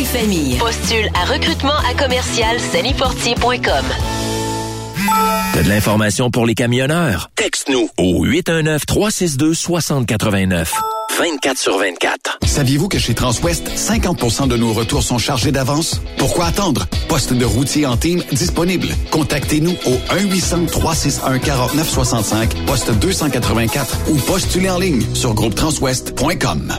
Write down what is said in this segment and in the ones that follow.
famille. Postule à recrutement à commercial salifortier.com. T'as de l'information pour les camionneurs? Texte-nous au 819-362-6089. 24 sur 24. Saviez-vous que chez Transwest, 50% de nos retours sont chargés d'avance? Pourquoi attendre? Poste de routier en team disponible. Contactez-nous au 1-800-361-4965, poste 284 ou postulez en ligne sur groupetranswest.com.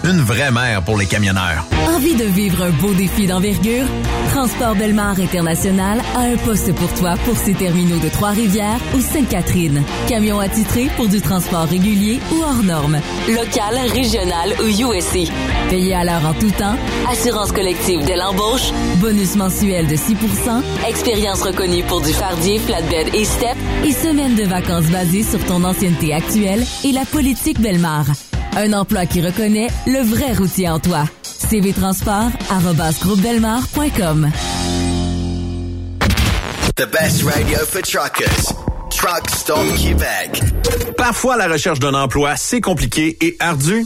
Une vraie mère pour les camionneurs. Envie de vivre un beau défi d'envergure? Transport Belmar International a un poste pour toi pour ses terminaux de Trois-Rivières ou Sainte-Catherine. Camion attitré pour du transport régulier ou hors norme. Local, régional ou USC. Payé à l'heure en tout temps. Assurance collective dès l'embauche. Bonus mensuel de 6% Expérience reconnue pour du fardier, flatbed et step. Et semaine de vacances basées sur ton ancienneté actuelle et la politique Belmar. Un emploi qui reconnaît le vrai routier en toi. cvtransport.com The best radio for truckers. Truck Stop Québec. Parfois, la recherche d'un emploi, c'est compliqué et ardu.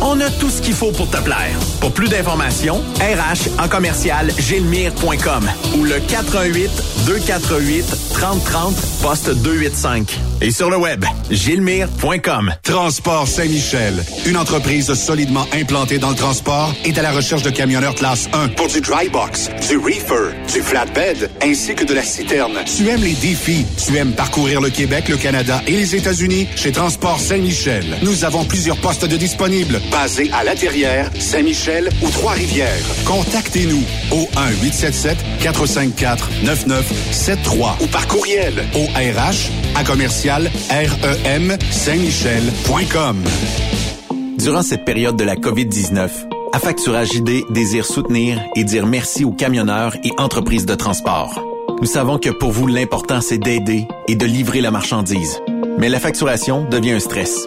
On a tout ce qu'il faut pour te plaire. Pour plus d'informations, RH en commercial gilmire.com ou le 418 248 3030 poste 285. Et sur le web, gilmire.com. Transport Saint-Michel, une entreprise solidement implantée dans le transport, est à la recherche de camionneurs classe 1 pour du dry box, du reefer, du flatbed, ainsi que de la citerne. Tu aimes les défis, tu aimes parcourir le Québec, le Canada et les États-Unis? Chez Transport Saint-Michel, nous avons plusieurs postes de disponibles, basés à La Terrière, Saint-Michel ou Trois-Rivières. Contactez-nous au 1-877-454-9973 ou par courriel au RH à commercial REM Saint-Michel.com. Durant cette période de la COVID-19, Affacturage ID désire soutenir et dire merci aux camionneurs et entreprises de transport. Nous savons que pour vous, l'important, c'est d'aider et de livrer la marchandise. Mais la facturation devient un stress.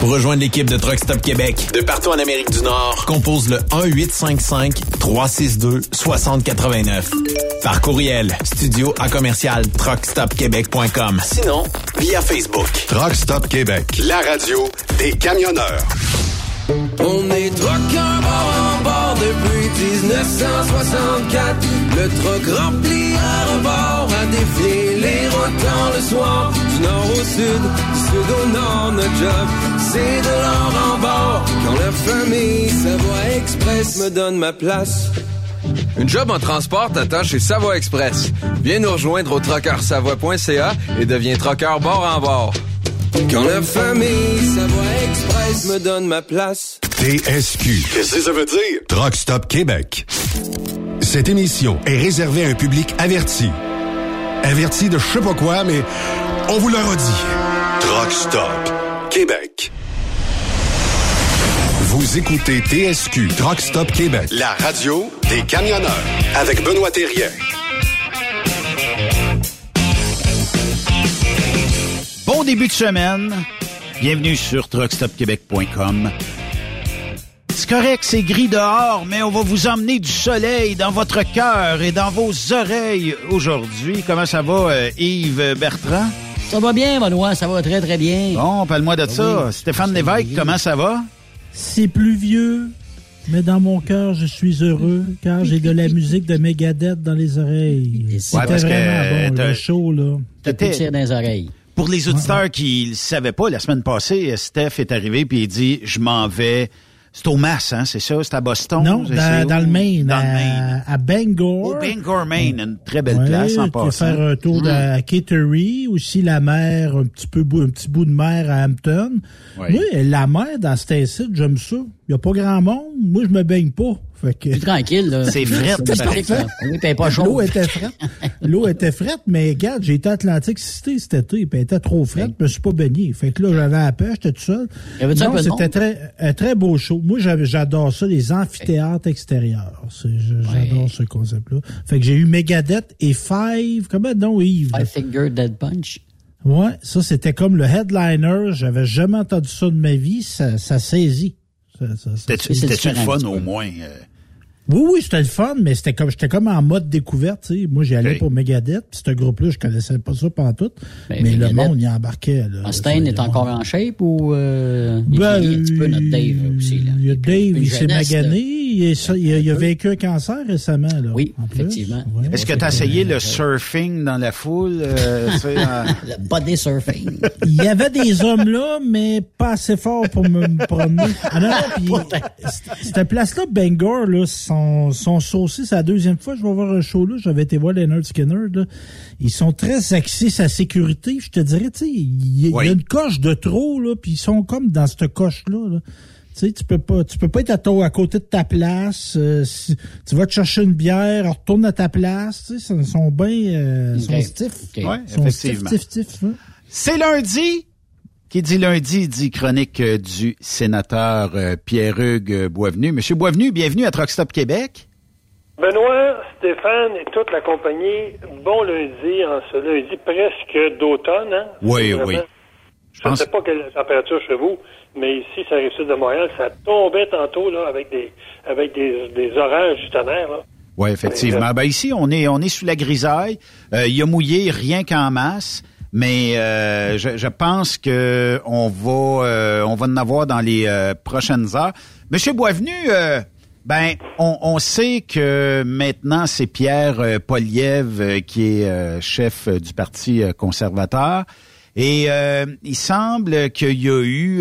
Pour rejoindre l'équipe de Truck Stop Québec, de partout en Amérique du Nord, compose le 1-855-362-6089. Par courriel, studio à commercial truckstopquebec.com. Sinon, via Facebook. Truck Stop Québec, la radio des camionneurs. On est truckers bord en bord depuis 1964. Le truck rempli à rebord a défié les routes dans le soir. Du nord au sud, du sud au nord, notre job, c'est de l'or en bord. Quand la famille Savoie Express me donne ma place. Une job en transport t'attend chez Savoie Express. Viens nous rejoindre au trockeursavoie.ca et deviens trockeur bord en bord. Quand la famille Savoie Express me donne ma place. TSQ. Qu'est-ce que ça veut dire? Truck Stop Québec. Cette émission est réservée à un public averti. Averti de je sais pas quoi, mais on vous le redit. Truck Stop Québec. Vous écoutez TSQ Truck Stop Québec, la radio des camionneurs avec Benoît Thérien. Bon début de semaine. Bienvenue sur truckstopquebec.com. C'est correct, c'est gris dehors, mais on va vous emmener du soleil dans votre cœur et dans vos oreilles aujourd'hui. Comment ça va, euh, Yves Bertrand? Ça va bien, Benoît, ça va très, très bien. Bon, parle-moi de ça. Stéphane Lévesque, comment ça va? C'est pluvieux, mais dans mon cœur, je suis heureux car j'ai de la musique de Megadeth dans les oreilles. C'était parce que vraiment bon, le show, là. T'as dans les oreilles. Pour les auditeurs qui ne savaient pas, la semaine passée, Steph est arrivé puis il dit Je m'en vais. C'est au Mass, hein, c'est ça? C'est à Boston? Non, C'est dans, dans le Maine, Dans le à, Maine. à Bangor. Au Bangor, Maine, une très belle Ouais, place en passant. faire un tour de- à Kittery, aussi la mer, un petit peu bout- un petit bout de mer à Hampton. Oui. Oui, la mer dans cet site, j'aime ça. Il n'y a pas grand monde. Moi, je me baigne pas. Fait que... Plus tranquille, là. C'est frette, C'est t'es pas chaud. L'eau était frette. L'eau était frette, mais regarde, j'ai été à Atlantic City cet été, puis elle était trop frette, je me suis pas baigné. Fait que là, j'avais la pêche, j'étais tout seul. Non, c'était très, un très beau show. Moi, j'adore ça, les amphithéâtres extérieurs. C'est- J'adore ce concept-là. Fait que j'ai eu Megadeth et Five, comment non, Yves? Five Finger Dead Punch. Ouais, ça, c'était comme le headliner. J'avais jamais entendu ça de ma vie. Ça, ça saisit. C'était-tu le fun au moins? euh? Oui, oui, c'était le fun, mais c'était comme j'étais comme en mode découverte. tu sais. Moi, j'y allais pour Megadeth, puis ce groupe-là, je connaissais pas ça pendant tout. Ben, mais le monde y embarquait. Là, Mustaine Ça, est encore en shape ou euh, il Ben, vieillit un petit peu notre Dave aussi là. Il y a Dave, il s'est magané. Il, est- il a, il a vaincu un cancer récemment. Là, Oui, effectivement. Ouais. Est-ce que tu as essayé le surfing dans la foule? euh, tu sais, en- Le body surfing. Il y avait des hommes là, mais pas assez fort pour me me promener. Ah non, non, puis c- cette place-là, Bangor, là, sont, sont saucés. C'est la deuxième fois que je vais voir un show là. J'avais été voir Leonard Skinner. Là. Ils sont très axés sa sécurité. Je te dirais, tu sais, il y, a- il Oui. y a une coche de trop, là, puis ils sont comme dans cette coche-là. Là. Tu sais, tu peux pas, tu peux pas être à, ton- à côté de ta place. euh, si tu vas te chercher une bière, retourne à ta place. Tu sais, ils sont bien, euh, sont Ok. stiff. Ok. Ouais, Ils sont effectivement. stiff, stiff, stiff. hein. C'est lundi. Qui dit lundi dit chronique euh, du sénateur euh, Pierre-Hugues euh, Boisvenu. Monsieur Boisvenu, bienvenue à Truck Stop Québec. Benoît, Stéphane et toute la compagnie, bon lundi, en ce lundi presque d'automne. Hein? Oui, Vraiment. oui. Je ne sais pas quelle est la température chez vous, mais ici, ça arrive de Montréal, ça tombait tantôt là, avec des avec des, des orages du tonnerre. Là. Oui, effectivement. Ben ici, on est, on est sous la grisaille. Euh, il a mouillé rien qu'en masse. Mais euh, je, je pense que on va euh, on va en avoir dans les euh, prochaines heures. Monsieur Boisvenu, euh, ben on, on sait que maintenant c'est Pierre euh, Poliev euh, qui est chef du Parti conservateur. Et il semble qu'il y a eu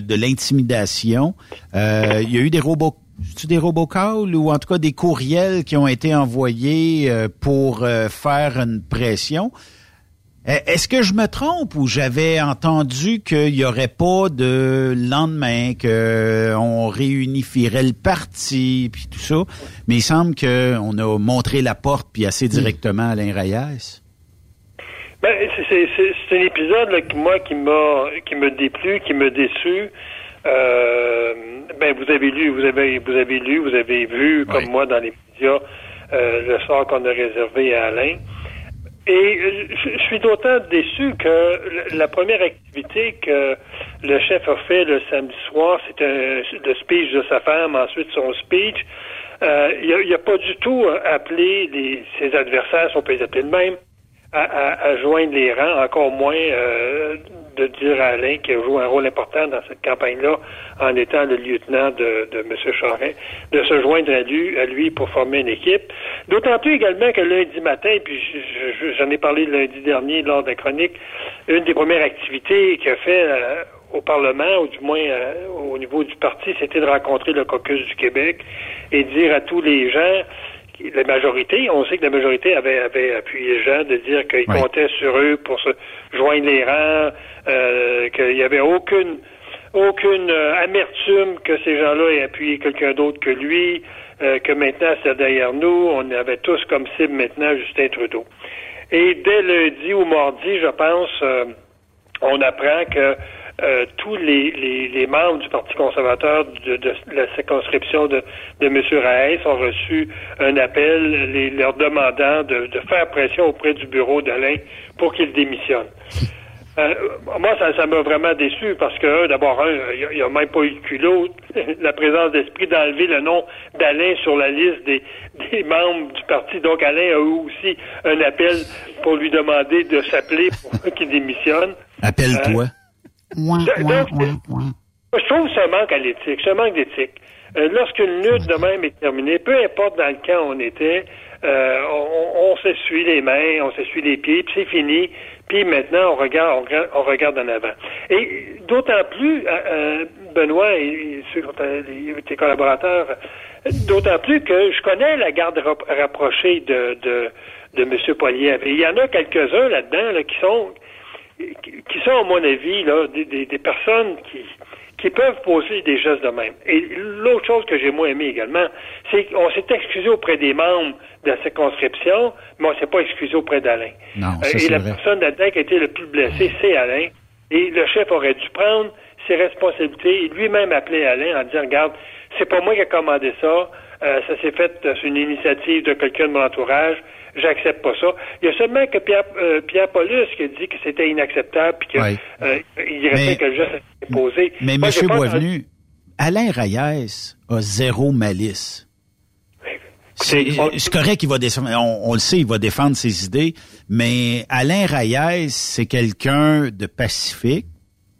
de l'intimidation. Il y a eu des robots des robocalls ou en tout cas des courriels qui ont été envoyés pour faire une pression. Euh, Est-ce que je me trompe ou j'avais entendu qu'il n'y aurait pas de lendemain, qu'on réunifierait le parti, puis tout ça, mais il semble qu'on a montré la porte puis assez directement à Alain Reyes. Ben, c'est- c'est c'est- c'est un épisode là, qui, moi qui m'a qui me déplu, qui me déçu. Euh, ben vous avez lu, vous avez vous avez lu, vous avez vu comme moi dans les médias euh, le sort qu'on a réservé à Alain. Et euh, je suis d'autant déçu que la première activité que le chef a fait le samedi soir, c'était le speech de sa femme, ensuite son speech. Euh, il n'a pas du tout euh, appelé les- ses adversaires, si on peut les appeler de même, à, à- joindre les rangs, encore moins de dire à Alain qui a joué un rôle important dans cette campagne-là en étant le lieutenant de, de M. Charest, de se joindre à lui, à lui pour former une équipe. D'autant plus également que lundi matin, puis je- je- j'en ai parlé lundi dernier lors de la chronique, une des premières activités qu'il a fait euh, au Parlement, ou du moins euh, au niveau du parti, c'était de rencontrer le caucus du Québec et dire à tous les gens la majorité, on sait que la majorité avait, avait appuyé Jean de dire qu'il comptait sur eux pour se joindre les rangs, euh, qu'il n'y avait aucune aucune euh, amertume que ces gens-là aient appuyé quelqu'un d'autre que lui, euh, que maintenant c'est derrière nous, on avait tous comme cible maintenant Justin Trudeau. Et dès lundi ou mardi, je pense, euh, on apprend que euh, tous les, les, les membres du Parti conservateur de, de la circonscription de, de M. Raes ont reçu un appel les, leur demandant de, de faire pression auprès du bureau d'Alain pour qu'il démissionne. Euh, moi, ça, ça m'a vraiment déçu parce que, d'abord, un, il n'y a, même pas eu le culot, la présence d'esprit d'enlever le nom d'Alain sur la liste des, des membres du parti. Donc, Alain a eu aussi un appel pour lui demander de s'appeler pour qu'il démissionne. Appelle-toi. Je trouve que ça manque à l'éthique, ça manque d'éthique. Euh, Lorsqu'une lutte de même est terminée, peu importe dans le camp où on était, euh, on, on s'essuie les mains, on s'essuie les pieds, puis c'est fini. Puis maintenant, on regarde, on, regarde- on regarde en avant. Et d'autant plus, euh, euh, Benoît et, ceux qui ont, les- tes collaborateurs, d'autant plus que je connais la garde rap- rapprochée de, de, de M. Poliev. Et il y en a quelques-uns là-dedans là, qui sont qui sont, à mon avis, là, des, des- des personnes qui, qui peuvent poser des gestes de même. Et l'autre chose que j'ai moins aimé également, c'est qu'on s'est excusé auprès des membres de la circonscription, mais on s'est pas excusé auprès d'Alain. Non, Euh, ça, et la vrai. personne là-dedans qui a été le plus blessée, c'est Alain. Et le chef aurait dû prendre ses responsabilités et lui-même appeler Alain en disant, regarde, c'est pas moi qui ai commandé ça, euh, ça s'est fait euh, sur une initiative de quelqu'un de mon entourage, j'accepte pas ça. Il y a seulement que Pierre, euh, Pierre Paulus qui a dit que c'était inacceptable puis que Oui. euh, Mais- que le geste a été posé. Mais Moi, M. Boisvenu, Alain Reyes a zéro malice. C'est correct qu'il va défendre, on, on le sait, il va défendre ses idées, mais Alain Reyes, c'est quelqu'un de pacifique.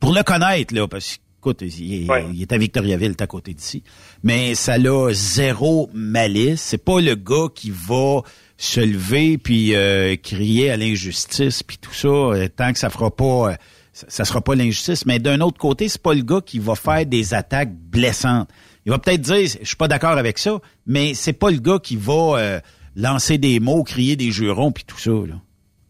Pour le connaître, là, parce qu'écoute, il, est- il est à Victoriaville, à côté d'ici, mais ça a zéro malice. C'est pas le gars qui va se lever puis euh, crier à l'injustice puis tout ça, euh, tant que ça fera pas, euh, ça, sera pas l'injustice. Mais d'un autre côté, c'est pas le gars qui va faire des attaques blessantes. Il va peut-être dire, je suis pas d'accord avec ça, mais c'est pas le gars qui va euh, lancer des mots, crier des jurons puis tout ça. Là.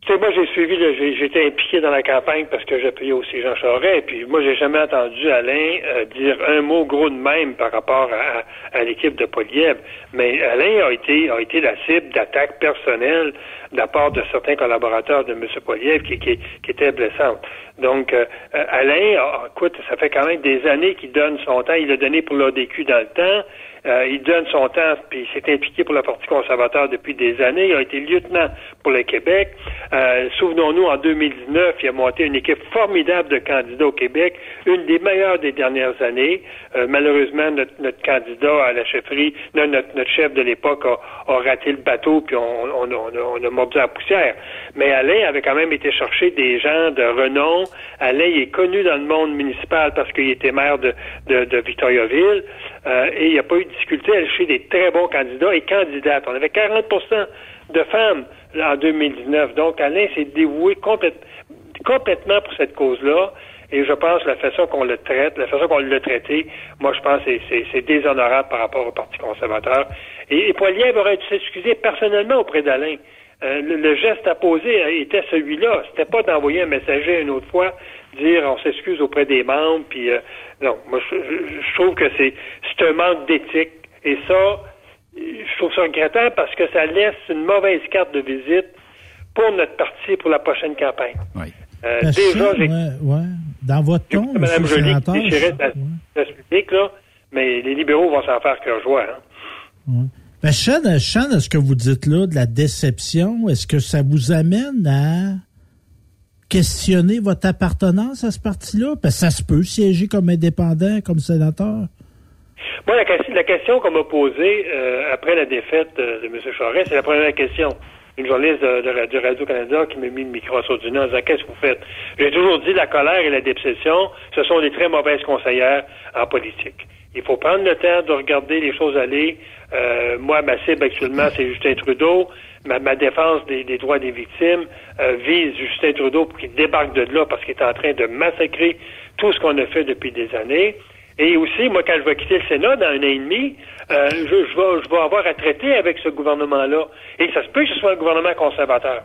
Tu sais, moi, j'ai suivi, j'étais impliqué dans la campagne parce que j'appuyais aussi Jean Charest. Puis moi, j'ai jamais entendu Alain euh, dire un mot gros de même par rapport à, à l'équipe de Poliev. Mais Alain a été, a été la cible d'attaques personnelles de la part de certains collaborateurs de M. Poliev qui, qui, qui étaient blessantes. Donc, euh, euh, Alain, écoute, ça fait quand même des années qu'il donne son temps. Il l'a donné pour l'ADQ dans le temps. Euh, il donne son temps, puis il s'est impliqué pour le Parti conservateur depuis des années. Il a été lieutenant pour le Québec. Euh, Souvenons-nous, en 2019, il a monté une équipe formidable de candidats au Québec, une des meilleures des dernières années. Euh, malheureusement, notre, notre, candidat à la chefferie, notre, notre chef de l'époque a, a, raté le bateau, puis on, on, on, on a mordu la poussière. Mais Alain avait quand même été chercher des gens de renom. Alain est connu dans le monde municipal parce qu'il était maire de, de, de Victoriaville. Euh, et il n'y a pas eu de difficulté à aller des très bons candidats et candidates. On avait 40% de femmes en 2019. Donc, Alain s'est dévoué complètement pour cette cause-là. Et je pense que la façon qu'on le traite, la façon qu'on l'a traité, moi, je pense que c'est déshonorable par rapport au Parti conservateur. Et, et aurait dû s'excuser personnellement auprès d'Alain. Euh, le, geste à poser était celui-là. C'était pas d'envoyer un messager une autre fois, dire on s'excuse auprès des membres, puis euh, non. Moi, je, je, trouve que c'est un manque d'éthique. Et ça, je trouve ça regrettable parce que ça laisse une mauvaise carte de visite pour notre parti pour la prochaine campagne. Oui. Euh, déjà, j'ai... Ouais, ouais. Dans votre ton, Mme Jolie qui déchirait la, publique, là, mais les libéraux vont s'en faire cœur joie. Hein. Ouais. Ben, Sean, Sean, ce que vous dites là, de la déception, est-ce que ça vous amène à questionner votre appartenance à ce parti-là? Parce que ça se peut siéger comme indépendant, comme sénateur. Moi, la, question qu'on m'a posée euh, après la défaite de, de M. Charest, c'est la première question. Une journaliste de Radio-Canada qui m'a mis le micro sur du nez en disant Qu'est-ce que vous faites? J'ai toujours dit la colère et la déception, ce sont des très mauvaises conseillères en politique. Il faut prendre le temps de regarder les choses aller. Euh, moi, ma cible actuellement, c'est Justin Trudeau. Ma, ma défense des, des, droits des victimes euh, vise Justin Trudeau pour qu'il débarque de là parce qu'il est en train de massacrer tout ce qu'on a fait depuis des années. Et aussi, moi, quand je vais quitter le Sénat dans un an et demi, euh, je, je, vais, je vais avoir à traiter avec ce gouvernement-là. Et ça se peut que ce soit un gouvernement conservateur.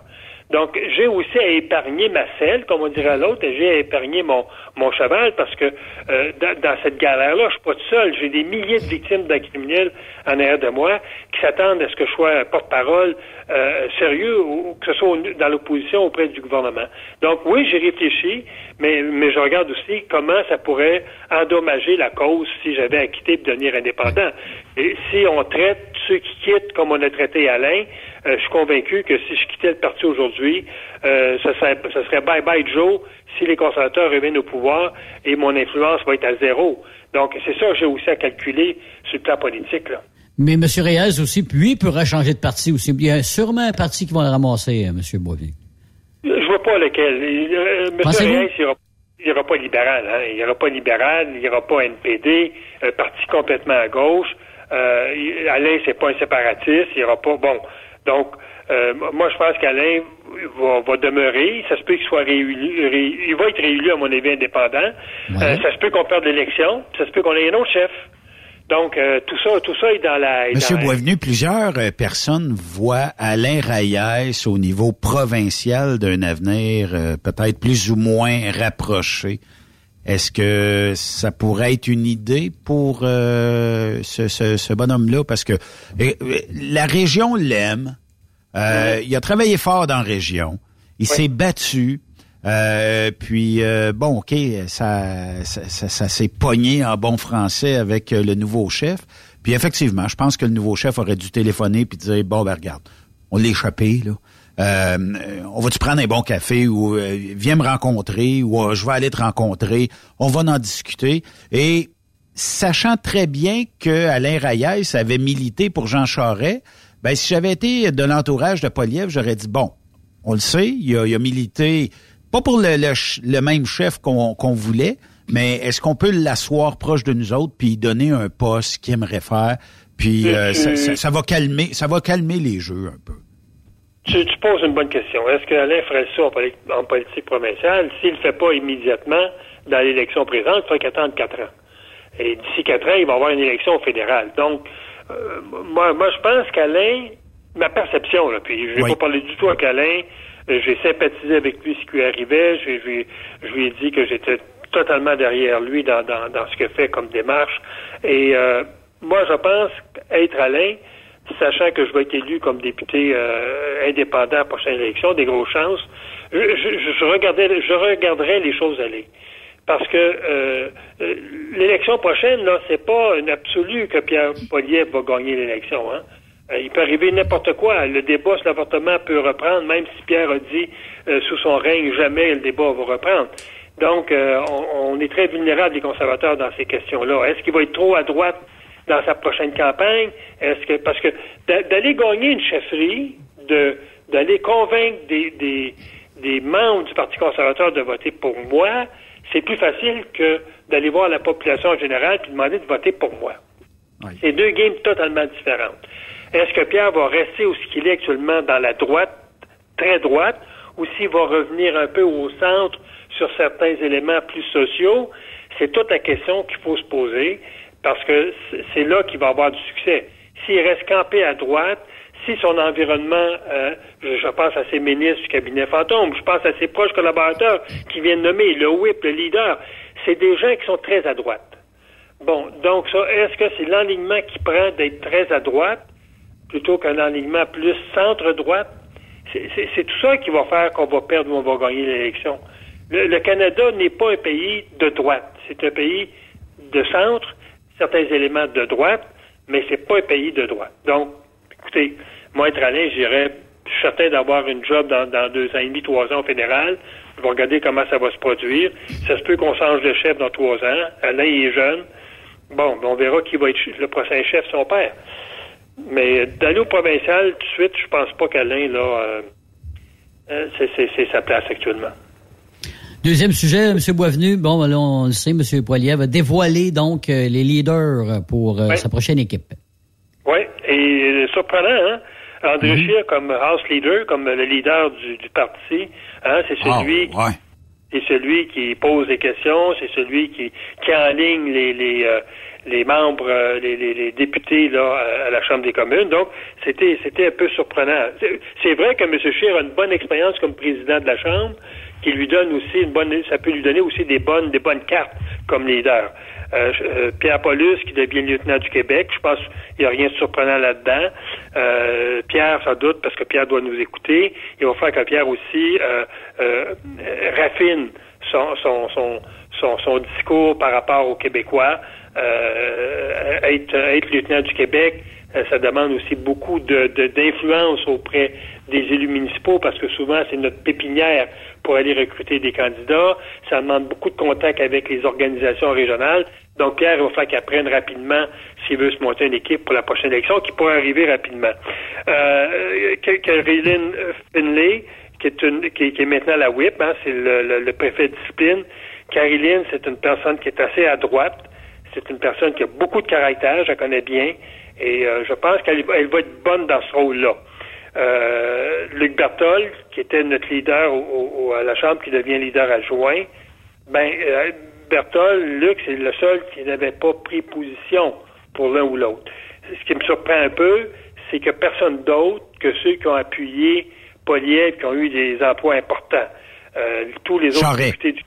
Donc, j'ai aussi à épargner ma selle, comme on dirait l'autre, et j'ai à épargner mon, mon cheval parce que euh, dans, dans, cette galère-là, je suis pas tout seul. J'ai des milliers de victimes d'un criminel en arrière de moi qui s'attendent à ce que je sois un porte-parole euh, sérieux ou que ce soit dans l'opposition auprès du gouvernement. Donc, oui, j'ai réfléchi, mais, mais je regarde aussi comment ça pourrait endommager la cause si j'avais à quitter et devenir indépendant. Et si on traite ceux qui quittent comme on a traité Alain, je suis convaincu que si je quittais le parti aujourd'hui, euh, ce serait, serait bye bye Joe si les conservateurs reviennent au pouvoir et mon influence va être à zéro. Donc, c'est ça que j'ai aussi à calculer sur le plan politique. Là. Mais M. Reyes aussi, lui, pourrait changer de parti aussi. Il y a sûrement un parti qui va le ramasser, M. Boisvenu. Je vois pas lequel. Euh, M. Reyes, il n'y aura, pas libéral. Hein? Il n'y aura pas libéral, il n'y aura pas NPD, un parti complètement à gauche. Euh, Alain, c'est pas un séparatiste, il n'y aura pas... Bon, donc, euh, moi, je pense qu'Alain va, va, demeurer. Ça se peut qu'il soit réélu. Ré, il va être réélu, à mon avis, indépendant. Ouais. Euh, ça se peut qu'on perde l'élection. Ça se peut qu'on ait un autre chef. Donc, euh, tout ça, tout ça est dans la... Est Monsieur dans Boisvenu, la... plusieurs euh, personnes voient Alain Reyes au niveau provincial d'un avenir euh, peut-être plus ou moins rapproché. Est-ce que ça pourrait être une idée pour euh, ce, ce, ce bonhomme-là? Parce que la région l'aime. Euh, il a travaillé fort dans la région. Il s'est battu. Euh, puis euh, bon, ok, ça, ça, ça, ça s'est pogné en bon français avec euh, le nouveau chef. Puis effectivement, je pense que le nouveau chef aurait dû téléphoner puis dire bon ben regarde, on l'a échappé là. Euh, on va-tu prendre un bon café ou euh, viens me rencontrer ou euh, je vais aller te rencontrer. On va en discuter. Et sachant très bien que Alain Reyes avait milité pour Jean Charest, ben si j'avais été de l'entourage de Poliev, j'aurais dit bon, on le sait, il a, il a milité pas pour le, le, le même chef qu'on qu voulait, mais est-ce qu'on peut l'asseoir proche de nous autres puis donner un poste qu'il aimerait faire, puis euh, ça, ça, ça va calmer, ça va calmer les jeux un peu. Tu, tu, poses une bonne question. Est-ce que Alain ferait ça en, politique, en politique provinciale? S'il ne le fait pas immédiatement dans l'élection présente, il faudrait qu'il attende quatre ans. Et d'ici quatre ans, il va y avoir une élection fédérale. Donc, euh, moi, moi, je pense qu'Alain, ma perception, là, puis je oui. pas parler du tout avec Alain, j'ai sympathisé avec lui ce qui lui arrivait, je, je, je lui ai dit que j'étais totalement derrière lui dans, dans, dans ce qu'il fait comme démarche. Et euh, moi, je pense qu'être Alain, sachant que je vais être élu comme député euh, indépendant à la prochaine élection, des grosses chances, je, je, je, regardais, je regarderais les choses aller. parce que euh, euh, l'élection prochaine, là, c'est pas un absolu que Pierre Poliev va gagner l'élection. Hein? Euh, il peut arriver n'importe quoi. Le débat sur l'avortement peut reprendre, même si Pierre a dit sous son règne jamais le débat va reprendre. Donc, on, on, est très vulnérable les conservateurs dans ces questions-là. Est-ce qu'il va être trop à droite? Dans sa prochaine campagne? Est-ce que parce que d'aller gagner une chefferie, de d'aller convaincre des, des, des membres du Parti conservateur de voter pour moi, c'est plus facile que d'aller voir la population en général et demander de voter pour moi. C'est deux games totalement différentes. Est-ce que Pierre va rester où qu'il est actuellement dans la droite, très droite, ou s'il va revenir un peu au centre sur certains éléments plus sociaux? C'est toute la question qu'il faut se poser parce que c'est là qu'il va avoir du succès. S'il reste campé à droite, si son environnement, euh, je, pense à ses ministres du cabinet fantôme, je pense à ses proches collaborateurs qui viennent nommer, le whip, le leader, c'est des gens qui sont très à droite. Bon, donc ça, est-ce que c'est l'enlignement qui prend d'être très à droite plutôt qu'un enlignement plus centre-droite? C'est tout ça qui va faire qu'on va perdre ou on va gagner l'élection. Le, Canada n'est pas un pays de droite. C'est un pays de centre, certains éléments de droite, mais c'est pas un pays de droite. Donc, écoutez, moi, être Alain, j'irais certain d'avoir une job dans, deux ans et demi, trois ans au fédéral. Je vais regarder comment ça va se produire. Ça se peut qu'on change de chef dans trois ans. Alain, il est jeune. Bon, on verra qui va être le prochain chef, son père. Mais d'aller au provincial, tout de suite, je pense pas qu'Alain, là, euh, euh, c'est sa place actuellement. Deuxième sujet, M. Boisvenu. Bon, là, on le sait, M. Poilier va dévoiler donc euh, les leaders pour sa prochaine équipe. Oui, et surprenant, hein? André mhm. comme House Leader, comme le leader du, parti, hein, c'est celui c'est celui qui pose des questions, c'est celui qui, qui enligne les les, euh, les membres, euh, les, les, députés là à la Chambre des communes. Donc c'était c'était un peu surprenant. C'est vrai que M. Scheer a une bonne expérience comme président de la Chambre, qui lui donne aussi une bonne, ça peut lui donner aussi des bonnes des bonnes cartes comme leader. Euh, euh, Pierre Paulus qui devient lieutenant du Québec. Je pense qu'il n'y a rien de surprenant là-dedans. Euh, Pierre, sans doute, parce que Pierre doit nous écouter. Il va faire que Pierre aussi raffine son, son, son, son, discours par rapport aux Québécois. être, lieutenant du Québec, ça demande aussi beaucoup de, d'influence auprès des élus municipaux parce que souvent c'est notre pépinière pour aller recruter des candidats. Ça demande beaucoup de contacts avec les organisations régionales. Donc, Pierre, il va falloir qu'il apprenne rapidement s'il veut se monter une équipe pour la prochaine élection, qui pourrait arriver rapidement. Euh, Caroline Finlay, qui est, une, qui, est maintenant la whip, hein, c'est le, préfet de discipline. Caroline, c'est une personne qui est assez à droite. C'est une personne qui a beaucoup de caractère, je la connais bien. Et euh, je pense qu'elle va être bonne dans ce rôle-là. Euh, Luc Bertol, qui était notre leader au, à la Chambre, qui devient leader adjoint, ben, euh, Bertol, Luc, c'est le seul qui n'avait pas pris position pour l'un ou l'autre. Ce qui me surprend un peu, c'est que personne d'autre que ceux qui ont appuyé Poliev, qui ont eu des emplois importants. Euh, tous les autres députés du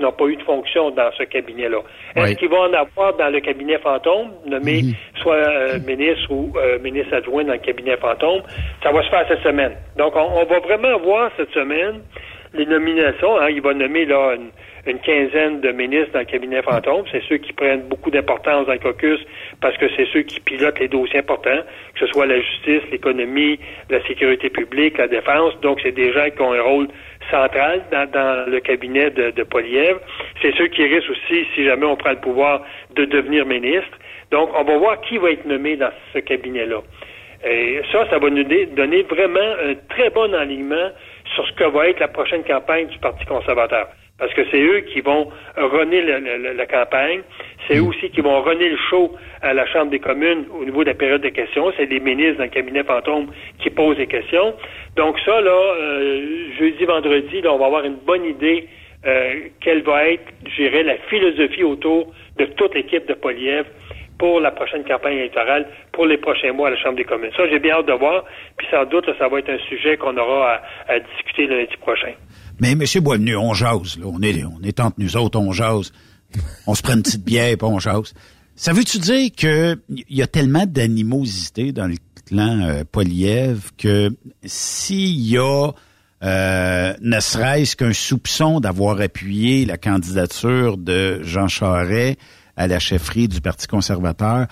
n'ont pas eu de fonction dans ce cabinet-là. Est-ce qu'ils vont en avoir dans le cabinet fantôme, nommé mhm. soit euh, ministre ou euh, ministre adjoint dans le cabinet fantôme? Ça va se faire cette semaine. Donc, on, va vraiment voir cette semaine les nominations. Hein. il va nommer là une, une quinzaine de ministres dans le cabinet fantôme. C'est ceux qui prennent beaucoup d'importance dans le caucus parce que c'est ceux qui pilotent les dossiers importants, que ce soit la justice, l'économie, la sécurité publique, la défense. Donc, c'est des gens qui ont un rôle central dans, le cabinet de, de Polièvre. C'est ceux qui risquent aussi, si jamais on prend le pouvoir, de devenir ministre. Donc, on va voir qui va être nommé dans ce cabinet-là. Et ça, ça va nous donner vraiment un très bon alignement sur ce que va être la prochaine campagne du Parti conservateur parce que c'est eux qui vont runner la, campagne. C'est eux aussi qui vont runner le show à la Chambre des communes au niveau de la période de questions. C'est les ministres dans le cabinet fantôme qui posent les questions. Donc ça, là, euh, jeudi, vendredi, là, on va avoir une bonne idée euh, quelle va être, je dirais, la philosophie autour de toute l'équipe de Poliev pour la prochaine campagne électorale, pour les prochains mois à la Chambre des communes. Ça, j'ai bien hâte de voir. Puis sans doute, ça va être un sujet qu'on aura à, à discuter lundi prochain. Mais M. Boisvenu, on jase. Là. On est on est entre nous autres, on jase. On se prend une petite bière et on jase. Ça veut-tu dire qu'il y a tellement d'animosité dans le clan euh, Poliev que s'il y a euh, ne serait-ce qu'un soupçon d'avoir appuyé la candidature de Jean Charest à la chefferie du Parti conservateur,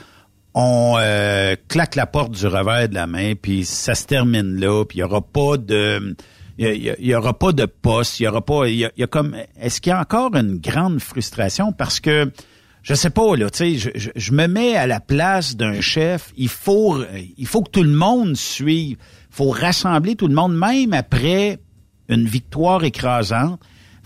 on euh, claque la porte du revers de la main, puis ça se termine là, puis il y aura pas de il y, aura pas de poste, il y aura pas il y, a, comme est-ce qu'il y a encore une grande frustration? Parce que je sais pas là, tu sais, je, je, me mets à la place d'un chef, il faut il faut que tout le monde suive, faut rassembler tout le monde même après une victoire écrasante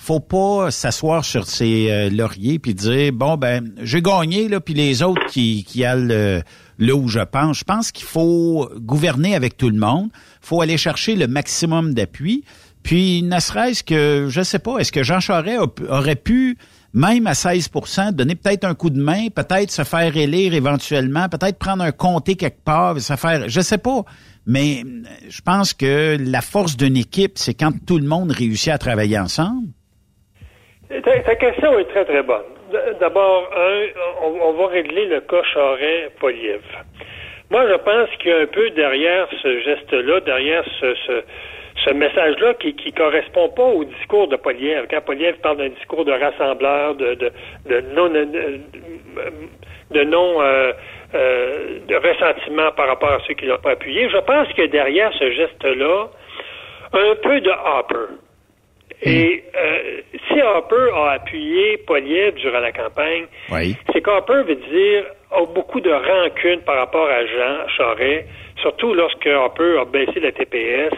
faut pas s'asseoir sur ses euh, lauriers puis dire bon ben j'ai gagné là puis les autres qui qui allent euh, là où je pense. Je pense qu'il faut gouverner avec tout le monde. Faut aller chercher le maximum d'appui. Puis ne serait-ce que je sais pas, est-ce que Jean Charest aurait pu même à 16% donner peut-être un coup de main, peut-être se faire élire éventuellement, peut-être prendre un comté quelque part, se faire, je sais pas. Mais je pense que la force d'une équipe, c'est quand tout le monde réussit à travailler ensemble. Ta, question est très, très bonne. D'abord, on, va régler le cas Charest-Poliev. Moi, je pense qu'il y a un peu derrière ce geste-là, derrière ce, ce, message-là qui ne correspond pas au discours de Poliev. Quand Poliev parle d'un discours de rassembleur, de, de, de non, de, non euh, euh, de ressentiment par rapport à ceux qui l'ont pas appuyé, je pense que derrière ce geste-là, un peu de Hopper. Et euh, si Harper a appuyé Poliev durant la campagne, c'est qu'Harper veut dire a beaucoup de rancune par rapport à Jean Charest, surtout lorsque Harper a baissé la TPS,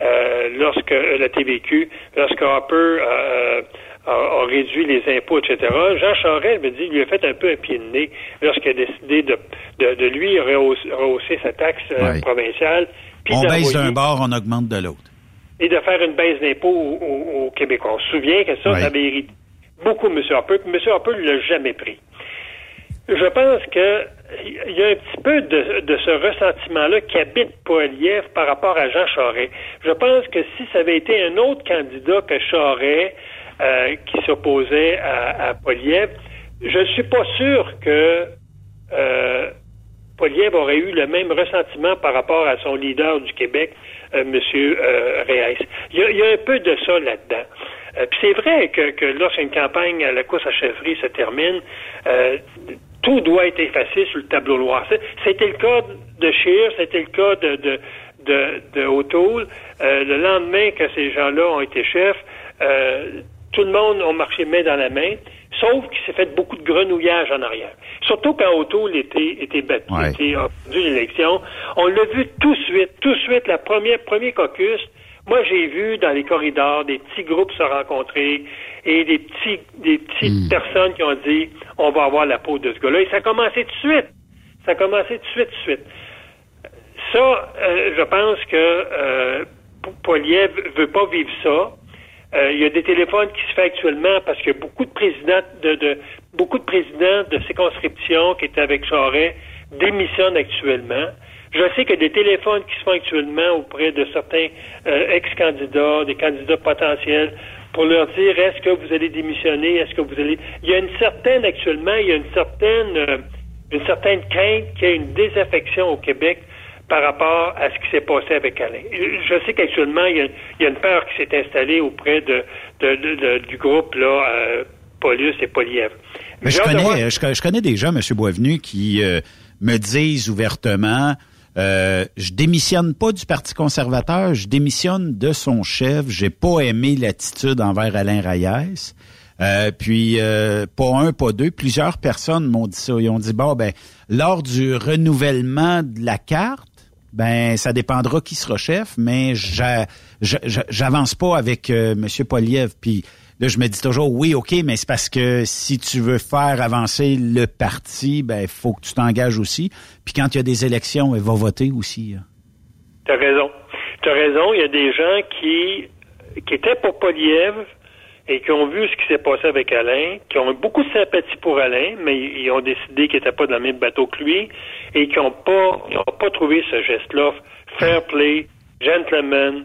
euh, lorsque euh, la TVQ, lorsque Harper euh, a, réduit les impôts, etc. Jean Charest, me dit, lui a fait un peu un pied de nez lorsqu'il a décidé de, de, de lui rehausser, sa taxe provinciale. On baisse d'un bord, on augmente de l'autre et de faire une baisse d'impôts aux, Québécois. On se souvient que ça, ça avait irrité beaucoup M. Harper, puis M. Harper ne l'a jamais pris. Je pense que il y a un petit peu de, ce ressentiment-là qui habite Poiliev par rapport à Jean Charest. Je pense que si ça avait été un autre candidat que Charest euh, qui s'opposait à, à Poiliev, je ne suis pas sûr que euh, Poliev aurait eu le même ressentiment par rapport à son leader du Québec, euh, M. Euh, Reyes. Il y, a, un peu de ça là-dedans. Euh, puis c'est vrai que, que lorsqu'une campagne à la course à chefferie se termine, euh, tout doit être effacé sur le tableau noir. C'était le cas de Scheer, c'était le cas de, de, de, de O'Toole. le lendemain que ces gens-là ont été chefs, tout le monde a marché main dans la main, sauf qu'il s'est fait beaucoup de grenouillage en arrière. Surtout quand O'Toole était, était battu, était perdu l'élection. On l'a vu tout de suite, tout de suite, la première, premier caucus. Moi, j'ai vu dans les corridors des petits groupes se rencontrer et des petits, des petites hmm. personnes qui ont dit, on va avoir la peau de ce gars-là. Et ça a commencé tout de suite. Ça a commencé tout de suite, tout de suite. Ça, euh, je pense que euh, Poliev veut pas vivre ça. Euh, il y a des téléphones qui se font actuellement parce que beaucoup de présidents de, de beaucoup de présidents de circonscriptions qui étaient avec Charest démissionnent actuellement. Je sais que des téléphones qui se font actuellement auprès de certains euh, ex-candidats, des candidats potentiels, pour leur dire est-ce que vous allez démissionner, est-ce que vous allez? Il y a une certaine actuellement, il y a une certaine euh, une certaine crainte qu'il y ait une désaffection au Québec par rapport à ce qui s'est passé avec Alain. Je sais qu'actuellement, il, y a une peur qui s'est installée auprès de, du groupe là, euh, Paulus et Polièvre. Mais je connais, je, connais des gens, M. Boisvenu, qui euh, me disent ouvertement euh, je démissionne pas du Parti conservateur, je démissionne de son chef. J'ai pas aimé l'attitude envers Alain Reyes. Euh, puis pas un, pas deux, plusieurs personnes m'ont dit ça. Ils ont dit bon ben lors du renouvellement de la carte, ben ça dépendra qui sera chef, mais j'avance pas avec euh, M. Poliev. Puis là, je me dis toujours oui, ok, mais c'est parce que si tu veux faire avancer le parti, ben il faut que tu t'engages aussi. Puis quand il y a des élections, il va voter aussi. Hein. Tu as raison. Tu as raison. Il y a des gens qui qui étaient pour Poliev, et qui ont vu ce qui s'est passé avec Alain, qui ont beaucoup de sympathie pour Alain, mais ils ont décidé qu'il n'était pas dans le même bateau que lui et qui n'ont pas, pas trouvé ce geste-là fair play, gentleman,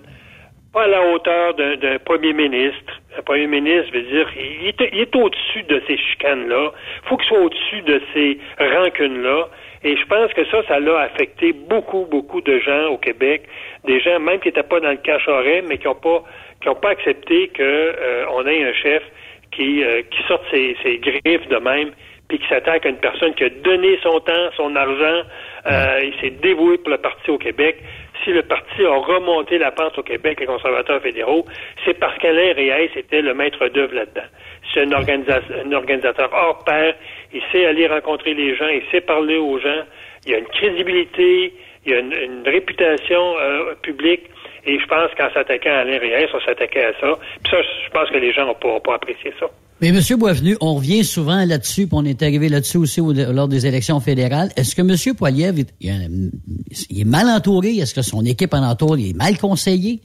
pas à la hauteur d'un premier ministre. Un premier ministre veut dire, il est, au-dessus de ces chicanes-là. Faut qu'il soit au-dessus de ces rancunes-là. Et je pense que ça, ça l'a affecté beaucoup, beaucoup de gens au Québec, des gens même qui n'étaient pas dans le cache mais qui n'ont pas qui ont pas accepté qu'on euh, ait un chef qui, euh, qui sorte ses, ses griffes de même puis qui s'attaque à une personne qui a donné son temps, son argent, euh, il s'est dévoué pour le parti au Québec. Si le parti a remonté la pente au Québec, les conservateurs fédéraux, c'est parce qu'Alain Réaïs était le maître d'œuvre là-dedans. C'est un, un organisateur hors pair. Il sait aller rencontrer les gens, il sait parler aux gens. Il y a une crédibilité, il y a une, réputation euh, publique. Et je pense qu'en s'attaquant à Alain Réaïs, on s'attaquait à ça. Puis ça, je pense que les gens n'ont pas, pas apprécié ça. Mais M. Boisvenu, on revient souvent là-dessus, puis on est arrivé là-dessus aussi lors des élections fédérales. Est-ce que M. Poiliev il, est mal entouré? Est-ce que son équipe en entoure est mal conseillée?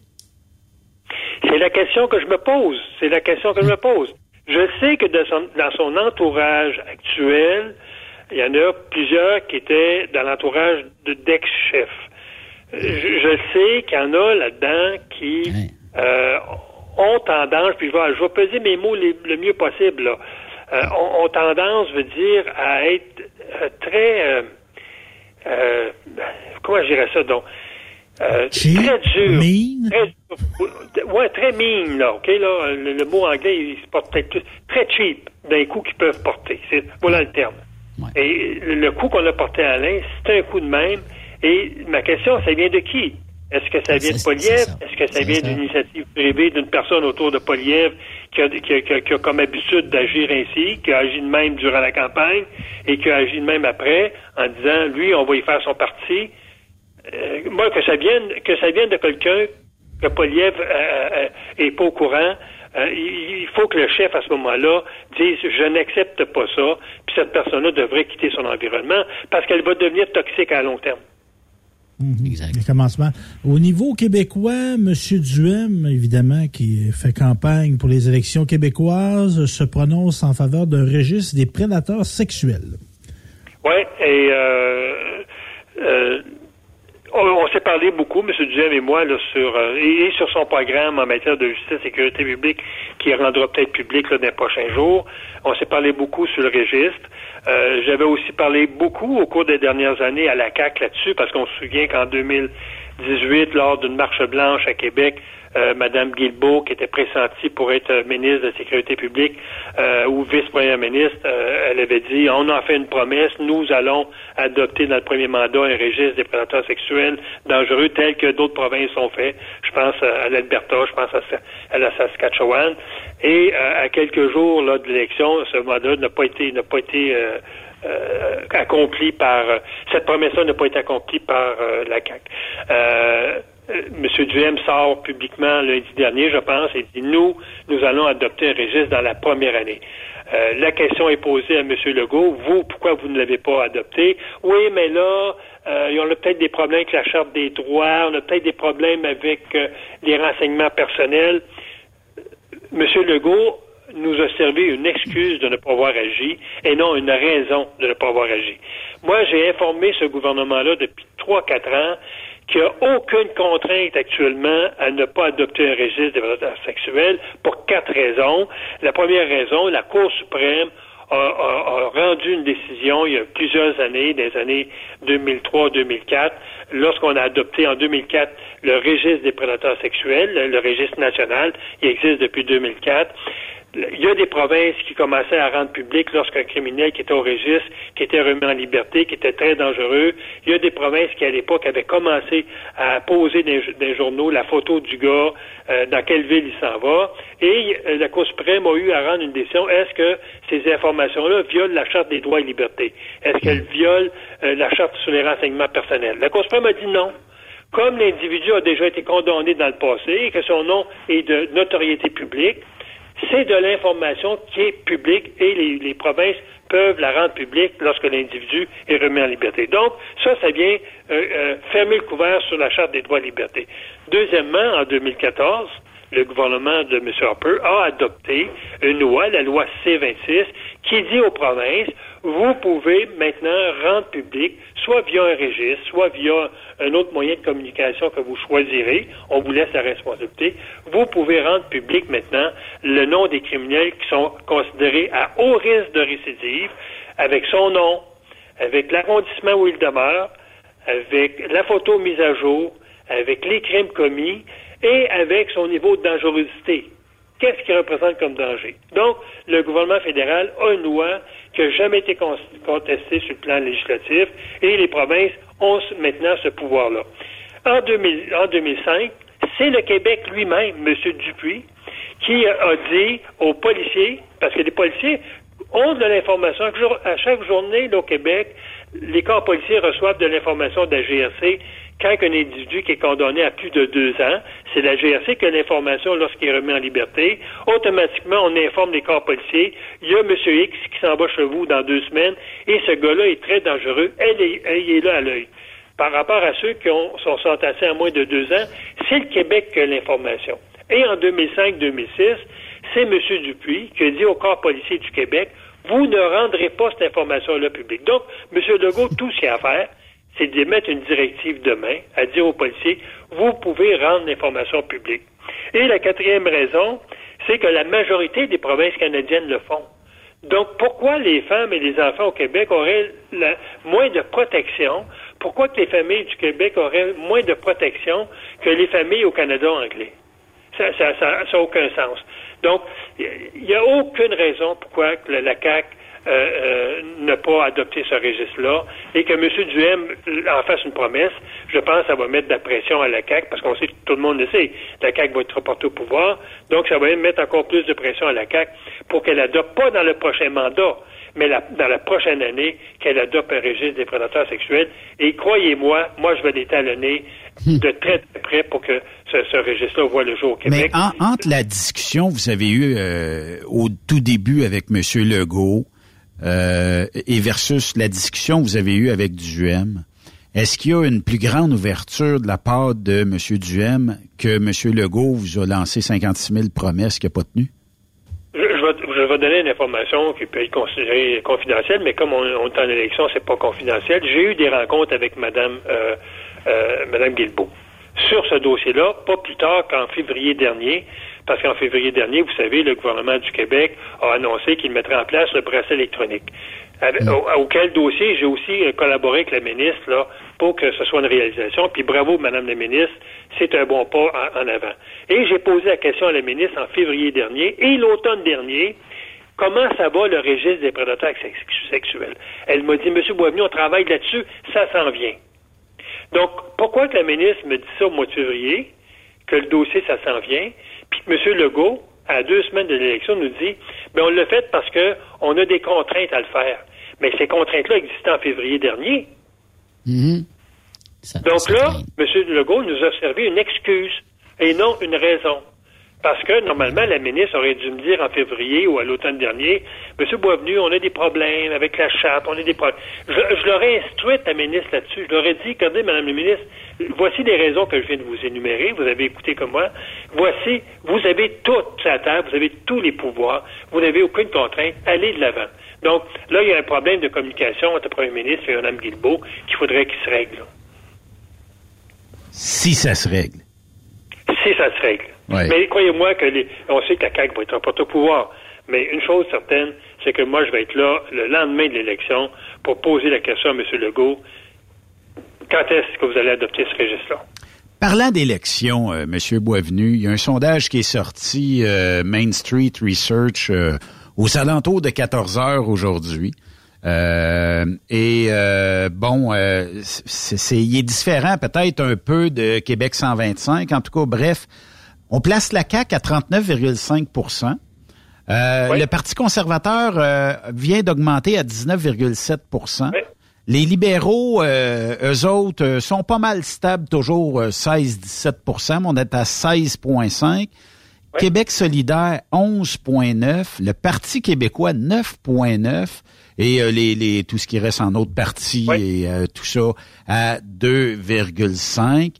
C'est la question que je me pose. C'est la question que je me pose. Je sais que dans son, entourage actuel, il y en a plusieurs qui étaient dans l'entourage d'ex-chefs. Je, sais qu'il y en a là-dedans qui euh, ont tendance, puis je vais, je vais peser mes mots le mieux possible, là, euh, ont, tendance, veut dire, à être euh, très... Euh, euh, comment je dirais ça, donc? Euh, très dur. Mean? Très, ouais, très mean, là, OK, là, le, mot anglais, il se porte peut-être très cheap d'un coup qu'ils peuvent porter. Voilà le terme. Et le coup qu'on a porté à Alain, c'est un coup de même. Et ma question, ça vient de qui? Est-ce que ça vient de Poliev? Est-ce que ça vient d'une initiative privée d'une personne autour de Poliev qui a, qui, a, comme habitude d'agir ainsi, qui a agi de même durant la campagne et qui a agi de même après en disant, lui, on va y faire son parti? Euh, moi, que ça vienne, que ça vienne de quelqu'un que Poliev euh, euh, est pas au courant, il faut que le chef, à ce moment-là, dise je n'accepte pas ça, puis cette personne-là devrait quitter son environnement parce qu'elle va devenir toxique à long terme. Mhm. exact. Au niveau québécois, M. Duhem, évidemment, qui fait campagne pour les élections québécoises, se prononce en faveur d'un registre des prédateurs sexuels. Oui, et euh, euh, on, s'est parlé beaucoup, M. Duhem et moi, sur euh, et, sur son programme en matière de justice et sécurité publique qui rendra peut-être public dans les prochains jours. On s'est parlé beaucoup sur le registre. Euh, j'avais aussi parlé beaucoup au cours des dernières années à la CAC là-dessus, parce qu'on se souvient qu'en 2018, lors d'une marche blanche à Québec, euh, Madame Guilbeault, qui était pressentie pour être ministre de la Sécurité publique euh, ou vice-première ministre, euh, elle avait dit on a fait une promesse, nous allons adopter dans le premier mandat un registre des prédateurs sexuels dangereux tel que d'autres provinces ont fait. Je pense à l'Alberta, je pense à, la Saskatchewan. Et à quelques jours là, de l'élection, ce mandat n'a pas été n'a pas été accompli par cette promesse-là n'a pas été accomplie par la CAC. Euh, M. Duhem sort publiquement lundi dernier, je pense, et dit nous, nous allons adopter un registre dans la première année. Euh, la question est posée à M. Legault, vous, pourquoi vous ne l'avez pas adopté? Oui, mais là, euh, on a peut-être des problèmes avec la Charte des droits, on a peut-être des problèmes avec euh, les renseignements personnels. M. Legault nous a servi une excuse de ne pas avoir agi et non une raison de ne pas avoir agi. Moi, j'ai informé ce gouvernement-là depuis trois, quatre ans qu'il n'y a aucune contrainte actuellement à ne pas adopter un registre des prédateurs sexuels pour quatre raisons. La première raison, la Cour suprême a, rendu une décision il y a plusieurs années, des années 2003-2004, lorsqu'on a adopté en 2004 le registre des prédateurs sexuels, le registre national, il existe depuis 2004 il y a des provinces qui commençaient à rendre public lorsqu'un criminel qui était au registre, qui était remis en liberté, qui était très dangereux. Il y a des provinces qui, à l'époque, avaient commencé à poser des, journaux la photo du gars, euh, dans quelle ville il s'en va. Et euh, la Cour suprême a eu à rendre une décision. Est-ce que ces informations-là violent la Charte des droits et libertés? Est-ce qu'elles violent euh, la Charte sur les renseignements personnels? La Cour suprême a dit non comme l'individu a déjà été condamné dans le passé et que son nom est de notoriété publique, c'est de l'information qui est publique et les, provinces peuvent la rendre publique lorsque l'individu est remis en liberté. Donc, ça, ça vient euh, euh, fermer le couvert sur la Charte des droits et libertés. Deuxièmement, en 2014, le gouvernement de M. Harper a adopté une loi, la loi C-26, qui dit aux provinces, vous pouvez maintenant rendre public, soit via un registre, soit via un autre moyen de communication que vous choisirez, on vous laisse la responsabilité, vous pouvez rendre public maintenant le nom des criminels qui sont considérés à haut risque de récidive, avec son nom, avec l'arrondissement où il demeure, avec la photo mise à jour, avec les crimes commis et avec son niveau de dangerosité. Qu'est-ce qu'il représente comme danger? Donc, le gouvernement fédéral a une loi qui n'a jamais été contestée sur le plan législatif et les provinces ont maintenant ce pouvoir-là. En, 2005, c'est le Québec lui-même, M. Dupuis, qui a dit aux policiers, parce que les policiers ont de l'information, à chaque journée au Québec, les corps policiers reçoivent de l'information de la GRC quand un individu qui est condamné à plus de deux ans, c'est la GRC qui a l'information lorsqu'il est remis en liberté. Automatiquement, on informe les corps policiers. Il y a M. X qui s'en va chez vous dans deux semaines et ce gars-là est très dangereux. Elle est, est là à l'œil. Par rapport à ceux qui ont, sont entassés à moins de deux ans, c'est le Québec qui a l'information. Et en 2005-2006, c'est M. Dupuis qui a dit au corps policier du Québec, vous ne rendrez pas cette information-là publique. Donc, M. Legault, tout ce qu'il a à faire, c'est d'émettre une directive demain à dire aux policiers, vous pouvez rendre l'information publique. Et la quatrième raison, c'est que la majorité des provinces canadiennes le font. Donc, pourquoi les femmes et les enfants au Québec auraient moins de protection? Pourquoi que les familles du Québec auraient moins de protection que les familles au Canada anglais? Ça n'a aucun sens. Donc, il n'y a aucune raison pourquoi la, CAQ euh, euh, ne pas adopter ce registre-là et que M. Duhem en fasse une promesse, je pense que ça va mettre de la pression à la CAQ parce qu'on sait que tout le monde le sait, la CAQ va être reportée au pouvoir, donc ça va mettre encore plus de pression à la CAQ pour qu'elle adopte, pas dans le prochain mandat, mais dans la prochaine année, qu'elle adopte un registre des prédateurs sexuels. Et croyez-moi, moi, je vais l'étalonner. De très, très près pour que ce, registre-là voit le jour au Québec. Mais entre la discussion que vous avez eue euh, au tout début avec M. Legault, euh, et versus la discussion que vous avez eue avec Duhem, est-ce qu'il y a une plus grande ouverture de la part de M. Duhem que M. Legault vous a lancé 56 000 promesses qu'il n'a pas tenues? Je, vais, donner une information qui peut être considérée confidentielle, mais comme on, est en élection, c'est pas confidentiel. J'ai eu des rencontres avec Mme, euh, euh, Madame Guilbeault sur ce dossier-là, pas plus tard qu'en février dernier, parce qu'en février dernier, vous savez, le gouvernement du Québec a annoncé qu'il mettrait en place le bracelet électronique. Mm. auquel dossier j'ai aussi euh, collaboré avec la ministre là, pour que ce soit une réalisation. Puis bravo, Madame la ministre, c'est un bon pas en, avant. Et j'ai posé la question à la ministre en février dernier et l'automne dernier. Comment ça va le registre des prédateurs sexuels? Elle m'a dit, Monsieur Boisvenu, on travaille là-dessus, ça s'en vient. Donc, pourquoi que la ministre me dit ça au mois de février, que le dossier, ça s'en vient, puis que M. Legault, à deux semaines de l'élection, nous dit, mais on l'a fait parce qu'on a des contraintes à le faire. Mais ces contraintes-là existaient en février dernier. Mm-hmm. Donc là, M. Legault nous a servi une excuse et non une raison. Parce que normalement, la ministre aurait dû me dire en février ou à l'automne dernier, Monsieur Boisvenu, on a des problèmes avec la charte, on a des problèmes. Je, l'aurais instruite, la ministre, là-dessus. Je l'aurais dit, regardez, Madame la ministre, voici les raisons que je viens de vous énumérer. Vous avez écouté comme moi. Voici, vous avez toute sa terre, vous avez tous les pouvoirs, vous n'avez aucune contrainte. Allez de l'avant. Donc, là, il y a un problème de communication entre le Premier ministre et Mme Guilbeault qu'il faudrait qu'il se règle. Si ça se règle. Si ça se règle. Mais croyez-moi que les, on sait que la CAQ va être en porte-pouvoir. Mais une chose certaine, c'est que moi, je vais être là le lendemain de l'élection pour poser la question à M. Legault. Quand est-ce que vous allez adopter ce registre-là? Parlant d'élection, euh, M. Boisvenu, il y a un sondage qui est sorti euh, Main Street Research euh, aux alentours de 14 heures aujourd'hui. et bon, c'est, il est différent peut-être un peu de Québec 125. En tout cas, bref, on place la CAQ à 39,5% euh, Le Parti conservateur euh, vient d'augmenter à 19,7% Les libéraux, euh, eux autres, euh, sont pas mal stables, toujours 16-17 mais on est à 16,5 Québec solidaire, 11,9% Le Parti québécois, 9,9 et les, les, tout ce qui reste en autres partis et tout ça à 2,5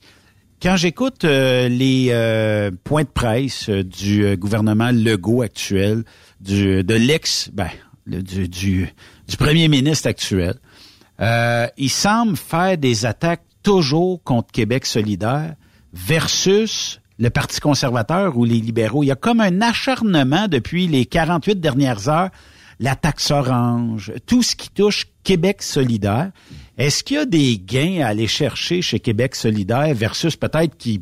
quand j'écoute euh, les euh, points de presse euh, du gouvernement Legault actuel, du, de l'ex, ben, du, du, premier ministre actuel, il semble faire des attaques toujours contre Québec solidaire versus le Parti conservateur ou les libéraux. Il y a comme un acharnement depuis les 48 dernières heures la taxe orange, tout ce qui touche Québec solidaire. Est-ce qu'il y a des gains à aller chercher chez Québec solidaire versus peut-être qui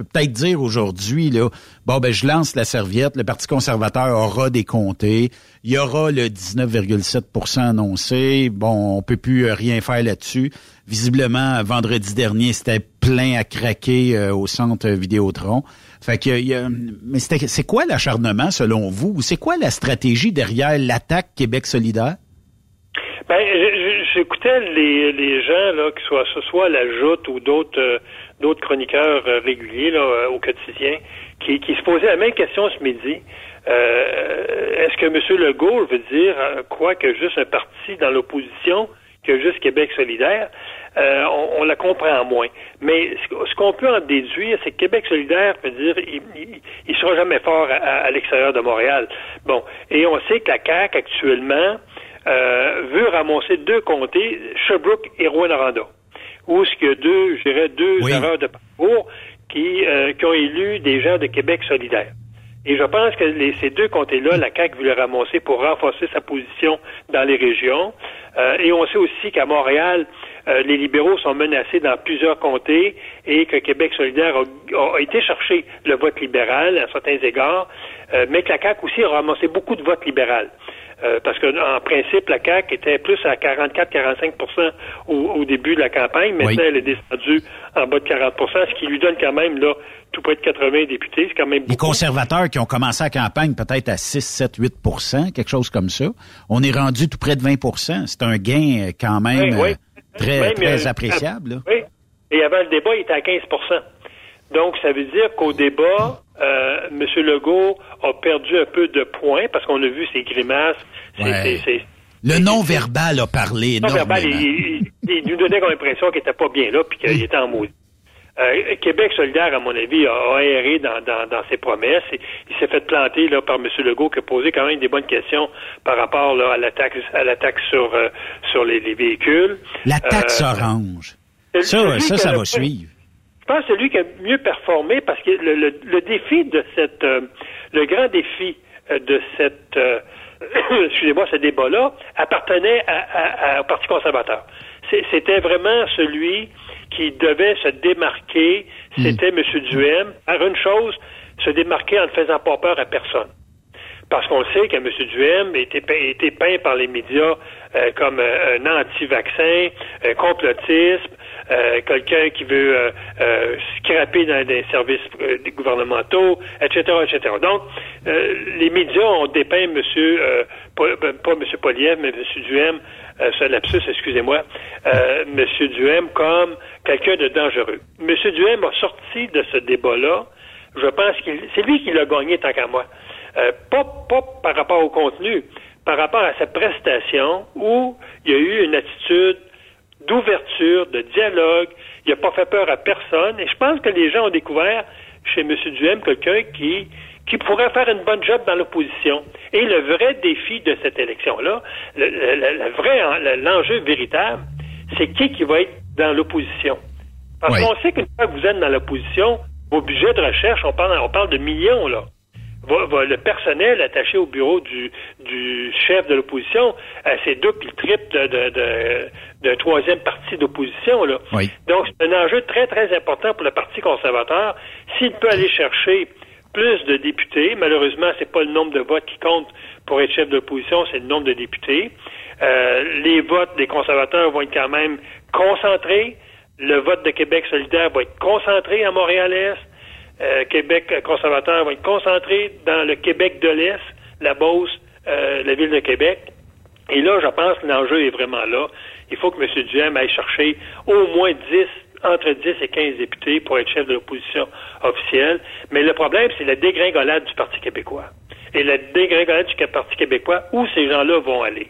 peut peut-être dire aujourd'hui, là, bon, ben, je lance la serviette, le Parti conservateur aura des comtés, il y aura le 19,7% annoncé, bon, on peut plus rien faire là-dessus. Visiblement, vendredi dernier, c'était plein à craquer euh, au centre Vidéotron. Fait que, mais c'est quoi l'acharnement selon vous? C'est quoi la stratégie derrière l'attaque Québec solidaire? Ben, j'écoutais les, les gens, là, que soit, ce soit la Joute ou d'autres euh, chroniqueurs euh, réguliers là, euh, au quotidien, qui, qui se posaient la même question ce midi. Est-ce que M. Legault veut dire quoi que juste un parti dans l'opposition, que juste Québec solidaire? on, on, la comprend moins. Mais ce, qu'on peut en déduire, c'est que Québec solidaire veut dire il, il, sera jamais fort à, à l'extérieur de Montréal. Bon, et on sait que la CAQ actuellement euh, veut ramasser deux comtés, Sherbrooke et Rouen-Noranda, où ce qu'il y a deux, je dirais, deux erreurs de parcours qui, euh, qui ont élu des gens de Québec solidaire. Et je pense que les, ces deux comtés-là, la CAQ veut les ramasser pour renforcer sa position dans les régions. Euh, et on sait aussi qu'à Montréal, euh, les libéraux sont menacés dans plusieurs comtés et que Québec solidaire a, a été chercher le vote libéral à certains égards, euh, mais que la CAQ aussi a ramassé beaucoup de votes libéral. Euh, parce que en principe, la CAQ était plus à 44-45 au, au, début de la campagne. Maintenant, elle est descendue en bas de 40% ce qui lui donne quand même là tout près de 80 députés. C'est quand même beaucoup. Les conservateurs qui ont commencé la campagne peut-être à 6, 7, 8% quelque chose comme ça. On est rendu tout près de 20% C'est un gain euh, quand même euh, très, très appréciable. Oui. Et avant le débat, il était à 15% donc, ça veut dire qu'au débat, euh, M. Legault a perdu un peu de points parce qu'on a vu ses grimaces. le non-verbal a parlé Le non-verbal, il, nous donnait l'impression qu'il n'était pas bien là puis qu'il était en maudit. Euh, Québec solidaire, à mon avis, a, erré dans, dans, ses promesses. il s'est fait planter là, par M. Legault qui a posé quand même des bonnes questions par rapport là, à à l'attaque sur, euh, sur les, véhicules. La taxe orange. Ça, ça, ça va suivre pense celui qui a mieux performé parce que le, défi de cette, euh, le grand défi euh, de cette, euh, excusez-moi, ce débat-là appartenait au Parti conservateur. C'était vraiment celui qui devait se démarquer. Hmm. C'était M. Duhem. Par une chose, se démarquer en ne faisant pas peur à personne parce qu'on sait que M. Duhem était, été peint par les médias comme un anti-vaccin, un complotisme, euh, quelqu'un qui veut euh, euh, scraper dans des services euh, gouvernementaux, etc., etc. Donc, les médias ont dépeint Monsieur, pas, ben, pas Monsieur Poliev, mais Monsieur Duhem, ce lapsus, excusez-moi, Monsieur Duhem comme quelqu'un de dangereux. Monsieur Duhem a sorti de ce débat-là. Je pense qu'il, c'est lui qui l'a gagné tant qu'à moi. pas, pas par rapport au contenu, par rapport à sa prestation où il y a eu une attitude d'ouverture, de dialogue. Il n'a pas fait peur à personne. Et je pense que les gens ont découvert chez M. Duhem quelqu'un qui, qui pourrait faire une bonne job dans l'opposition. Et le vrai défi de cette élection-là, le, vrai, l'enjeu véritable, c'est qui qui va être dans l'opposition. Parce qu'on sait qu'une fois que vous êtes dans l'opposition, vos budgets de recherche, on parle, on parle de millions, là le personnel attaché au bureau du, du chef de l'opposition, euh, c'est double le triple de, de, de, troisième parti d'opposition. Là. Donc, c'est un enjeu très, très important pour le Parti conservateur. S'il peut aller chercher plus de députés, malheureusement, c'est pas le nombre de votes qui compte pour être chef d'opposition, c'est le nombre de députés. Euh, les votes des conservateurs vont être quand même concentrés. Le vote de Québec solidaire va être concentré à Montréal-Est. Euh, Québec conservateur va être concentré dans le Québec de l'Est, la Beauce, euh, la ville de Québec. Et là, je pense que l'enjeu est vraiment là. Il faut que M. Duhem aille chercher au moins 10, entre 10 et 15 députés pour être chef de l'opposition officielle. Mais le problème, c'est la dégringolade du Parti québécois. Et la dégringolade du Parti québécois, où ces gens-là vont aller?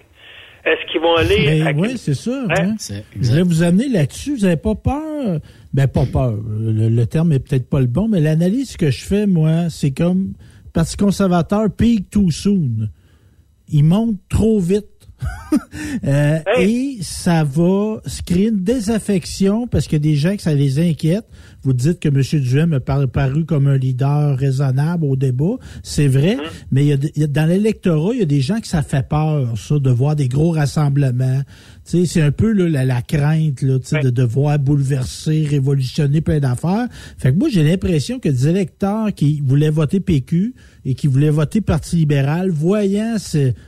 Est-ce qu'ils vont aller... Ben, Oui, c'est ça. Hein? Hein? Je vous amener là-dessus. Vous n'avez pas peur? Ben, pas peur. Le, terme est peut-être pas le bon, mais l'analyse que je fais, moi, c'est comme Parti conservateur peak too soon. Il monte trop vite. Euh, et ça va se créer une désaffection parce que des gens que ça les inquiète. Vous dites que M. Duhem a paru comme un leader raisonnable au débat. C'est vrai, hum. mais il y a, dans l'électorat, il y a des gens qui ça fait peur, ça, de voir des gros rassemblements. C'est un peu là, la, crainte là, de devoir bouleverser, révolutionner plein d'affaires. Fait que moi, j'ai l'impression que des électeurs qui voulaient voter PQ et qui voulaient voter Parti libéral, voyant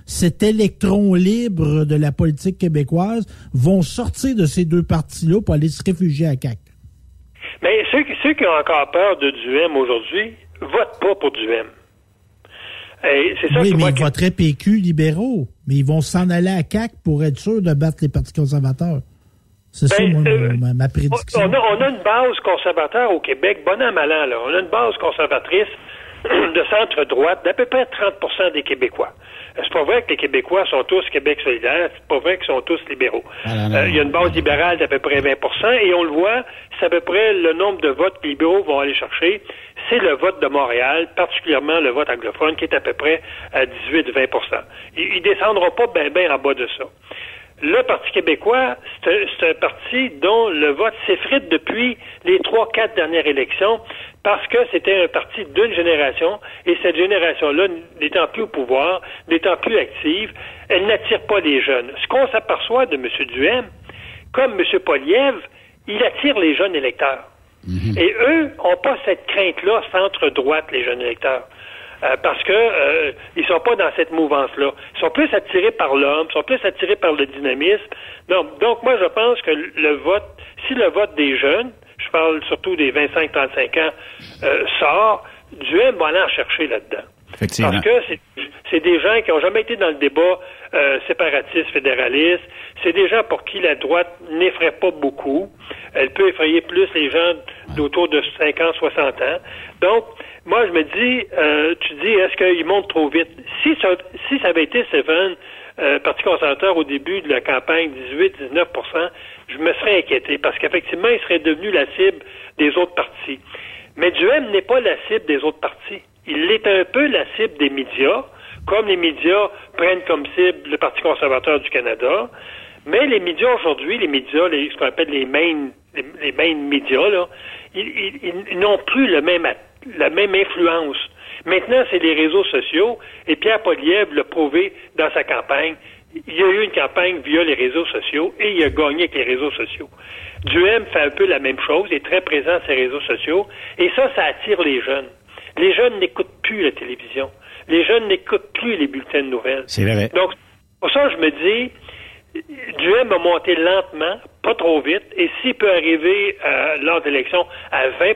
cet électron libre de la politique québécoise, vont sortir de ces deux partis-là pour aller se réfugier à CAC. Mais ceux, ceux qui ont encore peur de Duhem aujourd'hui, votent pas pour Duhem. oui, mais ils voteraient PQ libéraux, mais ils vont s'en aller à CAC pour être sûrs de battre les partis conservateurs. C'est ça, ben, euh, ma, prédiction. On a, on a, une base conservateur au Québec, bon an, mal an, là. On a une base conservatrice de centre-droite d'à peu près 30% des Québécois. C'est pas vrai que les Québécois sont tous Québec solidaire, c'est pas vrai qu'ils sont tous libéraux. Ah, euh, il y a une base libérale d'à peu près 20% et on le voit, c'est à peu près le nombre de votes que les libéraux vont aller chercher. C'est le vote de Montréal, particulièrement le vote anglophone, qui est à peu près à 18-20 Ils, ils descendront pas bien ben en bas de ça. Le Parti québécois, c'est un parti dont le vote s'effrite depuis les trois, quatre dernières élections parce que c'était un parti d'une génération et cette génération-là, n'étant plus au pouvoir, n'étant plus active, elle n'attire pas les jeunes. Ce qu'on s'aperçoit de M. Duhem, comme M. Poliev, il attire les jeunes électeurs. Mhm. Et eux n'ont pas cette crainte-là centre-droite, les jeunes électeurs. Euh, parce que euh, ils sont pas dans cette mouvance-là. Ils sont plus attirés par l'homme, ils sont plus attirés par le dynamisme. Donc, donc moi, je pense que le vote, si le vote des jeunes, je parle surtout des 25-35 ans, euh, sort, Duhem va aller en chercher là-dedans. Parce que c'est des gens qui n'ont jamais été dans le débat euh, séparatiste, fédéraliste. C'est des gens pour qui la droite n'effraie pas beaucoup. Elle peut effrayer plus les gens d'autour de 50, 60 ans. Donc, moi, je me dis, euh, tu dis, est-ce qu'il monte trop vite? Si ça, si ça avait été Seven, euh, Parti conservateur au début de la campagne, 18-19% je me serais inquiété parce qu'effectivement, il serait devenu la cible des autres partis. Mais Duhem n'est pas la cible des autres partis. Il est un peu la cible des médias, comme les médias prennent comme cible le Parti conservateur du Canada. Mais les médias aujourd'hui, les médias, les, ce qu'on appelle les main, les, main médias, là, ils, n'ont plus le même, la même influence. Maintenant, c'est les réseaux sociaux, et Pierre Poliev l'a prouvé dans sa campagne. Il y a eu une campagne via les réseaux sociaux et il a gagné avec les réseaux sociaux. Duhem fait un peu la même chose, il est très présent sur ces réseaux sociaux, et ça, ça attire les jeunes. Les jeunes n'écoutent plus la télévision. Les jeunes n'écoutent plus les bulletins de nouvelles. C'est vrai. Donc, pour ça, je me dis, Duhem va monter lentement, pas trop vite, et s'il peut arriver euh, lors d'élections à 20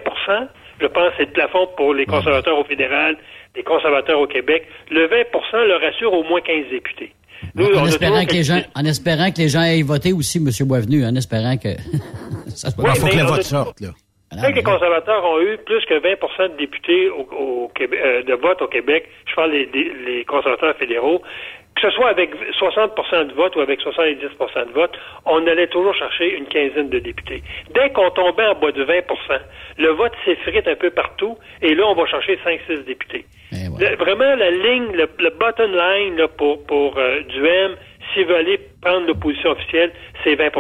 je pense que c'est le plafond pour les conservateurs au fédéral, les conservateurs au Québec, le 20% leur assure au moins 15 députés. en, espérant que les gens, en espérant que les gens aillent voter aussi, M. Boisvenu, en espérant que ça se Il faut que le vote sorte, là. que les conservateurs ont eu plus que 20% de députés au, Québec, euh, de vote au Québec, je parle des les conservateurs fédéraux, que ce soit avec 60% de vote ou avec 70% de vote, on allait toujours chercher une quinzaine de députés. Dès qu'on tombait en bas de 20% le vote s'effrite un peu partout, et là, on va chercher 5-6 députés. vraiment, la ligne, le, bottom line pour, pour euh, Duhem, s'il veut aller prendre l'opposition officielle, c'est 20%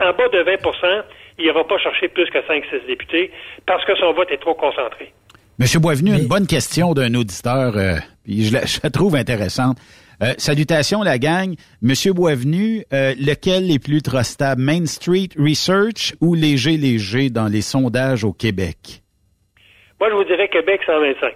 En bas de 20% il n'ira pas chercher plus que 5-6 députés parce que son vote est trop concentré. Monsieur Boisvenu, une bonne question d'un auditeur, euh, je la trouve intéressante. Euh, salutations, la gang. Monsieur Boisvenu, euh, lequel est plus trustable, Main Street Research ou Léger Léger dans les sondages au Québec? Moi, je vous dirais Québec 125.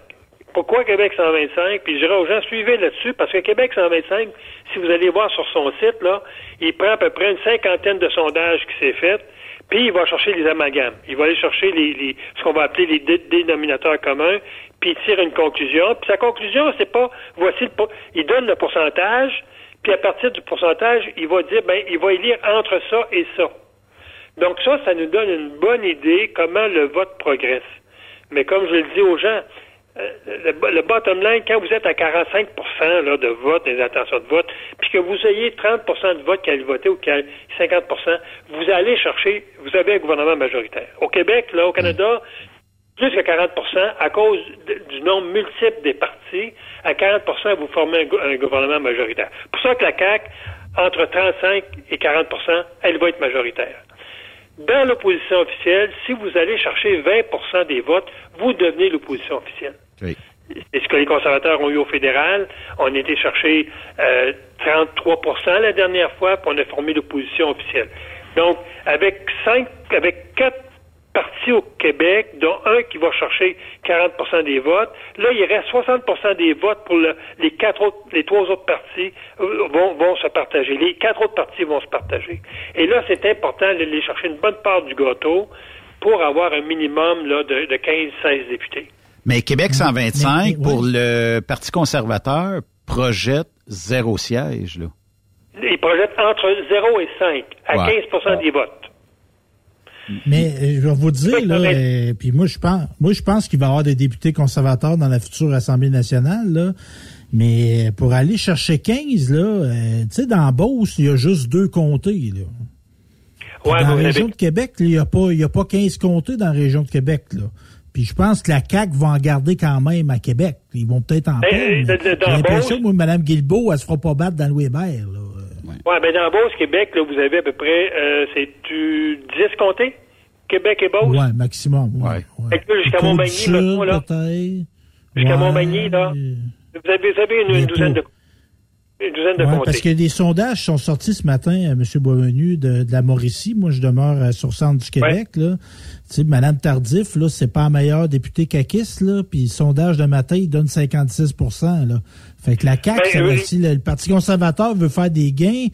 Pourquoi Québec 125? Puis je dirais aux gens, suivez là-dessus, parce que Québec 125, si vous allez voir sur son site, là, il prend à peu près une cinquantaine de sondages qui s'est fait, puis il va chercher les amalgames. Il va aller chercher les, ce qu'on va appeler les dénominateurs communs, puis il tire une conclusion. Puis sa conclusion, c'est pas voici le il donne le pourcentage, puis à partir du pourcentage, il va dire ben il va élire entre ça et ça. Donc ça, ça nous donne une bonne idée comment le vote progresse. Mais comme je le dis aux gens, euh, le, bottom line, quand vous êtes à 45 là, de vote, des intentions de vote, puis que vous ayez 30% de vote qui allent voter ou qui a 50 vous allez chercher, vous avez un gouvernement majoritaire. Au Québec, là, au Canada, plus que 40% à cause du nombre multiple des partis, à 40% vous formez un, gouvernement majoritaire. Pour ça que la CAQ, entre 35 et 40% elle va être majoritaire. dans l'opposition officielle, si vous allez chercher 20% des votes, vous devenez l'opposition officielle. C'est ce que les conservateurs ont eu au fédéral? On a été chercher 33% la dernière fois, puis on a formé l'opposition officielle. Donc, avec cinq, avec quatre partis au Québec, dont un qui va chercher 40% des votes. Là, il reste 60% des votes pour les quatre autres, les trois autres partis euh, vont, vont se partager. Les quatre autres partis vont se partager. Et là, c'est important d'aller chercher une bonne part du gâteau pour avoir un minimum là, de, de 15-16 députés. Mais Québec 125, pour le Parti conservateur, projette zéro siège, là. Il projette entre 0 et 5, à 15 des votes. Mais euh, je vais vous dire, là, euh, puis moi je pense moi je pense qu'il va y avoir des députés conservateurs dans la future Assemblée nationale, là. Mais pour aller chercher 15, là, euh, tu sais, dans Beauce, il y a juste deux comtés, là. Ouais, dans la région de Québec, il n'y a, pas, il y a pas 15 comtés dans la région de Québec, là. Puis je pense que la CAQ va en garder quand même à Québec. Ils vont peut-être en Ben, J'ai l'impression que moi, Mme Guilbeault, elle se fera pas battre dans le Weber, là. Ouais, ben dans Beauce, Québec, là, vous avez à peu près, euh, c'est du 10 comtés? Québec et Beauce? Ouais, maximum. Ouais. Jusqu'à Montmagny, là. Jusqu'à Ouais. Montmagny, là. Vous avez, vous avez une, une douzaine de, une douzaine de Ouais, comtés. parce que des sondages sont sortis ce matin, euh, M. Boisvenu, de, de la Mauricie. Moi, je demeure euh, sur centre du Québec. Là. Tu sais, Mme Tardif, là, c'est pas la meilleure députée caquiste, là. Puis le sondage de matin, il donne 56 là. Fait que la CAQ, Ben, ça va oui. aussi, le, le Parti conservateur veut faire des gains.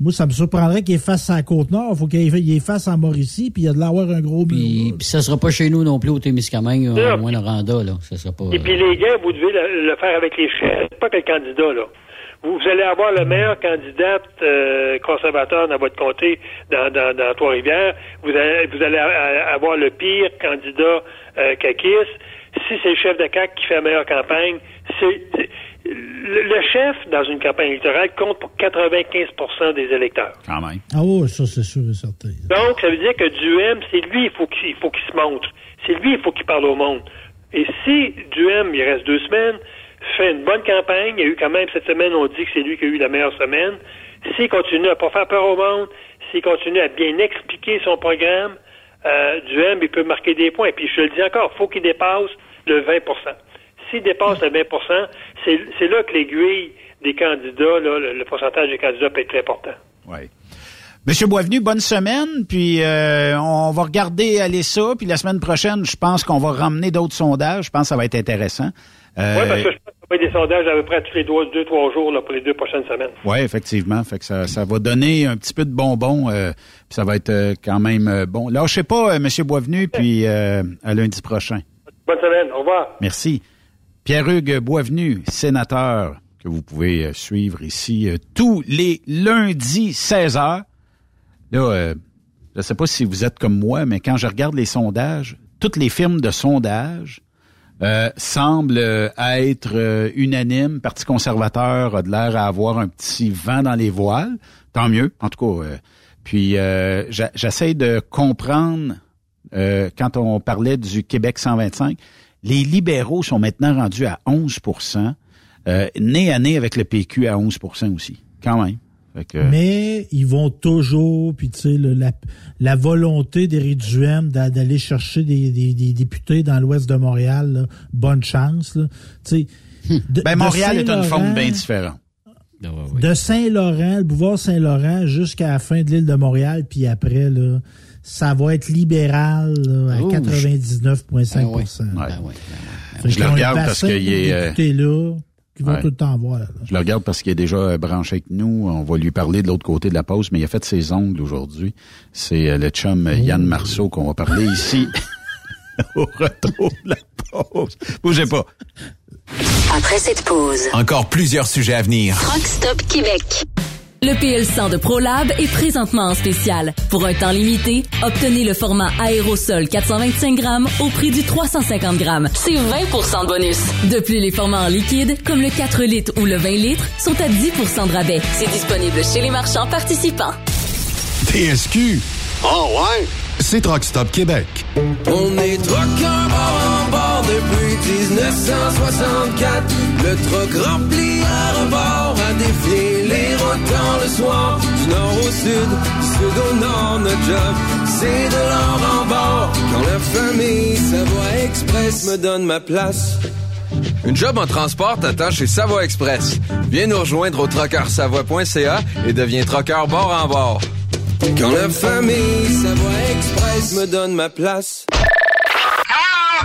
Moi, ça me surprendrait qu'il fasse à la Côte-Nord. faut qu'il il fasse en Mauricie, puis il y a de l'avoir un gros Puis, puis ça sera pas chez nous non plus au Témiscamingue, au Rwanda, là. Ça sera pas... Et puis les gains, vous devez le, le faire avec les chefs, pas le candidat, là. Vous, vous allez avoir le meilleur candidat euh, conservateur dans votre comté, dans, dans, dans Trois-Rivières. Vous allez, vous allez avoir le pire candidat euh, caquiste. Si c'est le chef de CAC qui fait la meilleure campagne, c'est le, le chef dans une campagne électorale compte pour 95% des électeurs. Quand même. Ah oui, ça, c'est sûr et certain. Donc, ça veut dire que Duhem, c'est lui, il faut qu'il il faut qu'il se montre. C'est lui, il faut qu'il parle au monde. Et si Duhem, il reste deux semaines, fait une bonne campagne, il y a eu quand même cette semaine, on dit que c'est lui qui a eu la meilleure semaine. S'il continue à pas faire peur au monde, s'il continue à bien expliquer son programme, euh, Duhem, il peut marquer des points. Et puis, je le dis encore, faut qu'il dépasse le 20% S'il dépasse le 20 c'est c'est là que l'aiguille des candidats, là, le, le pourcentage des candidats peut être très important. Oui. Monsieur Boisvenu, bonne semaine, puis euh, on va regarder aller ça, puis la semaine prochaine, je pense qu'on va ramener d'autres sondages, je pense que ça va être intéressant. Euh, Oui, parce que je avoir des sondages à peu près tous les deux, deux trois jours là, pour les deux prochaines semaines. Oui, effectivement. Fait que ça, ça va donner un petit peu de bonbons, euh, puis ça va être euh, quand même euh, bon. Là, je sais pas, euh, Monsieur Boisvenu, puis euh, à lundi prochain. Bonne semaine. Au revoir. Merci. Pierre-Hugues Boisvenu, sénateur, que vous pouvez suivre ici euh, tous les lundis 16 heures. Là, euh, je ne sais pas si vous êtes comme moi, mais quand je regarde les sondages, toutes les firmes de sondage euh, semblent euh, être euh, unanimes. Parti conservateur a de l'air à avoir un petit vent dans les voiles. Tant mieux, en tout cas. euh, puis euh, j'essaie de comprendre quand on parlait du Québec 125, les libéraux sont maintenant rendus à 11% euh, nez à nez avec le PQ à 11% aussi, quand même. Que- Mais ils vont toujours, puis tu sais, le- la, la volonté d'Éric Duhem d'a- d'aller chercher des, des- des députés dans l'ouest de Montréal, là, bonne chance. Là. Tu sais, de- ben, Montréal est une Saint-Laurent- forme bien différente. De Saint-Laurent, le boulevard Saint-Laurent, jusqu'à la fin de l'île de Montréal, puis après, là, ça va être libéral là, à Ouh, 99,5 Ouais. Fait Je qu'ils le ont un regarde parce qu'il est, euh, là, qui vont ouais. tout le temps voir. là. Je le regarde parce qu'il est déjà euh, branché avec nous. On va lui parler de l'autre côté de la pause, mais il a fait ses ongles aujourd'hui. C'est euh, le chum euh, Yann Marceau qu'on va parler ici au retour de la pause. Bougez pas. Après cette pause, Encore plusieurs sujets à venir. Truck Stop Québec. Le PL100 de ProLab est présentement en spécial. Pour un temps limité, obtenez le format aérosol 425 grammes au prix du 350 grammes. C'est 20% de bonus. De plus, les formats en liquide, comme le 4 litres ou le 20 litres, sont à 10% de rabais. C'est disponible chez les marchands participants. TSQ. Oh ouais? C'est Truck Stop Québec. On est truckers bord en bord depuis 1964. Le truck rempli à rebord a défié dans le soir. Du nord au sud, du sud au nord, notre job, c'est de l'or en bord. Quand la famille Savoie Express me donne ma place. Une job en transport t'attend chez Savoie Express. Viens nous rejoindre au trockeursavoie.ca et deviens trockeur bord en bord. Quand la famille Savoie Express me donne ma place.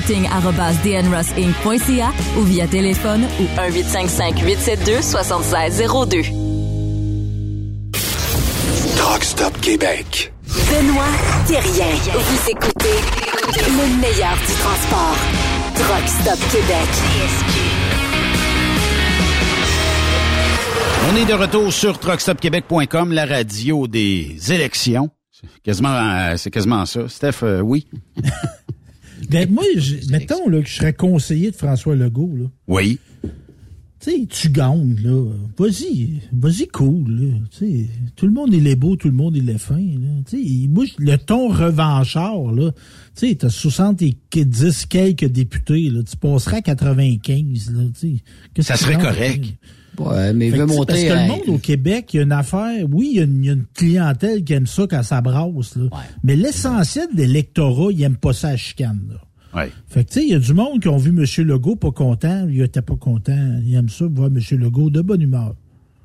recruiting.dnrossinc.ca ou via téléphone ou 1-855-872-7602. Truck Stop Québec. Benoît Thérien. Vous écoutez le meilleur du transport. Truck Stop Québec. On est de retour sur truckstopquebec.com, la radio des élections. C'est quasiment, euh, c'est quasiment ça. Steph, euh, oui. Ben, moi, je- mettons là, que je serais conseiller de François Legault. Là. Oui. tu sais, tu gagnes, là. Vas-y, vas-y cool, là. Tu sais, tout le monde, il est beau, tout le monde, il est fin, là. Tu sais, moi, le ton revanchard, là, tu t'as 70 quelques députés, là. Tu passerais à 95, là, tu sais. Qu'est-ce Ça serait correct. Ouais, mais il veut monter. Parce que à- le monde au Québec, il y a une affaire. Oui, il y a une, y a une clientèle qui aime ça quand ça brasse. Là. Mais l'essentiel de l'électorat, il aime pas ça à chicane. Là. Ouais. Fait que, tu sais, il y a du monde qui ont vu M. Legault pas content. Il était pas content. Il aime ça, voir M. Legault de bonne humeur.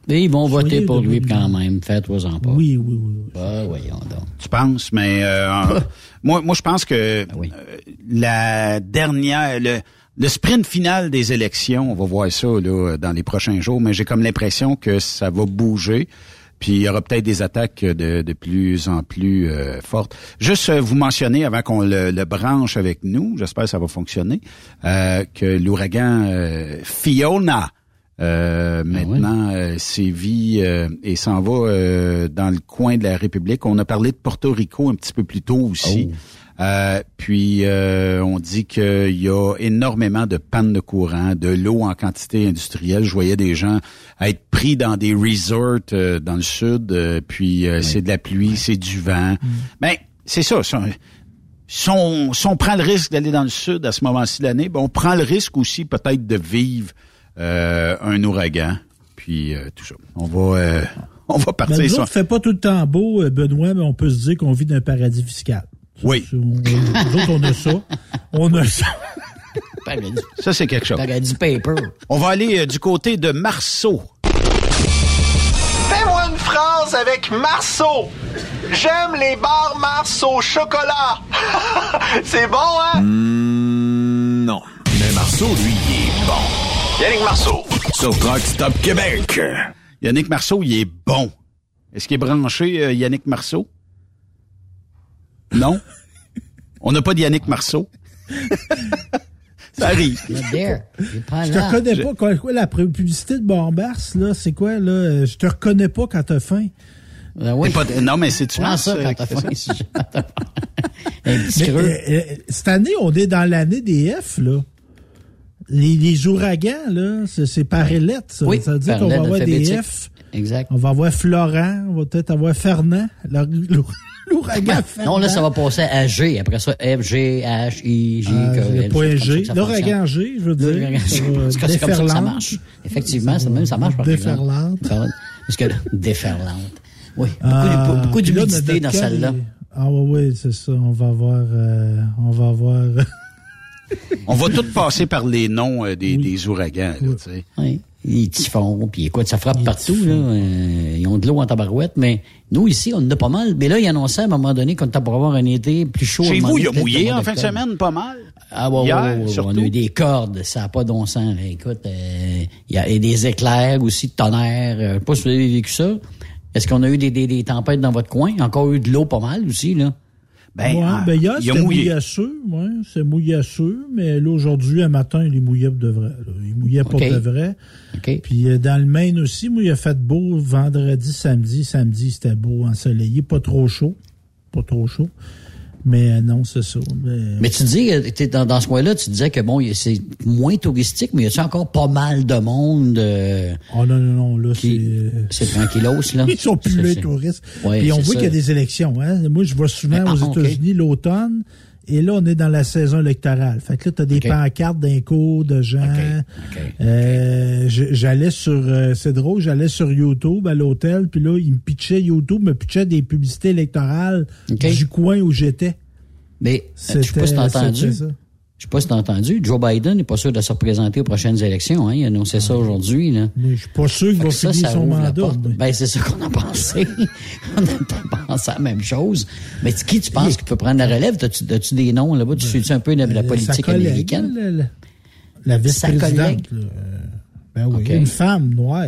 Mais ils vont Soyez voter pour lui quand même. Faites-toi-en pas. Oui, oui, oui. Ah, voyons donc. Tu penses, mais euh, moi, moi, je pense que euh, la dernière, le, le sprint final des élections, on va voir ça là, dans les prochains jours, mais j'ai comme l'impression que ça va bouger. Puis il y aura peut-être des attaques de, de plus en plus euh, fortes. Juste euh, vous mentionner, avant qu'on le, le branche avec nous, j'espère que ça va fonctionner, euh, que l'ouragan euh, Fiona euh, maintenant euh, sévit euh, et s'en va euh, dans le coin de la République. On a parlé de Porto Rico un petit peu plus tôt aussi. Euh, puis euh, on dit qu'il y a énormément de pannes de courant, de l'eau en quantité industrielle. Je voyais des gens être pris dans des resorts euh, dans le sud, euh, puis euh, c'est de la pluie, c'est du vent. Ben c'est ça. si on, si on prend le risque d'aller dans le sud à ce moment-ci de l'année, ben on prend le risque aussi peut-être de vivre euh, un ouragan, puis euh, tout ça. On va, euh, on va Mais partir nous ça. autres, fait pas tout le temps beau, Benoît, mais on peut se dire qu'on vit d'un paradis fiscal. Oui. On, nous autres, on a ça. On a ça. Ça, c'est quelque chose. Paradis paper. On va aller euh, du côté de Marceau. Fais-moi une phrase avec Marceau. J'aime les bars Mars au chocolat. C'est bon, hein? non. Mais Marceau, lui, il est bon. Yannick Marceau. Sur Truck Stop Québec. Yannick Marceau, il est bon. Est-ce qu'il est branché, euh, Yannick Marceau? Non? On n'a pas de Yannick Marceau. Ça arrive. There. Je te reconnais pas. Quoi, quoi, la publicité de Bombars, là, c'est quoi, là? Euh, Je te reconnais pas quand t'as faim. Ben oui. T'es pas- non, mais c'est tu ça euh, quand t'as que faim. Mais, euh, euh, cette année, on est dans l'année des F, là. Les, les ouragans, là, c'est par ça. Oui, ça veut dire qu'on va avoir des. F. Exact. On va avoir Florent, on va peut-être avoir Fernand. L'ouragan Fernand. Non, là, ça va passer à G. Après ça, F, G, H, I, J, Ah, K, point G. L'ouragan. G, je veux dire. L'ouragan G. C'est comme ça que ça marche. Effectivement, ça, même, ça marche par. Déferlante. Déferlante. Parce que, déferlante. Oui. Beaucoup, Ah, beaucoup d'humidité dans celle-là. Ah oui, oui, c'est ça. On va avoir... euh, on va avoir... On va tout passer par les noms euh, des, des ouragans, là, tu sais. Oui. Les typhons, puis écoute, ça frappe partout. Là. Euh, ils ont de l'eau en tabarouette, mais nous, ici, on en a pas mal. Mais là, ils annonçaient à un moment donné qu'on était pour avoir un été plus chaud. Chez vous, il a mouillé en fin de semaine, pas mal? Ah ouais, ouais, Hier, ouais, ouais, on a eu des cordes, ça n'a pas bon sens. Écoute, euh, il y a et des éclairs aussi, de tonnerre. Euh, je sais pas si vous avez vécu ça. Est-ce qu'on a eu des, des, des tempêtes dans votre coin? Encore eu de l'eau pas mal aussi, là. Ben, ouais, ah, ben hier, c'était mouillé. mouillasseux. Ouais, c'est mouillasseux. Mais là, aujourd'hui, un matin, il est mouillé pour de vrai. là. Il mouillait OK. pour de vrai. Puis euh, dans le Maine aussi, moi, il a fait beau vendredi, samedi. Samedi, c'était beau, ensoleillé. Pas trop chaud. Pas trop chaud. Mais euh, non, c'est ça. Mais, Mais tu dis, euh, t'es dans, dans ce coin-là, tu disais que bon, a- c'est moins touristique, mais y a-tu encore pas mal de monde? euh, Oh non, non, non, là, c'est... c'est tranquillos, là? Ils sont plus les touristes. Ouais, Puis on voit qu'il y a des élections. Hein? Moi, je vois souvent Ah, aux ok. États-Unis l'automne. Et là, on est dans la saison électorale. Fait que là, t'as des Ok. pancartes d'un cours de gens. Euh, j'allais sur... euh, c'est drôle, j'allais sur YouTube à l'hôtel. Puis là, ils me pitchaient, YouTube me pitchait des publicités électorales du coin où j'étais. Mais, euh, je sais pas si t'as C'était- entendu. Je sais pas si t'as entendu. Joe Biden n'est pas sûr de se représenter aux prochaines élections, hein. Il a annoncé ça aujourd'hui, là. Mais je suis pas sûr qu'il va ça, finir ça son la mandat. mais- Ben, c'est ça qu'on a pensé. on a pensé à la même chose. Mais tu- qui tu penses qui peut prendre la relève? T'as-tu, as-tu des noms là-bas? Tu suis-tu un peu de la Euh, sa politique collègue, américaine? La, la- la vice-présidente. euh, Ben oui, une femme noire.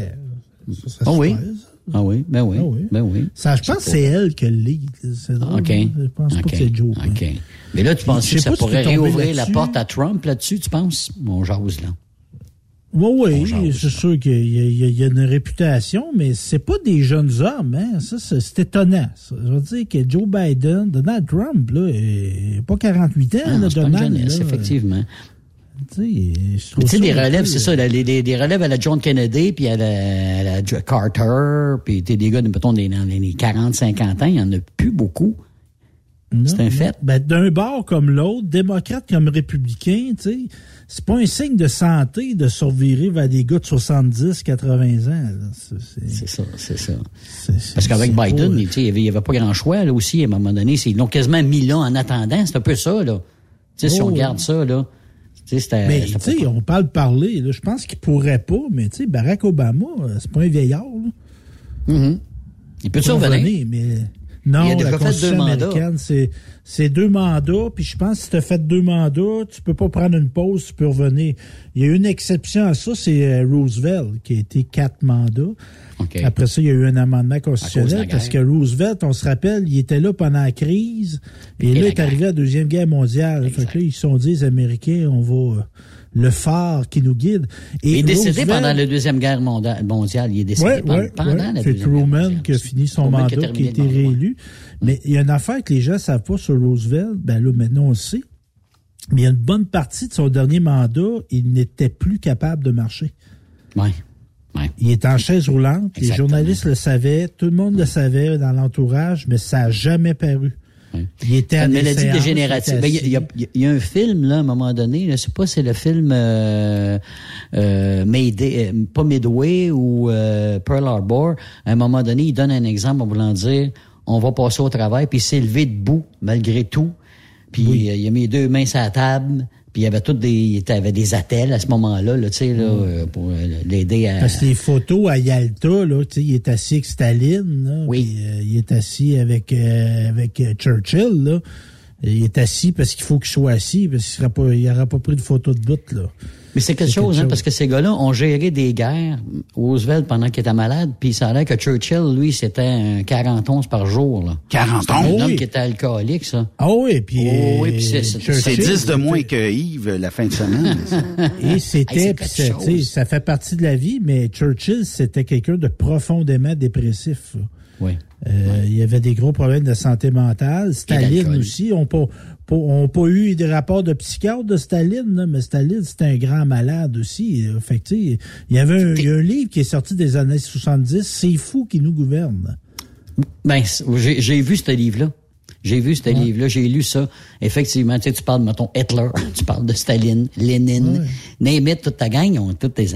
Ça, ça se oui? ça. Ah oui, ben oui. Ah oui. Ben oui. Ça, je pense que c'est elle qui le lead. C'est drôle. OK. hein? Je pense pas que c'est Joe. OK. Mais là, tu penses que ça pourrait réouvrir la porte à Trump là-dessus, tu penses? On jase, là. Oui, oui, c'est sûr qu'il y, a- y une réputation, mais c'est pas des jeunes hommes, hein. Ça, c'est étonnant. ça. Je veux dire que Joe Biden, Donald Trump, là, est pas 48 ans, Ah, là, c'est pas une Donald. jeunesse, là. effectivement. Tu sais, des relèves, c'est ça, les- des, des relèves à la John Kennedy, puis à la, à Carter, puis t'es des gars, mettons, des- dans les 40, 50 ans, il y en a plus beaucoup. C'est un fait. Ben, d'un bord comme l'autre, démocrate comme républicain, tu sais, c'est pas un signe de santé de survivre vers des gars de 70, 80 ans. C'est ça, c'est ça. Parce qu'avec Biden, pas- il sais, il y avait, pas grand choix, là, aussi, à un moment donné. Ils l'ont quasiment mis là en attendant. C'est un peu ça, là. Tu sais, si Oh, on oui. regarde ça, là. Mais tu sais, on parle parler. Je pense qu'il pourrait pas, mais tu sais, Barack Obama, euh, c'est pas un vieillard. Là. Mhm. Il peut survenir. revenir, mais non, Il a déjà la fait Constitution deux mandats. américaine, c'est c'est deux mandats. Puis je pense que si tu as fait deux mandats, tu peux pas prendre une pause, tu peux revenir. Il y a une exception à ça, c'est euh, Roosevelt qui a été quatre mandats. Après ça, il y a eu un amendement constitutionnel parce que. Roosevelt, on se rappelle, il était là pendant la crise et, Et là, il est arrivé à la Deuxième Guerre mondiale. Fait que là, ils se sont dit, les Américains, on va... euh, le phare qui nous guide. Il est décédé Roosevelt- pendant la Deuxième Guerre mondiale. Il est décédé Ouais, pendant, ouais, pendant ouais. la C'est Deuxième Guerre Truman mondiale. qui a fini son Truman mandat, qui a été réélu. Mais il y a une affaire que les gens savent pas sur Roosevelt. Ben là, maintenant, on le sait. Mais il y a une bonne partie de son dernier mandat, il n'était plus capable de marcher. Ouais. Ouais. Il est en chaise roulante. Les journalistes le savaient. Tout le monde le savait dans l'entourage, mais ça n'a jamais paru. Il était une maladie séances, dégénérative. il Ben, Il y, a- y y un film, là, à un moment donné, je sais pas si c'est le film euh, euh, Mayday, euh, pas Midway ou euh, Pearl Harbor. À un moment donné, il donne un exemple en voulant dire on va passer au travail, puis il s'est levé debout, malgré tout. Puis il a mis deux mains sur la table, puis il y avait toutes des, il avait des attelles à ce moment-là, là, tu sais, là, euh, pour euh, l'aider à... Parce que les photos à Yalta, là, tu sais, il est assis avec Staline, là, puis, euh, il est assis avec euh, avec Churchill, là. Il est assis parce qu'il faut qu'il soit assis, parce qu'il n'aurait pas, il aura pas pris de photo de bout, là. Mais c'est quelque chose, hein, parce que ces gars-là ont géré des guerres, Roosevelt, pendant qu'il était malade, puis ça a l'air que Churchill, lui, c'était un 40 onces par jour. Là. 40 C'est un onces? homme Oui. qui était alcoolique, ça. Ah oui, puis... Oh, oui, puis c'est- c'est- C'est 10 de moins que Yves euh, la fin de semaine. ça. Et Hey, c'était, sais, ça fait partie de la vie, mais Churchill, c'était quelqu'un de profondément dépressif. là. Oui. Euh, Il y avait des gros problèmes de santé mentale. Staline aussi. On n'a pas, pas- on pas eu des rapports de psychiatre de Staline, là, mais Staline, c'était un grand malade aussi. Fait que, tu sais, il y avait un, y a un livre qui est sorti des années 70, C'est fou qui nous gouverne. Ben, j'ai vu ce livre-là. J'ai vu ce livre-là, j'ai lu ça. Effectivement, tu sais, tu parles, mettons, Hitler, tu parles de Staline, Lénine, it, toute ta gang, ils ont toutes des...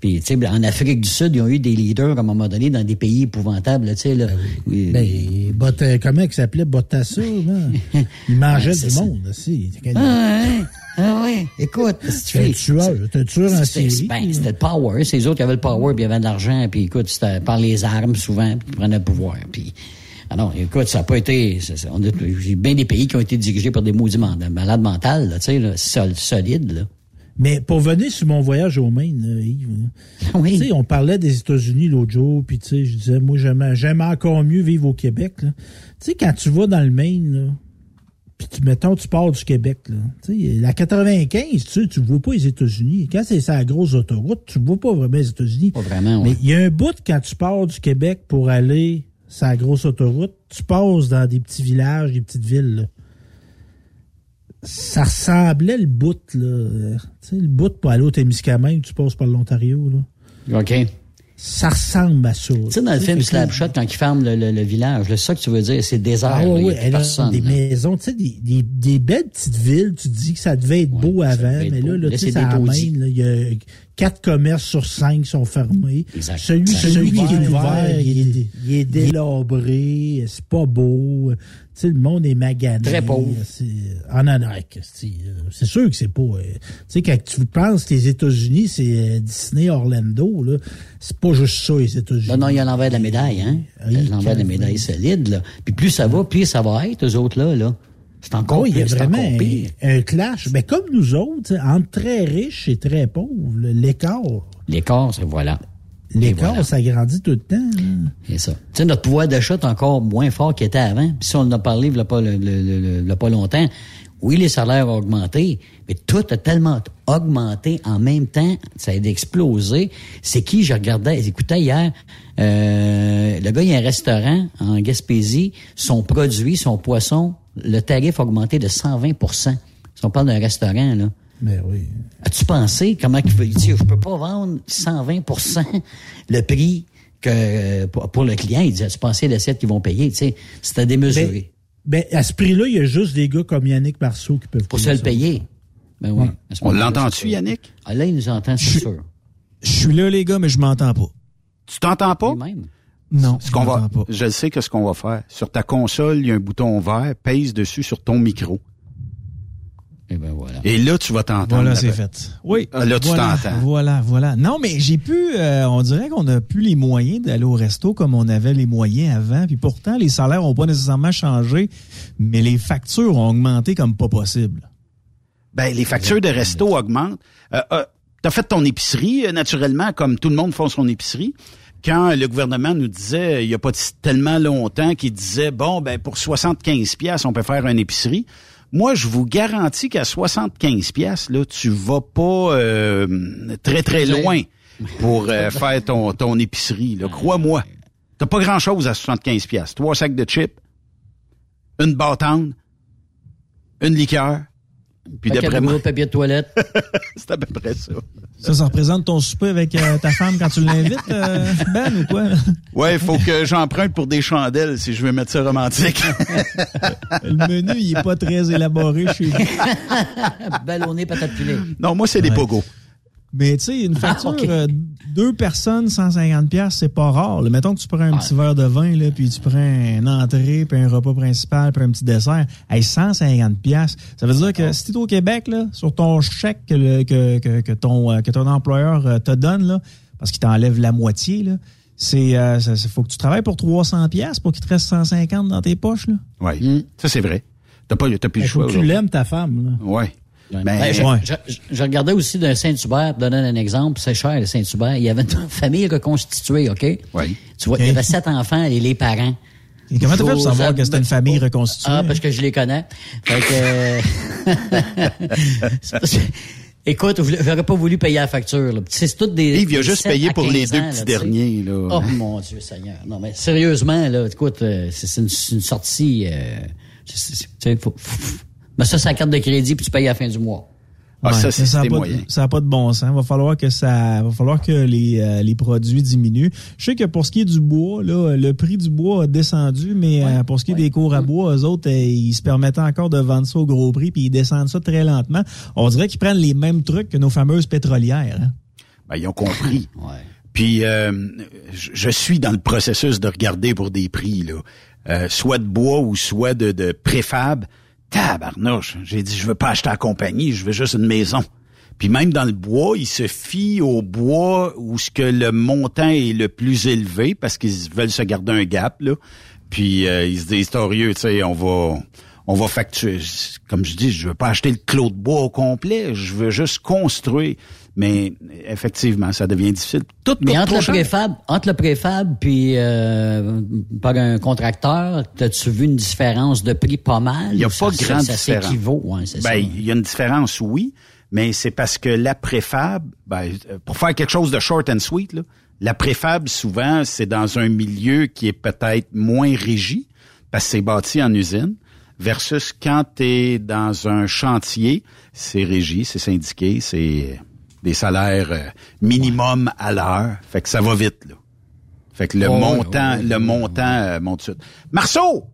Puis, tu sais, en Afrique du Sud, ils ont eu des leaders, à un moment donné, dans des pays épouvantables, tu sais, là. Oui. Ben, Bot- euh, comment il s'appelait? Botassa, là? Il mangeait Ouais, du ça. monde, aussi. Ah, ouais, ah ouais, écoute, C'est un tueur, c'est un tueur en C'était série. ben, c'était le power. C'est les autres qui avaient le power, puis il y avait de l'argent, puis écoute, c'était par les armes souvent, puis ils prenaient le pouvoir. Puis, ah non, écoute, ça n'a pas été. on a j'ai bien des pays qui ont été dirigés par des maudits malades mentales, tu sais, là, sol- solides, là. Mais pour venir sur mon voyage au Maine, là, Yves, là, tu sais, on parlait des États-Unis l'autre jour, puis tu sais, je disais, moi, j'aime, j'aime encore mieux vivre au Québec. Tu sais, quand tu vas dans le Maine, là, puis tu, mettons, tu pars du Québec, là, tu sais, la 95, tu sais, tu vois pas les États-Unis. Quand c'est la grosse autoroute, tu vois pas vraiment les États-Unis. Pas vraiment, ouais. Mais il y a un bout quand tu pars du Québec pour aller la grosse autoroute, tu passes dans des petits villages, des petites villes, là ça ressemblait le bout, là. Tu sais, le bout pour aller au Témiscamingue, tu passes par l'Ontario, là. OK. Ça ressemble à ça. Tu sais, dans le film Slapshot, quand ils ferment le, le- le village, c'est ça que tu veux dire, c'est désert, Ah oui, personne. des là. maisons, tu sais, des, des, des belles petites villes, tu dis que ça devait être beau avant, mais là, beau. là, Là, tu sais, ça amène, il y a quatre commerces sur cinq sont fermés. Exact. Celui, celui qui est Ouvert, il est, il est délabré, c'est pas beau. Tu sais, le monde est magané. Très pauvre. C'est, ah non, non, c'est, sûr que c'est pas... euh, tu sais, quand tu penses que les États-Unis, c'est euh, Disney, Orlando, là, c'est pas juste ça, les États-Unis. Non, non, il y a l'envers de la médaille, hein. Oui, l'envers de la médaille solide, là. Puis plus ça va, plus ça va être, eux autres-là, là. C'est encore Oui, il y a pire, vraiment pire. un, un clash. Mais comme nous autres, entre très riches et très pauvres, l'écart, L'écart, c'est voilà. l'écart, voilà. ça grandit tout le temps. C'est ça. Tu sais, notre pouvoir d'achat est encore moins fort qu'il était avant. Puis si on en a parlé il y a pas, le, le- le- le- il y a pas longtemps, oui, les salaires ont augmenté, mais tout a tellement augmenté en même temps, ça a explosé. C'est qui, je regardais, j'écoutais hier, euh, le gars, il y a un restaurant en Gaspésie, son produit, son poisson, le tarif a augmenté de 120% Si on parle d'un restaurant, là. Mais oui. As-tu pensé comment il veut dire je peux pas vendre 120% le prix que pour, pour le client, il dit as-tu pensé l'assiette qu'ils vont payer, tu sais, c'était démesuré. Ben, à ce prix-là, il y a juste des gars comme Yannick Marceau qui peuvent Pour se le payer. Ben oui. On l'entend-tu, Yannick? Ah, là, il nous entend, c'est sûr. Je suis là, les gars, mais je m'entends pas. Tu t'entends pas? Non, Ce qu'on va, je sais que ce qu'on va faire. Sur ta console, il y a un bouton vert, pèse dessus sur ton micro. Et ben voilà. Et là, tu vas t'entendre. Voilà, c'est fait. Oui. Ah, Là, tu voilà, t'entends. Voilà, voilà. Non, mais j'ai pu, euh, on dirait qu'on n'a plus les moyens d'aller au resto comme on avait les moyens avant. Puis pourtant, les salaires ont pas nécessairement changé, mais les factures ont augmenté comme pas possible. Ben, les factures de resto augmentent. Euh, euh, T'as fait ton épicerie, euh, naturellement, comme tout le monde fait son épicerie. Quand le gouvernement nous disait, il y a pas tellement longtemps, qu'il disait, bon, ben, pour 75 pièces, on peut faire une épicerie. Moi, je vous garantis qu'à 75 pièces, là, tu vas pas euh, très très loin pour euh, faire ton ton épicerie. Là, crois-moi. T'as pas grand chose à 75 pièces. Trois sacs de chips, une bâtonne, une liqueur. Puis d'après moi, papier de toilette. c'est à peu près ça. Ça, ça représente ton souper avec euh, ta femme quand tu l'invites, euh, Ben, ou quoi? Ouais, il faut que j'emprunte pour des chandelles si je veux mettre ça romantique. Le menu, il est pas très élaboré chez vous. Ballonné, patate pilée. Non, moi, c'est des pogos. Mais tu sais, une facture, Ah, ok. euh, deux personnes, 150 pièces, c'est pas rare. là. Mettons que tu prends un petit verre de vin, là, puis tu prends une entrée, puis un repas principal, puis un petit dessert. Hey, 150 pièces. Ça veut dire Ah. que si tu es au Québec, là, sur ton chèque que, le- que, que, que ton, euh, que ton employeur euh, te donne, là, parce qu'il t'enlève la moitié, là, c'est, euh, faut que tu travailles pour 300 pièces pour qu'il te reste 150 dans tes poches, là. Oui, ça c'est vrai. T'as pas, t'as plus le Il faut choix. que tu l'aimes, ta femme. Là. Ouais. Ben, Ben, je, ouais. je- je- je regardais aussi d'un Saint-Hubert, pour donner un exemple, c'est cher, le Saint-Hubert. Il y avait une famille reconstituée, OK? Oui. Tu vois, il y avait sept enfants et les parents. Et comment t'as fait pour savoir que c'était une famille reconstituée? Ah, parce que je les connais. Fait que, euh, c'est parce que- Écoute, je- j'aurais pas voulu payer la facture. là. C'est tout des. Yves, il a juste 7 payé pour les 15 deux ans, petits là, derniers. Là. Oh mon Dieu Seigneur. Non, mais sérieusement, là, écoute, euh, c'est c'est une, c'est une sortie. Euh, c'est- c'est- tu sais, faut, faut- mais ça, c'est la carte de crédit, puis tu payes à la fin du mois. Ah, ça, Ouais, c'est ça n'a pas de bon sens. Va falloir que ça, va falloir que les, euh, les produits diminuent. Je sais que pour ce qui est du bois, là, le prix du bois a descendu, mais euh, pour ce qui est des cours à bois, eux autres, euh, ils se permettent encore de vendre ça au gros prix, puis ils descendent ça très lentement. On dirait qu'ils prennent les mêmes trucs que nos fameuses pétrolières. hein. Ben, ils ont compris. Puis euh, je je suis dans le processus de regarder pour des prix, là. Euh, soit de bois ou soit de, de préfab. Tabarnouche, j'ai dit je veux pas acheter la compagnie, je veux juste une maison. Puis même dans le bois, ils se fient au bois où ce que le montant est le plus élevé parce qu'ils veulent se garder un gap là. Puis euh, ils se disent torieux, tu sais, on va on va facturer. Comme je dis, je veux pas acheter le clos de bois au complet, je veux juste construire. Mais effectivement, ça devient difficile. Tout Mais entre le cher. préfab, entre le préfab puis euh, par un contracteur, as-tu vu une différence de prix pas mal? Il n'y a pas ça, grande ça, ça différence. s'équivaut, ouais, c'est ben, il y a une différence, oui, mais c'est parce que la préfab, ben, euh, pour faire quelque chose de short and sweet, là, la préfab, souvent, c'est dans un milieu qui est peut-être moins régi, parce que c'est bâti en usine, versus quand tu es dans un chantier, c'est régi, c'est syndiqué, c'est des salaires euh, minimum à l'heure. Fait que ça va vite, là. Fait que le montant, le montant euh, monte suite. Marceau!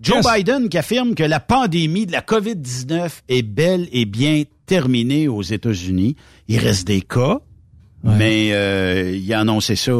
Joe Yes. Biden qui affirme que la pandémie de la COVID-19 est bel et bien terminée aux États-Unis. Il reste des cas, mais euh, il a annoncé ça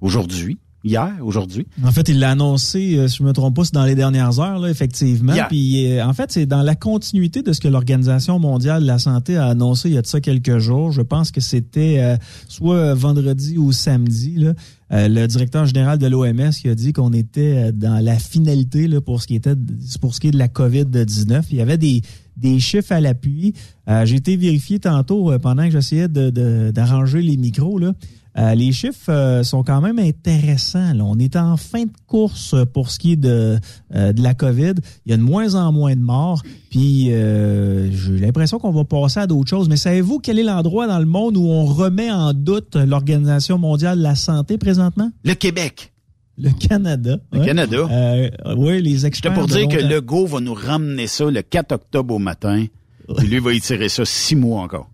aujourd'hui, hier, aujourd'hui. En fait, il l'a annoncé, euh, si je me trompe pas, c'est dans les dernières heures, là, effectivement. Puis, euh, en fait, c'est dans la continuité de ce que l'Organisation mondiale de la santé a annoncé il y a de ça quelques jours. Je pense que c'était euh, soit vendredi ou samedi. Là, le directeur général de l'OMS qui a dit qu'on était dans la finalité là, pour ce qui était pour ce qui est de la COVID-19. Il y avait des des chiffres à l'appui. J'ai été vérifié tantôt pendant que j'essayais de- de- d'arranger les micros. Là. Euh, les chiffres euh, sont quand même intéressants. là. On est en fin de course pour ce qui est de, euh, de la COVID. Il y a de moins en moins de morts. Puis euh, j'ai l'impression qu'on va passer à d'autres choses. Mais savez-vous quel est l'endroit dans le monde où on remet en doute l'Organisation mondiale de la santé présentement? Le Québec. Le Canada. Le ouais. Canada. Euh, oui, les C'était experts. pour de dire que Legault va nous ramener ça le 4 octobre au matin. Puis lui va y tirer ça six mois encore.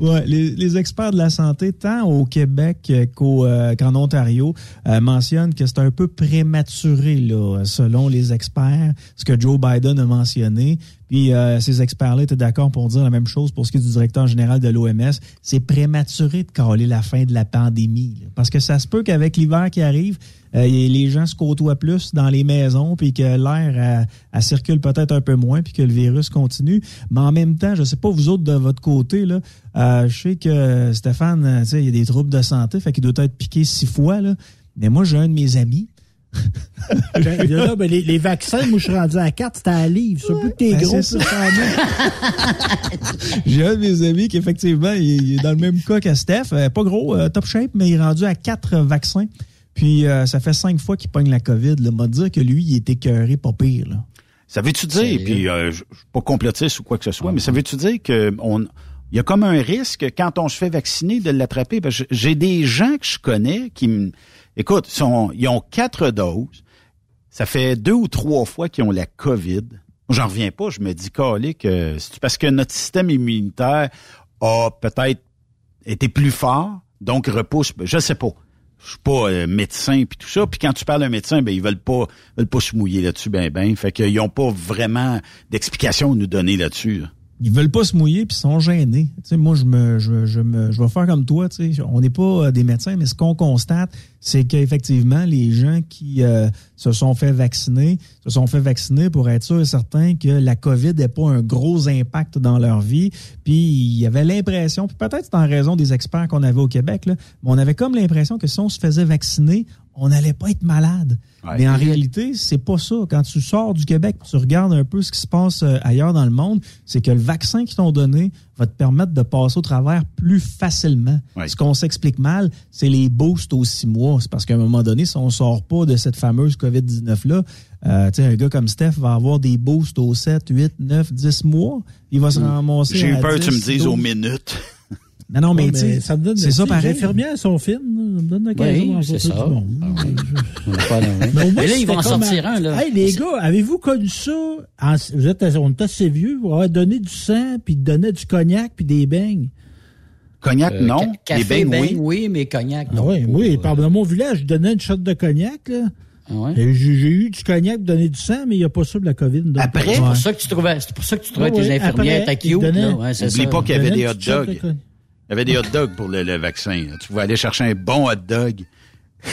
Ouais, les, les experts de la santé, tant au Québec euh, qu'en Ontario, euh, mentionnent que c'est un peu prématuré, là, selon les experts, ce que Joe Biden a mentionné. Puis euh, ces experts-là étaient d'accord pour dire la même chose pour ce qui est du directeur général de l'OMS. C'est prématuré de caler la fin de la pandémie. parce que ça se peut qu'avec l'hiver qui arrive, euh, les gens se côtoient plus dans les maisons, puis que l'air elle circule peut-être un peu moins, puis que le virus continue. Mais en même temps, je sais pas vous autres de votre côté, là, euh, je sais que Stéphane, euh, il y a des troubles de santé, fait qu'il doit être piqué six fois. Mais moi, j'ai un de mes amis. Ben, là, ben, les, les vaccins, moi, je suis rendu à 4, c'était à livre. Ça, plus que t'es Ben, gros, plus. J'ai un de mes amis qui, effectivement, il, il est dans le même cas que Steph. Euh, pas gros, euh, top shape, mais il est rendu à quatre vaccins. Puis euh, ça fait cinq fois qu'il pogne la COVID. Là. M'a dire que lui, il est écœuré pas pire. Là. Ça veut-tu dire, puis euh, je suis pas complotiste ou quoi que ce soit, mais ça veut-tu dire que on il y a comme un risque quand on se fait vacciner de l'attraper? Que j'ai des gens que je connais qui écoute, ils ont quatre doses. Ça fait deux ou trois fois qu'ils ont la COVID. J'en reviens pas. Je me dis, calique, euh, c'est parce que notre système immunitaire a peut-être été plus fort, donc repousse? Je sais pas. Je suis pas euh, médecin puis tout ça. Puis quand tu parles à un médecin, ben ils veulent pas veulent pas se mouiller là-dessus, ben ben. Fait qu'ils ont pas vraiment d'explication à nous donner là-dessus. là. Ils veulent pas se mouiller puis sont gênés. Moi, je me, je, je me, je vais faire comme toi. On n'est pas euh, des médecins, mais ce qu'on constate, c'est qu'effectivement, les gens qui euh, se sont fait vacciner, se sont fait vacciner pour être sûr et certain que la COVID n'ait pas un gros impact dans leur vie. Puis il y avait l'impression, puis peut-être c'est en raison des experts qu'on avait au Québec, là, mais on avait comme l'impression que si on se faisait vacciner, on n'allait pas être malade. Mais en réalité, c'est pas ça. Quand tu sors du Québec, tu regardes un peu ce qui se passe euh, ailleurs dans le monde, c'est que le vaccin qu'ils t'ont donné va te permettre de passer au travers plus facilement. Ce qu'on s'explique mal, c'est les boosts aux six mois. C'est parce qu'à un moment donné, si on sort pas de cette fameuse COVID-19-là, euh, un gars comme Steph va avoir des boosts aux 7, 8, 9, 10 mois. Il va se ramasser J'ai eu peur que tu 10, me dises aux 12. minutes. Non, non, mais, Ouais, tu sais, ça me donne c'est ça pareil. Les infirmières sont fines. là. Ça me donne l'occasion Oui, d'en c'est sortir ça. du monde. Dans- Mais, là, ils vont en sortir un, là. Hey, les gars, avez-vous connu ça? En- vous êtes, on est assez vieux pour avoir donné du sang, puis donner du cognac, puis des beignes? Cognac, Euh, non. café, beignes, ben, oui. oui, mais cognac, Ah non. oui, oui. Par dans mon village, je donnais une shot de cognac, là. Ah J'ai eu du cognac pour donner du sang, mais il n'y a pas ça de la COVID. donc. C'est pour ça que tu trouvais, c'est pour ça que tu trouvais Ouais, tes infirmières après, ta. Ouais, N'oublie pas qu'il y avait des hot dogs. Il y avait des hot dogs pour le, le vaccin. Tu pouvais aller chercher un bon hot dog.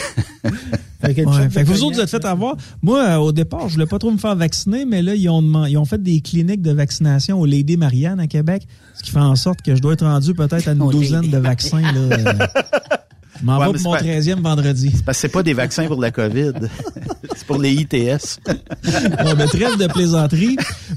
Fait que Ouais, fait vous autres, vous êtes fait avoir. Moi, euh, au départ, je voulais pas trop me faire vacciner, mais là, ils ont, demandé- ils ont fait des cliniques de vaccination au Lady Marianne à Québec, ce qui fait en sorte que je dois être rendu peut-être à une douzaine Lady de vaccins. Là, euh. m'en Ouais, vais mais pour mon c'est pas- 13e vendredi. C'est parce que c'est pas des vaccins pour la COVID. c'est pour les ITS. Bon, ben, trêve de plaisanterie.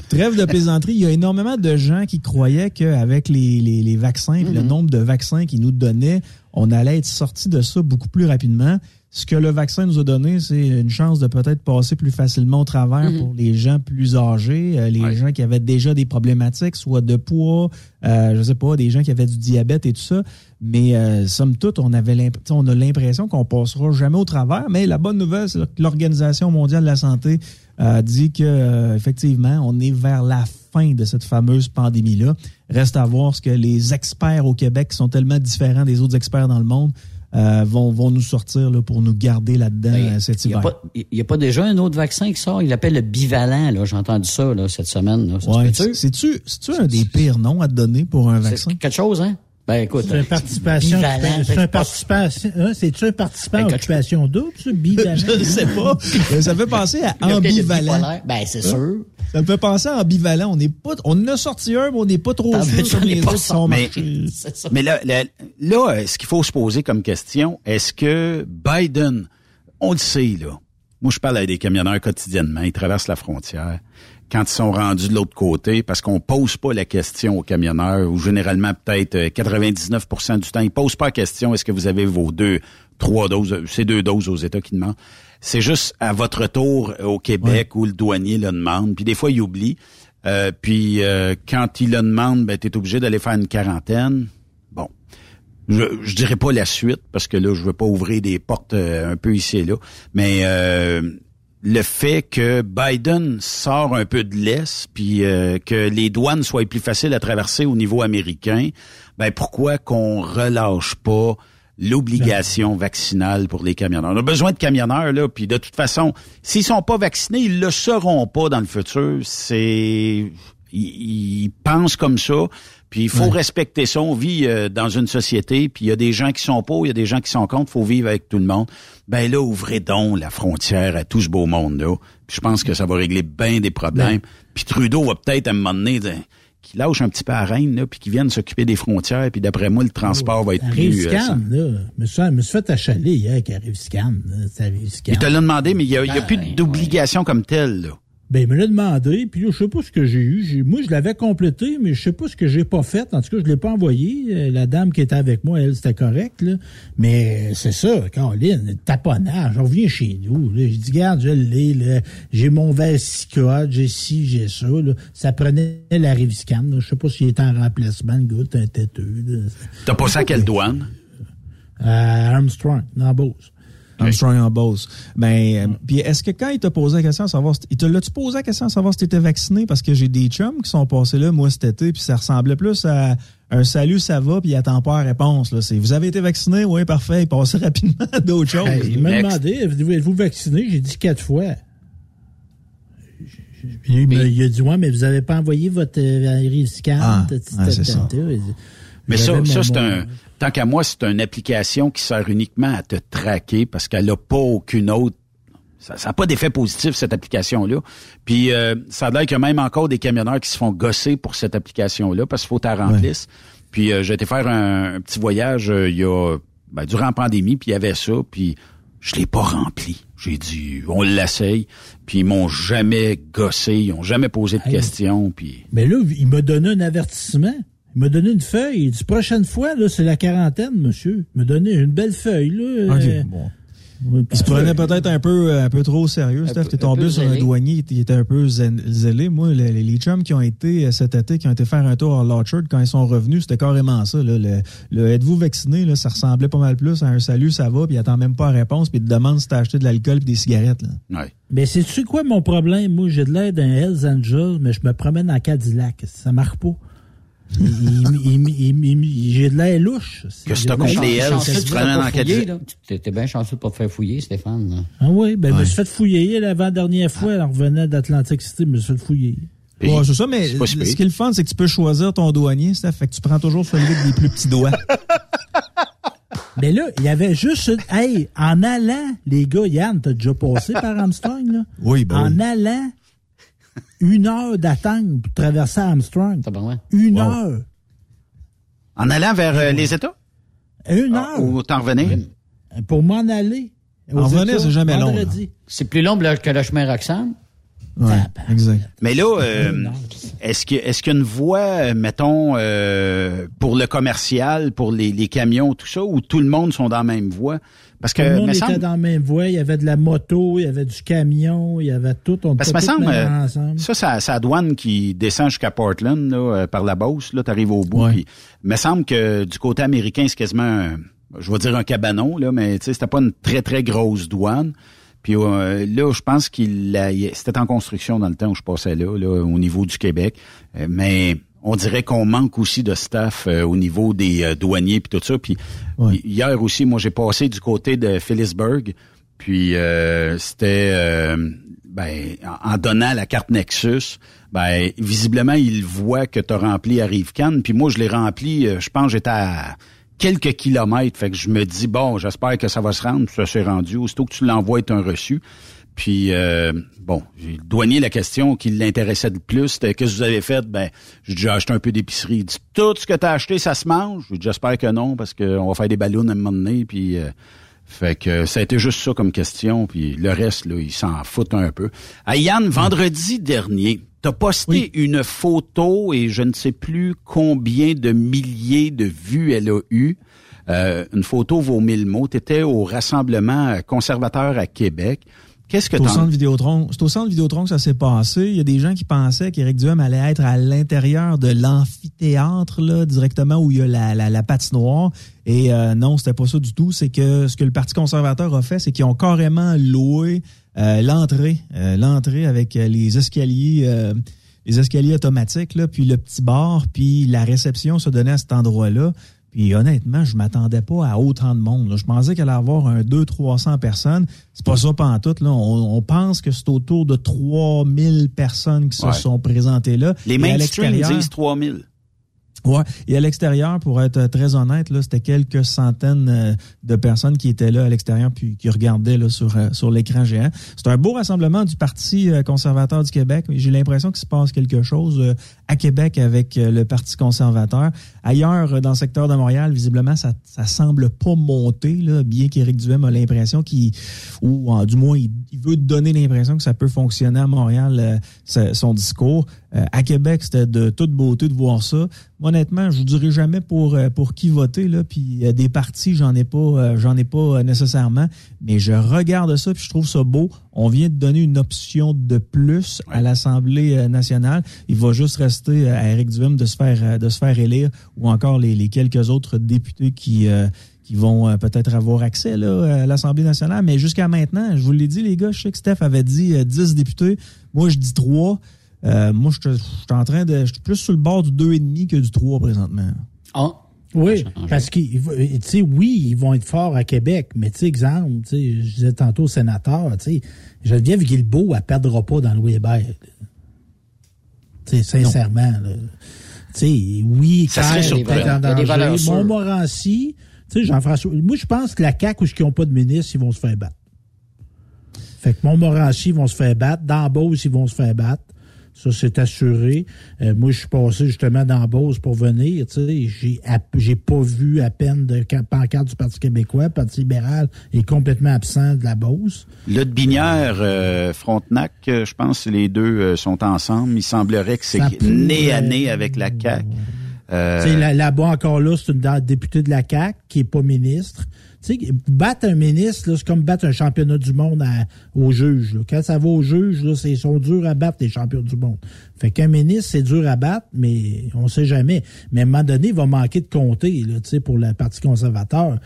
Trêve de plaisanterie. Il y a énormément de gens qui croyaient qu'avec les, les, les vaccins, puis le nombre de vaccins qu'ils nous donnaient, on allait être sorti de ça beaucoup plus rapidement. Ce que le vaccin nous a donné, c'est une chance de peut-être passer plus facilement au travers pour les gens plus âgés, euh, les gens qui avaient déjà des problématiques, soit de poids, euh, je sais pas, des gens qui avaient du diabète et tout ça. Mais euh, somme toute, on avait on a l'impression qu'on passera jamais au travers. Mais la bonne nouvelle, c'est que l'Organisation mondiale de la santé euh, dit que euh, effectivement, on est vers la fin de cette fameuse pandémie-là. Reste à voir ce que les experts au Québec, qui sont tellement différents des autres experts dans le monde, euh, vont, vont nous sortir là, pour nous garder là-dedans euh, cet Il n'y a, hiver. pas- il y a pas déjà un autre vaccin qui sort? Il l'appelle le bivalent, là. J'ai entendu ça, là, cette semaine, Ouais. C'est-tu c'est-tu un des pires noms à te donner pour un vaccin? Quelque chose, hein? Ben, écoute. C'est une participation. bivalent, C'est un participation. hein, C'est-tu un participant Ben, occupation double, ça? Bivalent? Je ne sais pas. Euh, Ça fait penser à ambivalent. Ben, c'est sûr. Ça me fait penser à ambivalent. On n'est pas, on en a sorti un, mais on n'est pas trop sûr sur les pas autres sont Mais. C'est ça. mais là, là, là, euh, ce qu'il faut se poser comme question, est-ce que Biden, on le sait, là, moi je parle à des camionneurs quotidiennement, ils traversent la frontière. Quand ils sont rendus de l'autre côté, parce qu'on pose pas la question aux camionneurs, ou généralement peut-être euh, 99% du temps, ils posent pas la question est-ce que vous avez vos deux, trois doses, euh, ces deux doses aux États qui demandent. C'est juste à votre retour euh, au Québec où le douanier le demande. Puis des fois, il oublie. Euh, puis euh, quand il le demande, ben, tu es obligé d'aller faire une quarantaine. Bon. Je, je dirais pas la suite, parce que là, je veux pas ouvrir des portes euh, un peu ici et là. Mais euh, le fait que Biden sort un peu de l'Est, puis euh, que les douanes soient plus faciles à traverser au niveau américain, ben pourquoi qu'on relâche pas l'obligation vaccinale pour les camionneurs? On a besoin de camionneurs, là, puis de toute façon, s'ils sont pas vaccinés, ils le seront pas dans le futur. C'est... Ils, ils pensent comme ça. Puis il faut respecter ça. On vit euh, dans une société, puis il y a des gens qui sont pour, il y a des gens qui sont contre. faut vivre avec tout le monde. Ben là, ouvrez donc la frontière à tout ce beau monde-là. Je pense que ça va régler bien des problèmes. Puis Trudeau va peut-être à un moment donné dire, qu'il lâche un petit peu à Rennes, là, puis qu'il vienne s'occuper des frontières, puis d'après moi, le transport va être plus... euh, ça- Rivescan, là. Je me suis, fait achaler hier avec Rivescan. là. C'est à Rivescan. Il te l'a demandé, mais il n'y a, y a plus Ben, d'obligation comme telle. Là. Ben, il me l'a demandé, puis là, je sais pas ce que j'ai eu. Moi, je l'avais complété, mais je sais pas ce que j'ai pas fait. En tout cas, je l'ai pas envoyé. Euh, La dame qui était avec moi, elle, c'était correct, là. Mais c'est ça, Caroline, taponnage. On revient chez nous, là. J'ai dit, regarde, je l'ai, là. J'ai mon verre j'ai ci, j'ai ça, là. Ça prenait la Riviscan, là. Je sais pas s'il était en remplacement, le gars, t'es un têteux. T'as pas ça à quelle douane? À Armstrong, dans Beauce. Armstrong en Beauce. Ben, euh, puis est-ce que quand il t'a posé la question à savoir, si- il te l'a-tu posé la question à savoir si t'étais vacciné? Parce que j'ai des chums qui sont passés là, moi, cet été, puis ça ressemblait plus à un salut, ça va, puis il attend pas la réponse. Là. C'est, vous avez été vacciné? Oui, parfait. Il passait rapidement à d'autres choses. Hey, il m'a demandé, êtes-vous êtes-vous vacciné? J'ai dit quatre fois. Puis il, il a dit, ouais, mais vous avez pas envoyé votre euh, Riviscan. Ah, ouais, c'est ça. Mais ça, ça c'est un. Tant qu'à moi, c'est une application qui sert uniquement à te traquer parce qu'elle n'a pas aucune autre. Ça n'a pas d'effet positif, cette application-là. Puis euh, ça a l'air qu'il y a même encore des camionneurs qui se font gosser pour cette application-là parce qu'il faut t'en remplisse. Puis euh, j'ai été faire un, un petit voyage euh, il y a ben, durant la pandémie, puis il y avait ça, puis je l'ai pas rempli. J'ai dit on l'essaye, puis ils m'ont jamais gossé, ils ont jamais posé de Hey. questions, puis Mais là, il m'a donné un avertissement. Il m'a donné une feuille. Il dit, prochaine fois, là, c'est la quarantaine, monsieur. Il m'a donné une belle feuille, là. OK, Euh, bon. ouais, Il se prenait peut-être un peu, un peu trop au sérieux, Steph. T'es tombé sur un douanier, il était- un peu zélé. Moi, les, les chums qui ont été euh, cet été, qui ont été faire un tour à l'Orchard, quand ils sont revenus, c'était carrément ça. Là, le, le êtes-vous vacciné, là, ça ressemblait pas mal plus à un salut, ça va, puis il attend même pas la réponse, puis il te demande si t'as acheté de l'alcool et des cigarettes. Là. Mais c'est-tu quoi mon problème? Moi, j'ai de l'air d'un Hells Angel, mais je me promène en Cadillac. Ça marche pas. J'ai de l'air louche. Que l'air- contre les faire en. T'étais bien chanceux de pas te faire fouiller, Stéphane. Ah oui, ben, je me suis fait fouiller l'avant-dernière fois. On revenait d'Atlantic City, je me suis fait fouiller. Ouais, c'est ça, mais c'est ce qui est le fun, c'est que tu peux choisir ton douanier, Steph, fait que tu prends toujours celui avec des plus petits doigts. Mais là, il y avait juste... une- Hey, en allant, les gars, Yann, t'as déjà passé par Armstrong, là? Oui, ben En oui. allant, une heure d'attente pour traverser Armstrong. Une heure. En allant vers euh, les États? Une Ah, heure. Ou t'en revenais? Pour m'en aller. En revenir, c'est jamais long, vendredi. C'est plus long que le chemin Roxane. Ouais, exact. Mais là, euh, est-ce que est-ce qu'il y a une voie, euh, mettons, euh, pour le commercial, pour les, les camions, tout ça, où tout le monde sont dans la même voie? Parce que Tout le monde me était semble, dans la même voie. Il y avait de la moto, il y avait du camion, il y avait tout. On parce que me semble, euh, ensemble. ça, ça, la douane qui descend jusqu'à Portland, là, euh, par la Beauce, là, t'arrives au bout. puis me semble que du côté américain, c'est quasiment, un- je vais dire un cabanon, là, mais tu sais, c'était pas une très, très grosse douane. Puis euh, là, je pense qu'il c'était en construction dans le temps où je passais là, là au niveau du Québec. Mais on dirait qu'on manque aussi de staff euh, au niveau des euh, douaniers puis tout ça. Puis hier aussi, moi, j'ai passé du côté de Phillipsburg. Puis euh, c'était euh, ben, en donnant la carte Nexus, ben visiblement, il voit que tu as rempli à Rive-Cannes. Puis moi, je l'ai rempli, euh, je pense j'étais à quelques kilomètres. Fait que je me dis, bon, j'espère que ça va se rendre. Ça s'est rendu. Aussitôt que tu l'envoies, est un reçu. Puis, euh, bon, j'ai douanier la question qui l'intéressait le plus, c'était qu'est-ce que vous avez fait? Ben, j'ai déjà acheté un peu d'épicerie. Il dit, tout ce que tu as acheté, ça se mange? J'ai dit, J'espère que non, parce qu'on va faire des ballons à un moment donné. Puis, euh, fait que ça a été juste ça comme question. Puis le reste, là, ils s'en foutent un peu. Ah, Yann, vendredi dernier, t'as posté une photo et je ne sais plus combien de milliers de vues elle a eu. Euh, une photo vaut mille mots. T'étais au rassemblement conservateur à Québec. Qu'est-ce que C'est au centre Vidéotron. C'est au centre Vidéotron que ça s'est passé. Il y a des gens qui pensaient qu'Éric Duhem allait être à l'intérieur de l'amphithéâtre, là, directement où il y a la, la, la patinoire. Et euh, non, c'était pas ça du tout. C'est que ce que le Parti conservateur a fait, c'est qu'ils ont carrément loué euh, l'entrée, euh, l'entrée avec les escaliers, les escaliers automatiques, là, puis le petit bar, puis la réception se donnait à cet endroit-là. Puis honnêtement, je m'attendais pas à autant de monde. là. Je pensais qu'elle allait avoir un 200-300 personnes. C'est pas ça tout. Là. On, on pense que c'est autour de 3000 personnes qui se Ouais. sont présentées là. Les mainstream disent 3000. Ouais. Et à l'extérieur, pour être euh, très honnête, c'était quelques centaines euh, de personnes qui étaient là à l'extérieur puis qui regardaient là, sur, euh, sur l'écran géant. C'est un beau rassemblement du Parti conservateur du Québec. J'ai l'impression qu'il se passe quelque chose à Québec avec le Parti conservateur. Ailleurs, dans le secteur de Montréal, visiblement, ça, ça semble pas monter, là, bien qu'Éric Duhem a l'impression qu'il, ou du moins, il, veut donner l'impression que ça peut fonctionner à Montréal, son discours. Euh, à Québec, c'était de toute beauté de voir ça. Honnêtement, je vous dirai jamais pour euh, pour qui voter là, puis euh, des partis, j'en ai pas, euh, j'en ai pas nécessairement, mais je regarde ça puis je trouve ça beau. On vient de donner une option de plus à l'Assemblée nationale. Il va juste rester à Éric Duhem de se faire de se faire élire ou encore les, les quelques autres députés qui qui vont peut-être avoir accès là, à l'Assemblée nationale. Mais jusqu'à maintenant, je vous l'ai dit, les gars, je sais que Steph avait dit euh, 10 députés. Moi, je dis 3. Euh, moi, je suis en train de. Je suis plus sur le bord du 2,5 que du 3 présentement. Ah. Oui, parce que, tu sais, oui, ils vont être forts à Québec, mais tu sais, exemple, tu sais, je disais tantôt au sénateur, tu sais, Geneviève Guilbeault, elle perdra pas dans le Weber. Tu sais, sincèrement, là. Tu sais, oui, Ça serait peut-être en Il y a des valeurs danger. Montmorency, tu sais, Jean-François, moi, je pense que la CAQ, où ils n'ont pas de ministre, ils vont se faire battre. Fait que Montmorency, ils vont se faire battre. Dans Beauce, ils vont se faire battre. Ça, c'est assuré. Euh, moi, je suis passé justement dans Beauce pour venir. Tu sais, j'ai, j'ai pas vu à peine de ca- pancarte du Parti québécois. Le Parti libéral est complètement absent de la Beauce. Le de Binière, euh, Frontenac, euh, je pense que les deux sont ensemble. Il semblerait que c'est nez à nez avec la CAQ. Euh, Tu sais, là- Là-bas, encore là, c'est une députée de la CAQ qui est pas ministre. Tu sais, battre un ministre, là, c'est comme battre un championnat du monde à- au juge. là. Quand ça va au juge, là, c'est- ils sont durs à battre, les champions du monde. Fait qu'un ministre, c'est dur à battre, mais on sait jamais. Mais à un moment donné, il va manquer de compter là, tu sais, pour le Parti conservateur.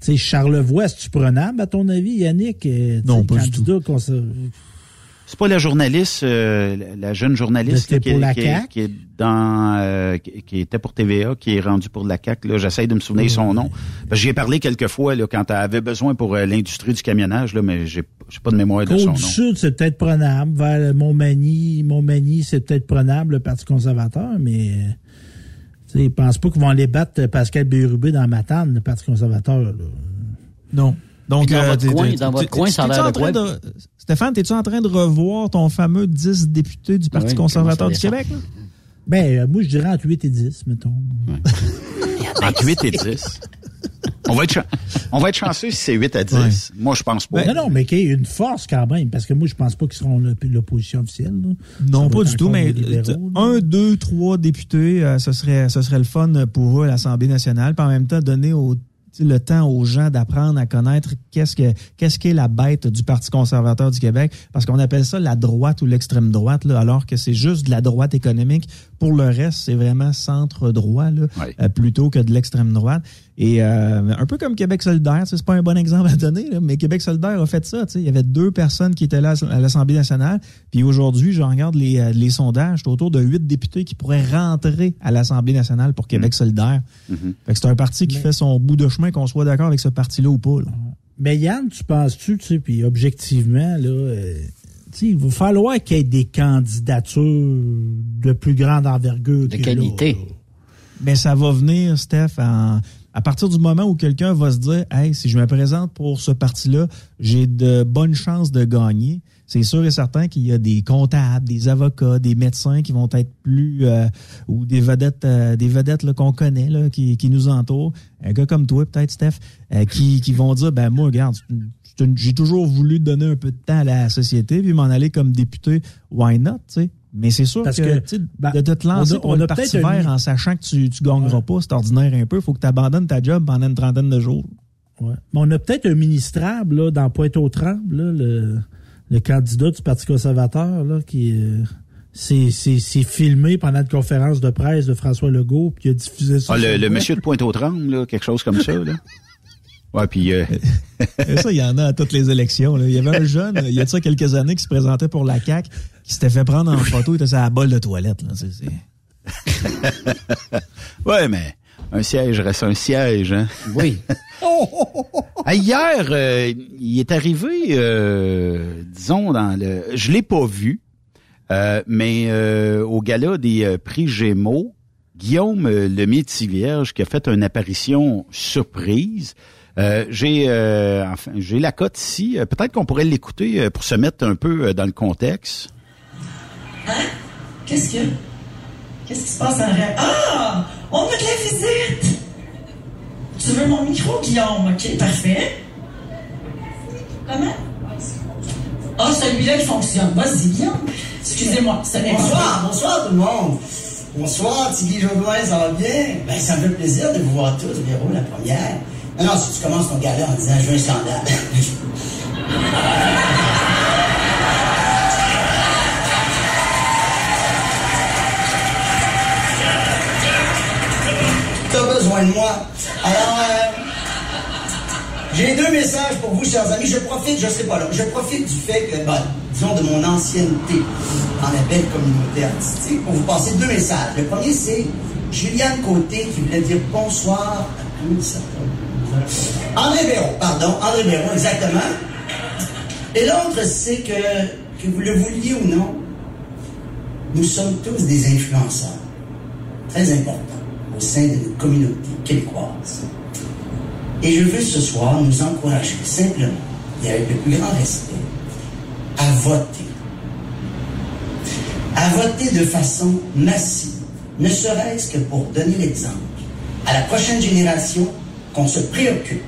Tu sais, Charlevoix, c'est-tu prenable, à ton avis, Yannick? Euh, Non, pas du conser- C'est pas la journaliste, euh, la- jeune journaliste là, qui, pour la qui est- CAQ? qui est dans, euh, qui, qui était pour TVA, qui est rendue pour la CAC. Là, j'essaie de me souvenir Mm. son nom. J'y ai parlé quelques fois là, quand elle avait besoin pour euh, l'industrie du camionnage, là, mais j'ai j'ai pas de mémoire de son nom. Côte-du-Sud, c'est peut-être prenable. Vers Montmagny, Montmagny, c'est peut-être prenable, le Parti conservateur, mais tu sais, ils pensent pas qu'ils vont aller battre Pascal Bérubé dans Matane, le Parti conservateur. là. Non. Donc, Puis dans euh, votre coin- dans votre coin, ça a t'es-tu l'air en de quoi? train de- Stéphane, es-tu en train de revoir ton fameux 10 députés du Parti Oui, conservateur du Québec? Ben, euh, moi, je dirais entre 8 et 10, mettons. Entre 8 et 10. On va être, on va être chanceux si c'est 8 à 10. Moi, je pense pas. non, non, mais qu'il y ait une force quand même, parce que moi, je pense pas qu'ils seront l'op- l'opposition officielle. là. Non, pas du tout, mais libéraux, un, deux, trois députés, euh, ce serait ce serait le fun pour eux à l'Assemblée nationale, puis en même temps donner au tu sais, le temps aux gens d'apprendre à connaître qu'est-ce que qu'est-ce qu'est la bête du Parti conservateur du Québec, parce qu'on appelle ça la droite ou l'extrême droite, là, alors que c'est juste de la droite économique. Pour le reste, c'est vraiment centre droit là, euh, plutôt que de l'extrême droite. Et euh, un peu comme Québec solidaire, c'est pas un bon exemple à donner, là, mais Québec solidaire a fait ça. tu sais. Il y avait deux personnes qui étaient là à l'Assemblée nationale, puis aujourd'hui, je regarde les, euh, les sondages, c'est autour de huit députés qui pourraient rentrer à l'Assemblée nationale pour Québec solidaire. Fait que c'est un parti qui fait son bout de chemin, qu'on soit d'accord avec ce parti-là ou pas. là. Mais Yann, tu penses-tu, tu sais, puis objectivement, là, euh, tu sais, il va falloir qu'il y ait des candidatures de plus grande envergure. De que qualité. là. Mais ça va venir, Steph, en- à partir du moment où quelqu'un va se dire Hey, si je me présente pour ce parti-là, j'ai de bonnes chances de gagner. C'est sûr et certain qu'il y a des comptables, des avocats, des médecins qui vont être plus euh, ou des vedettes, euh, des vedettes qu'on connaît, qui, nous entourent. Un gars comme toi, peut-être, Steph, euh, qui, qui vont dire ben moi, regarde, j'ai toujours voulu donner un peu de temps à la société, puis m'en aller comme député, why not? Mais c'est sûr Parce que, ben, de, de te on lancer a- pour on a partie vert en sachant que tu tu gagneras pas, c'est ordinaire un peu. Il faut que tu abandonnes ta job pendant une trentaine de jours. Ouais. Mais on a peut-être un ministrable là, dans Pointe-aux-Trembles, là, le, le candidat du Parti conservateur, là, qui euh, s'est filmé pendant une conférence de presse de François Legault, puis il a diffusé ça. Ah, le, le monsieur de Pointe-aux-Trembles, là, quelque chose comme ça. Là. Ouais, puis... euh, ça, il y en a à toutes les élections. là. Il y avait un jeune, il y a de ça quelques années, qui se présentait pour la CAQ, qui s'était fait prendre en photo, il était sur la bolle de toilette. Là. C'est- c'est- ouais, mais un siège reste un siège, hein? Oui. Hier, euh, il est arrivé, euh, disons, dans le... Je l'ai pas vu, euh, mais euh, au gala des euh, prix Gémeaux, Guillaume euh, le Vierge qui a fait une apparition surprise. Euh, j'ai euh, enfin j'ai la cote ici. Euh, Peut-être qu'on pourrait l'écouter pour se mettre un peu dans le contexte. Hein? Qu'est-ce que? Qu'est-ce qui se passe en rêve? Ah! On a de la visite! Tu veux mon micro, Guillaume? Ok, parfait. Comment? Ah, celui-là qui fonctionne. Vas-y, Guillaume. Excusez-moi, ce n'est pas- Bonsoir, bonsoir tout le monde. Bonsoir, Tiggy Jodoin, ça va bien? Ben, ça me fait plaisir de vous voir tous, Véro, la première. Non, si tu commences ton gala en disant je veux un scandale. T'as besoin de moi. Alors, euh, j'ai deux messages pour vous, chers amis. Je profite, je serai pas là, je profite du fait que, ben, disons, de mon ancienneté dans la belle communauté artistique pour vous passer deux messages. Le premier, c'est Juliane Côté qui voulait dire bonsoir. Comment ça André Béraud, pardon, André Béraud, exactement. Et l'autre, c'est que, que vous le vouliez ou non, nous sommes tous des influenceurs très importants au sein de notre communauté québécoise. Et je veux ce soir nous encourager simplement, et avec le plus grand respect, à voter. À voter de façon massive, ne serait-ce que pour donner l'exemple à la prochaine génération qu'on se préoccupe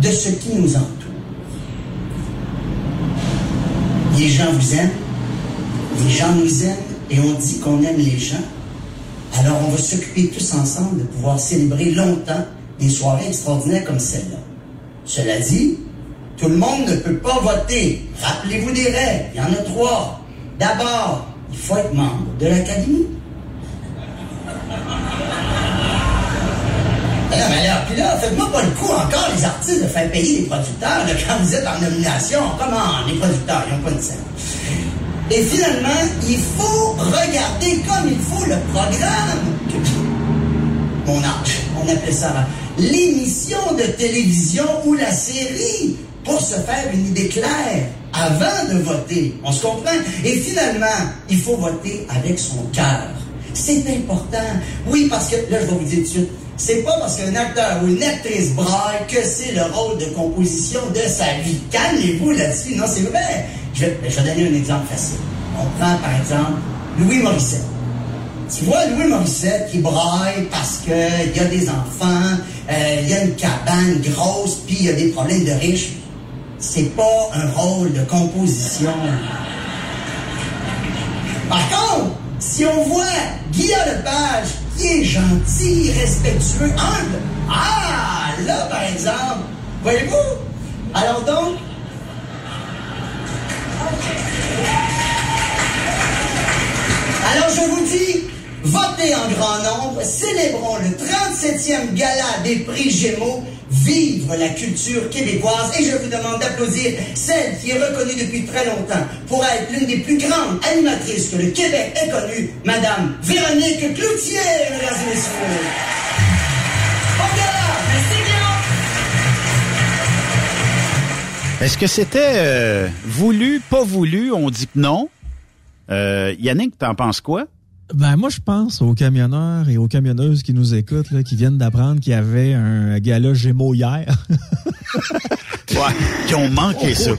de ce qui nous entoure. Les gens vous aiment, les gens nous aiment, et on dit qu'on aime les gens. Alors on va s'occuper tous ensemble de pouvoir célébrer longtemps des soirées extraordinaires comme celle-là. Cela dit, tout le monde ne peut pas voter. Rappelez-vous des règles. Il y en a trois. D'abord, il faut être membre de l'Académie. Puis là, faites-moi pas le coup encore, les artistes, de faire payer les producteurs là, quand vous êtes en nomination. Comment, les producteurs, ils n'ont pas de scène. Et finalement, il faut regarder comme il faut le programme. on appelait ça. L'émission de télévision ou la série pour se faire une idée claire avant de voter. On se comprend? Et finalement, il faut voter avec son cœur. C'est important. Oui, parce que, là, je vais vous dire tout de suite, c'est pas parce qu'un acteur ou une actrice braille que c'est le rôle de composition de sa vie. Calmez-vous là-dessus. Non, c'est vrai. Je vais, donner un exemple facile. On prend, par exemple, Louis Morissette. Tu vois Louis Morissette qui braille parce qu'il y a des enfants, euh, il y a une cabane grosse, puis il y a des problèmes de riches. C'est pas un rôle de composition. Par contre, si on voit Guillaume Lepage qui est gentil, respectueux, humble, ah, là, par exemple, voyez-vous? Alors donc, Alors je vous dis, votez en grand nombre, célébrons le 37e gala des prix Gémeaux, vive la culture québécoise et je vous demande d'applaudir celle qui est reconnue depuis très longtemps pour être l'une des plus grandes animatrices que le Québec ait connue, Madame Véronique Cloutier, mesdames et messieurs. Est-ce que c'était euh, voulu, pas voulu? On dit que non. Euh, Yannick, t'en penses quoi? Ben moi je pense aux camionneurs et aux camionneuses qui nous écoutent, là, qui viennent d'apprendre qu'il y avait un gala Gémeaux hier. ouais, qui ont manqué ça.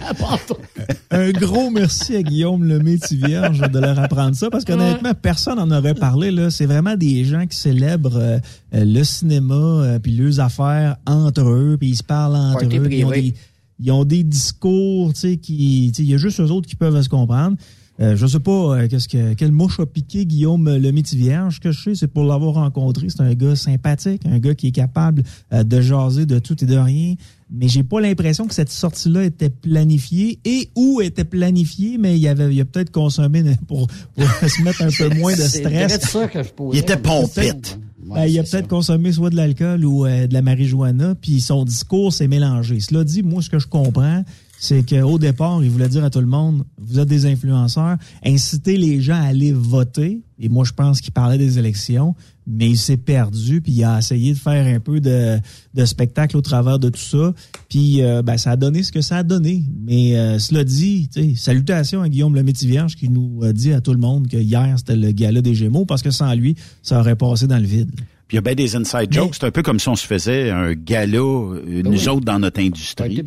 un gros merci à Guillaume Lemay Vierge de leur apprendre ça parce qu'honnêtement personne n'en aurait parlé là. C'est vraiment des gens qui célèbrent euh, le cinéma euh, puis leurs affaires entre eux puis ils se parlent entre Party eux. puis Ils ont, des, ils ont des discours, tu sais, qui, tu sais, il y a juste eux autres qui peuvent se comprendre. Euh, je sais pas euh, qu'est-ce que quelle mouche a piqué Guillaume le Vierge. Que je sais, c'est pour l'avoir rencontré, c'est un gars sympathique, un gars qui est capable euh, de jaser de tout et de rien. Mais j'ai pas l'impression que cette sortie-là était planifiée et où était planifiée, mais il avait il a peut-être consommé pour, pour se mettre un peu moins de C'est stress. peut-être ça que je Il était pompette. Ben, il a peut-être consommé soit de l'alcool ou euh, de la marijuana, puis son discours s'est mélangé. Cela dit, moi, ce que je comprends, c'est qu'au départ, il voulait dire à tout le monde, vous êtes des influenceurs, inciter les gens à aller voter. Et moi, je pense qu'il parlait des élections, mais il s'est perdu, puis il a essayé de faire un peu de, spectacle au travers de tout ça. Puis euh, ben, ça a donné ce que ça a donné. Mais euh, cela dit, salutations à Guillaume le Vierge qui nous a dit à tout le monde que hier, c'était le gala des Gémeaux, parce que sans lui, ça aurait passé dans le vide. Puis il y a bien des inside jokes. C'est un peu comme si on se faisait un gala, euh, nous autres, dans notre industrie.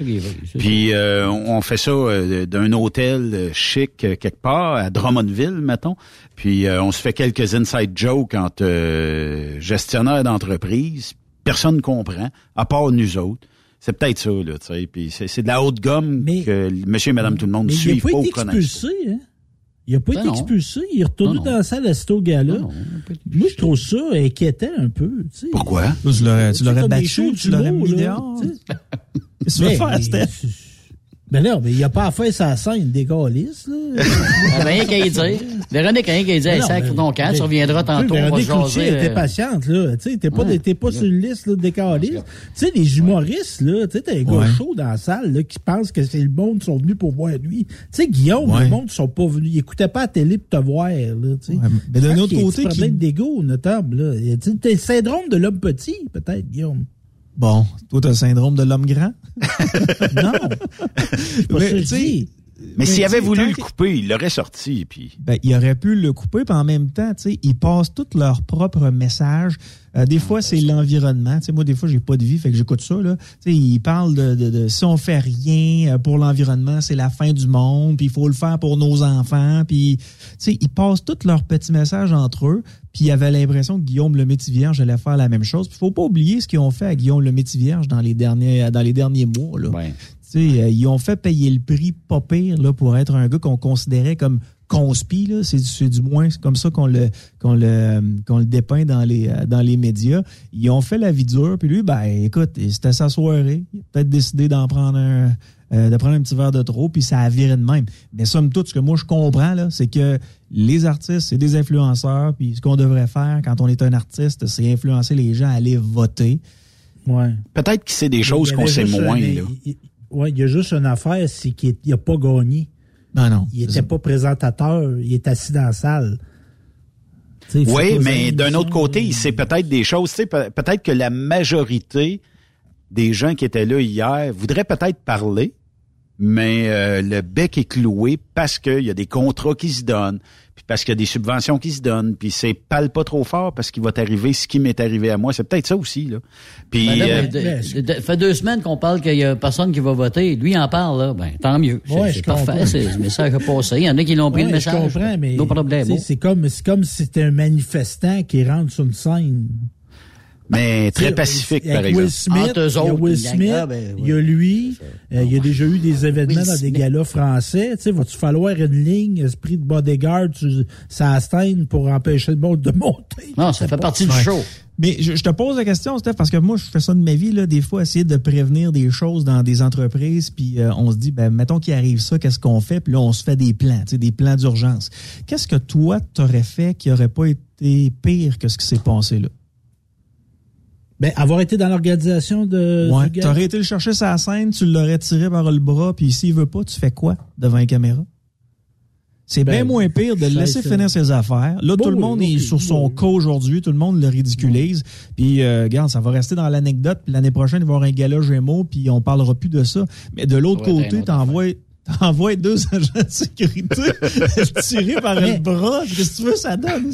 Puis euh, on fait ça euh, d'un hôtel chic quelque part, à Drummondville, mettons. Puis on se fait quelques inside jokes entre gestionnaires d'entreprise. Personne comprend, à part nous autres. C'est peut-être ça, là, tu sais. Puis c'est de la haute gomme que monsieur et madame tout le monde suivent pas, pas au hein? Il n'a pas ben été expulsé. Il est retourné ben dans la salle à ce gars-là. Ben Moi, je trouve ça inquiétant un peu. Tu sais. Pourquoi? Tu l'aurais battu, tu l'aurais mis dehors. Qu'est-ce que tu veux faire, Steph? Ben non, mais il a pas à faire sa scène des là. ben, rien qu'à y dire. Véronique, rien qu'à y dire, sacre ton camp, tu reviendras tantôt, Véronique on va jaser. était euh, patiente, là. Tu sais, t'es pas, t'es pas sur une liste, là, des. Tu sais, les humoristes, là, tu sais, t'as un gars chaud dans la salle, là, qui pense que c'est le monde qui sont venus pour voir lui. Tu sais, Guillaume, le monde sont pas venus. Ils écoutaient pas la télé pour te voir, là, tu sais. mais d'un autre côté, qui... problème d'égo, notable, là. T'as le syndrome de l'homme petit, peut-être, Guillaume. Bon, toi, t'as le syndrome de l'homme grand? non. mais, mais s'il avait voulu le couper, il l'aurait sorti. Puis... Ben, il aurait pu le couper, puis en même temps, ils passent tous leurs propres messages. Euh, des fois, c'est l'environnement. Moi, des fois, j'ai pas de vie, fait que j'écoute ça. Là. ils parlent de, de, de, si on fait rien euh, pour l'environnement, c'est la fin du monde, puis il faut le faire pour nos enfants. Puis, ils passent tous leurs petits messages entre eux. Puis il avait l'impression que Guillaume le Métis-Vierge allait faire la même chose. Il faut pas oublier ce qu'ils ont fait à Guillaume le Métis-Vierge dans les derniers dans les derniers mois. Là. Euh, ils ont fait payer le prix pas pire là, pour être un gars qu'on considérait comme conspi, c'est du moins comme ça qu'on le qu'on le qu'on le dépeint dans les dans les médias. Ils ont fait la vie dure, puis lui, ben écoute, c'était sa soirée. Il a peut-être décidé d'en prendre un euh, de prendre un petit verre de trop, puis ça a viré de même. Mais somme toute, ce que moi je comprends, là, c'est que les artistes, c'est des influenceurs, puis ce qu'on devrait faire quand on est un artiste, c'est influencer les gens à aller voter. Ouais. Peut-être que c'est des choses qu'on sait moins. là. Oui, il y a juste une affaire, c'est qu'il n'a pas gagné. Non, non. Il n'était pas présentateur, il est assis dans la salle. oui, mais d'un autre côté, il sait peut-être des choses. Peut-être que la majorité des gens qui étaient là hier voudraient peut-être parler, mais euh, le bec est cloué parce qu'il y a des contrats qui se donnent, puis parce qu'il y a des subventions qui se donnent, puis c'est parle pas trop fort parce qu'il va t'arriver ce qui m'est arrivé à moi. C'est peut-être ça aussi là. Puis ben euh, fait deux semaines qu'on parle qu'il y a personne qui va voter. Lui en parle là, ben tant mieux. c'est parfait, c'est le message a passé. Il y en a qui l'ont pris le message. Je comprends, mais c'est comme c'est comme si c'était un manifestant qui rentre sur une scène. Mais très pacifique, par exemple. Will Smith, il y a Will Smith, ben il y a lui, euh, il y a déjà eu des événements dans des galas français. Tu sais, va-tu falloir une ligne, esprit de bodyguard, ça scène pour empêcher le monde de monter? Non, ça fait partie du show. Mais je, te pose la question, Steph, parce que moi, je fais ça de ma vie, là, des fois, essayer de prévenir des choses dans des entreprises, puis euh, on se dit, ben, mettons qu'il arrive ça, qu'est-ce qu'on fait? Puis là, on se fait des plans, tu sais, des plans d'urgence. Qu'est-ce que toi, t'aurais fait qui aurait pas été pire que ce qui s'est passé là? Ben, avoir été dans l'organisation de. Ouais. Tu aurais été le chercher sa scène, tu l'aurais tiré par le bras, puis s'il veut pas, tu fais quoi devant une caméra? C'est bien ben, moins pire de le laisser finir ses affaires. Là, tout le monde est sur son cas aujourd'hui, tout le monde le ridiculise. Puis, euh, regarde, ça va rester dans l'anecdote. Puis l'année prochaine, il va y avoir un gala Gémeaux, puis on parlera plus de ça. Mais de l'autre côté, t'envoies t'envoies deux agents de sécurité tirés par le bras. Qu'est-ce que tu veux, ça donne?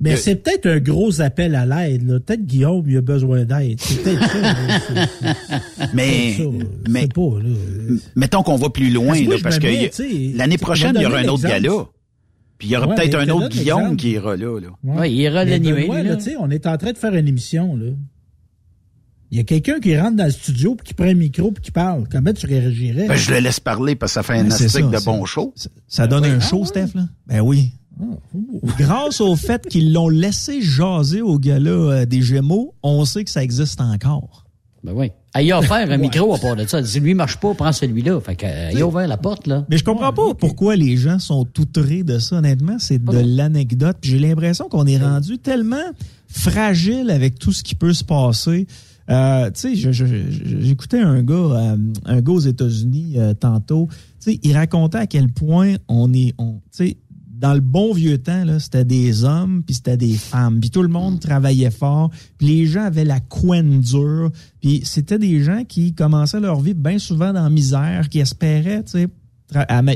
Mais c'est peut-être un gros appel à l'aide. Peut-être Guillaume il a besoin d'aide. C'est peut-être ça. mais, mais pas, mettons qu'on va plus loin, là, parce que l'année prochaine, il y aura un autre gala. Puis il y aura peut-être un autre Guillaume qui ira là. là. Ouais. il ira l'animer. on est en train de faire une émission. là. Il y a quelqu'un qui rentre dans le studio puis qui prend un micro puis qui parle. Comment tu réagirais? Ben, je le laisse parler parce que ça fait un ben, aspect de bon show. Ça, donne un show, Steph, là? Ben oui. Grâce au fait qu'ils l'ont laissé jaser au gala euh, des Gémeaux, on sait que ça existe encore. Ben oui. Ah, il a offert un micro à part de ça. Si lui marche pas, prends celui-là. Fait que, euh, il a ouvert la porte, là. Mais je comprends pas pourquoi les gens sont outrés de ça, honnêtement. C'est de l'anecdote. J'ai l'impression qu'on est rendu tellement fragile avec tout ce qui peut se passer. Euh, tu sais, j'écoutais un gars, euh, un gars aux États-Unis euh, tantôt. Tu sais, il racontait à quel point on est, on, tu sais, dans le bon vieux temps, c'était des hommes puis c'était des femmes. Puis tout le monde travaillait fort. Puis les gens avaient la couenne dure. Puis c'était des gens qui commençaient leur vie bien souvent dans la misère, qui espéraient, tu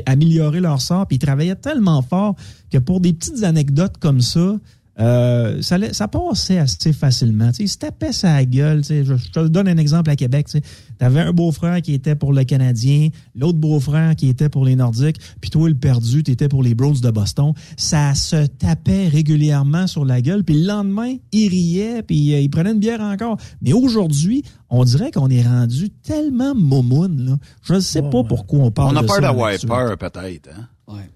améliorer leur sort. Puis ils travaillaient tellement fort que pour des petites anecdotes comme ça, euh, ça, ça passait assez facilement. Tu sais, ils se tapaient sa gueule. tu sais. Je, je te donne un exemple à Québec. Tu avais un beau-frère qui était pour le Canadien, l'autre beau-frère qui était pour les Nordiques, puis toi, le perdu, tu étais pour les Browns de Boston. Ça se tapait régulièrement sur la gueule. Puis le lendemain, ils riaient, puis euh, ils prenaient une bière encore. Mais aujourd'hui, on dirait qu'on est rendu tellement momoun. Là. Je ne sais pas pourquoi on parle On a de peur ça d'avoir peur, peut-être. Hein?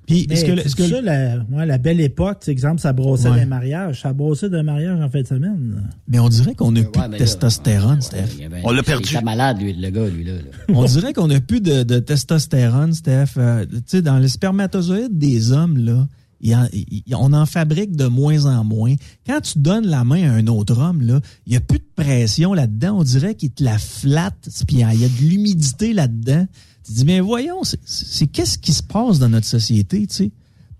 Puis, Mais est-ce que, que- ça, la, ouais, la belle époque, exemple, ça brossait Ouais. des mariages. Ça brossait d'un mariage en fin de semaine. mais on dirait qu'on n'a plus mais de là, testostérone, Steph. On l'a perdu. Il malade, lui, le gars, lui, là. là. On dirait qu'on n'a plus de, de testostérone, Steph. Euh, tu sais, dans les spermatozoïdes des hommes, là, il y en- il- il- on en fabrique de moins en moins. Quand tu donnes la main à un autre homme, là, il n'y a plus de pression là-dedans. On dirait qu'il te la flatte, puis il y a de l'humidité là-dedans. Tu te dis, mais voyons, c'est- qu'est-ce qui se passe dans notre société, tu sais?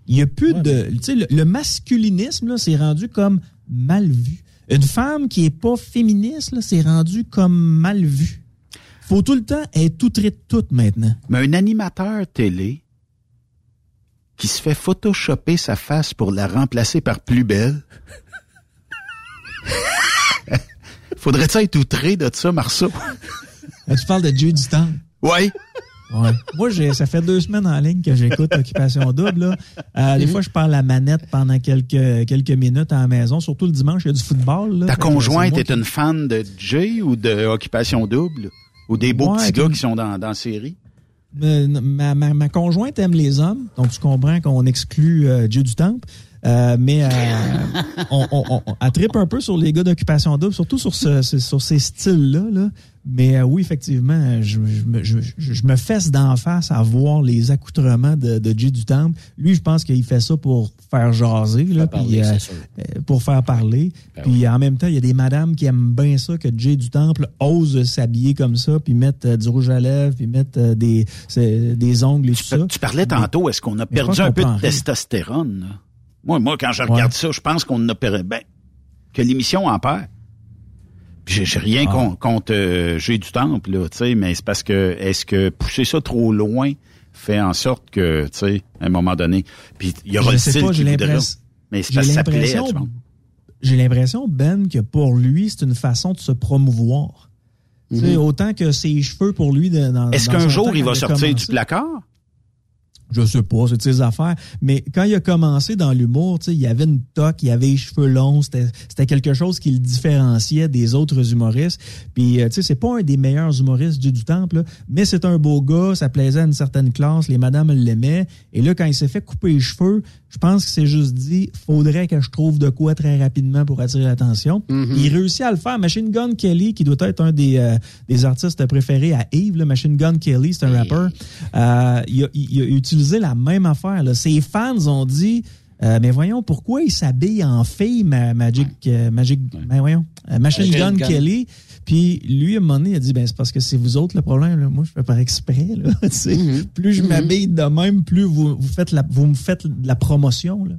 Il n'y a plus de... Tu sais, le, le masculinisme, là, c'est rendu comme mal vu. Une femme qui est pas féministe, là, c'est rendu comme mal vu. Faut tout le temps être outré de tout maintenant. Mais un animateur télé qui se fait photoshopper sa face pour la remplacer par plus belle. Faudrait-tu être outré de ça, Marceau? Euh, Tu parles de Dieu du temps. Oui. Ouais. Moi, j'ai, ça fait deux semaines en ligne que j'écoute Occupation Double. Là. Euh, Des fois, je parle la manette pendant quelques, quelques minutes à la maison. Surtout le dimanche, il y a du football. Là. Ta que conjointe est une fan de Jay ou de Occupation Double? Ou des beaux Ouais, petits gars qui sont dans, dans la série? Ma, ma, ma conjointe aime les hommes, donc tu comprends qu'on exclut euh, Dieu du Temple. Euh, mais euh, on, on, on, elle trippe un peu sur les gars d'occupation double, surtout sur, ce, ce- sur ces styles-là. Là. Mais euh, oui, effectivement, je, je, me- je, je- je me fesse d'en face à voir les accoutrements de, de Jay du Temple. Lui, je pense qu'il fait ça pour faire jaser, là, parler, puis, euh, euh, pour faire parler. puis en même temps, il y a des madames qui aiment bien ça que Jay du Temple ose s'habiller comme ça, puis mettre euh, du rouge à lèvres, puis mettre des, des ongles et tout ça. Tu parlais tantôt, est-ce qu'on a perdu un peu de testostérone? là? Moi, moi, quand je regarde ça, je pense qu'on a perdu. Ben, que l'émission en perd. J'ai rien Ah. con- contre euh, J'ai du temple, là, tu sais, mais c'est parce que est-ce que pousser ça trop loin fait en sorte que, tu sais, à un moment donné, puis il y aura le style pas, qui j'ai voudra. l'impression- Mais c'est parce que ça plaît, vois. J'ai l'impression, Ben, que pour lui, c'est une façon de se promouvoir. Tu sais, Mhm. autant que ses cheveux pour lui. de- dans- Est-ce qu'un jour il va sortir du placard? Je sais pas, c'est de ses affaires. Mais quand il a commencé dans l'humour, tu sais, il y avait une toque, il avait les cheveux longs, c'était quelque chose qui le différenciait des autres humoristes. Puis, euh, tu sais, c'est pas un des meilleurs humoristes du, du temple, là, mais c'est un beau gars, ça plaisait à une certaine classe, les madames l'aimaient. Et là, quand il s'est fait couper les cheveux, je pense qu'il s'est juste dit, faudrait que je trouve de quoi très rapidement pour attirer l'attention. Il réussit à le faire. Machine Gun Kelly, qui doit être un des, euh, des artistes préférés à Yves, là, Machine Gun Kelly, c'est un rappeur. Euh, il, a, il a utilisé la même affaire. Là. Ses fans ont dit, euh, mais voyons, pourquoi il s'habille en fille, ma- Magic, euh, Magic, ben voyons, euh, Machine Gun, Gun. Kelly. Puis lui, à un moment donné, il a dit, ben c'est parce que c'est vous autres le problème. Là. Moi, je fais par exprès. Là. Sais, Plus je m'habille de même, plus vous, vous, faites la, vous me faites de la promotion. Là.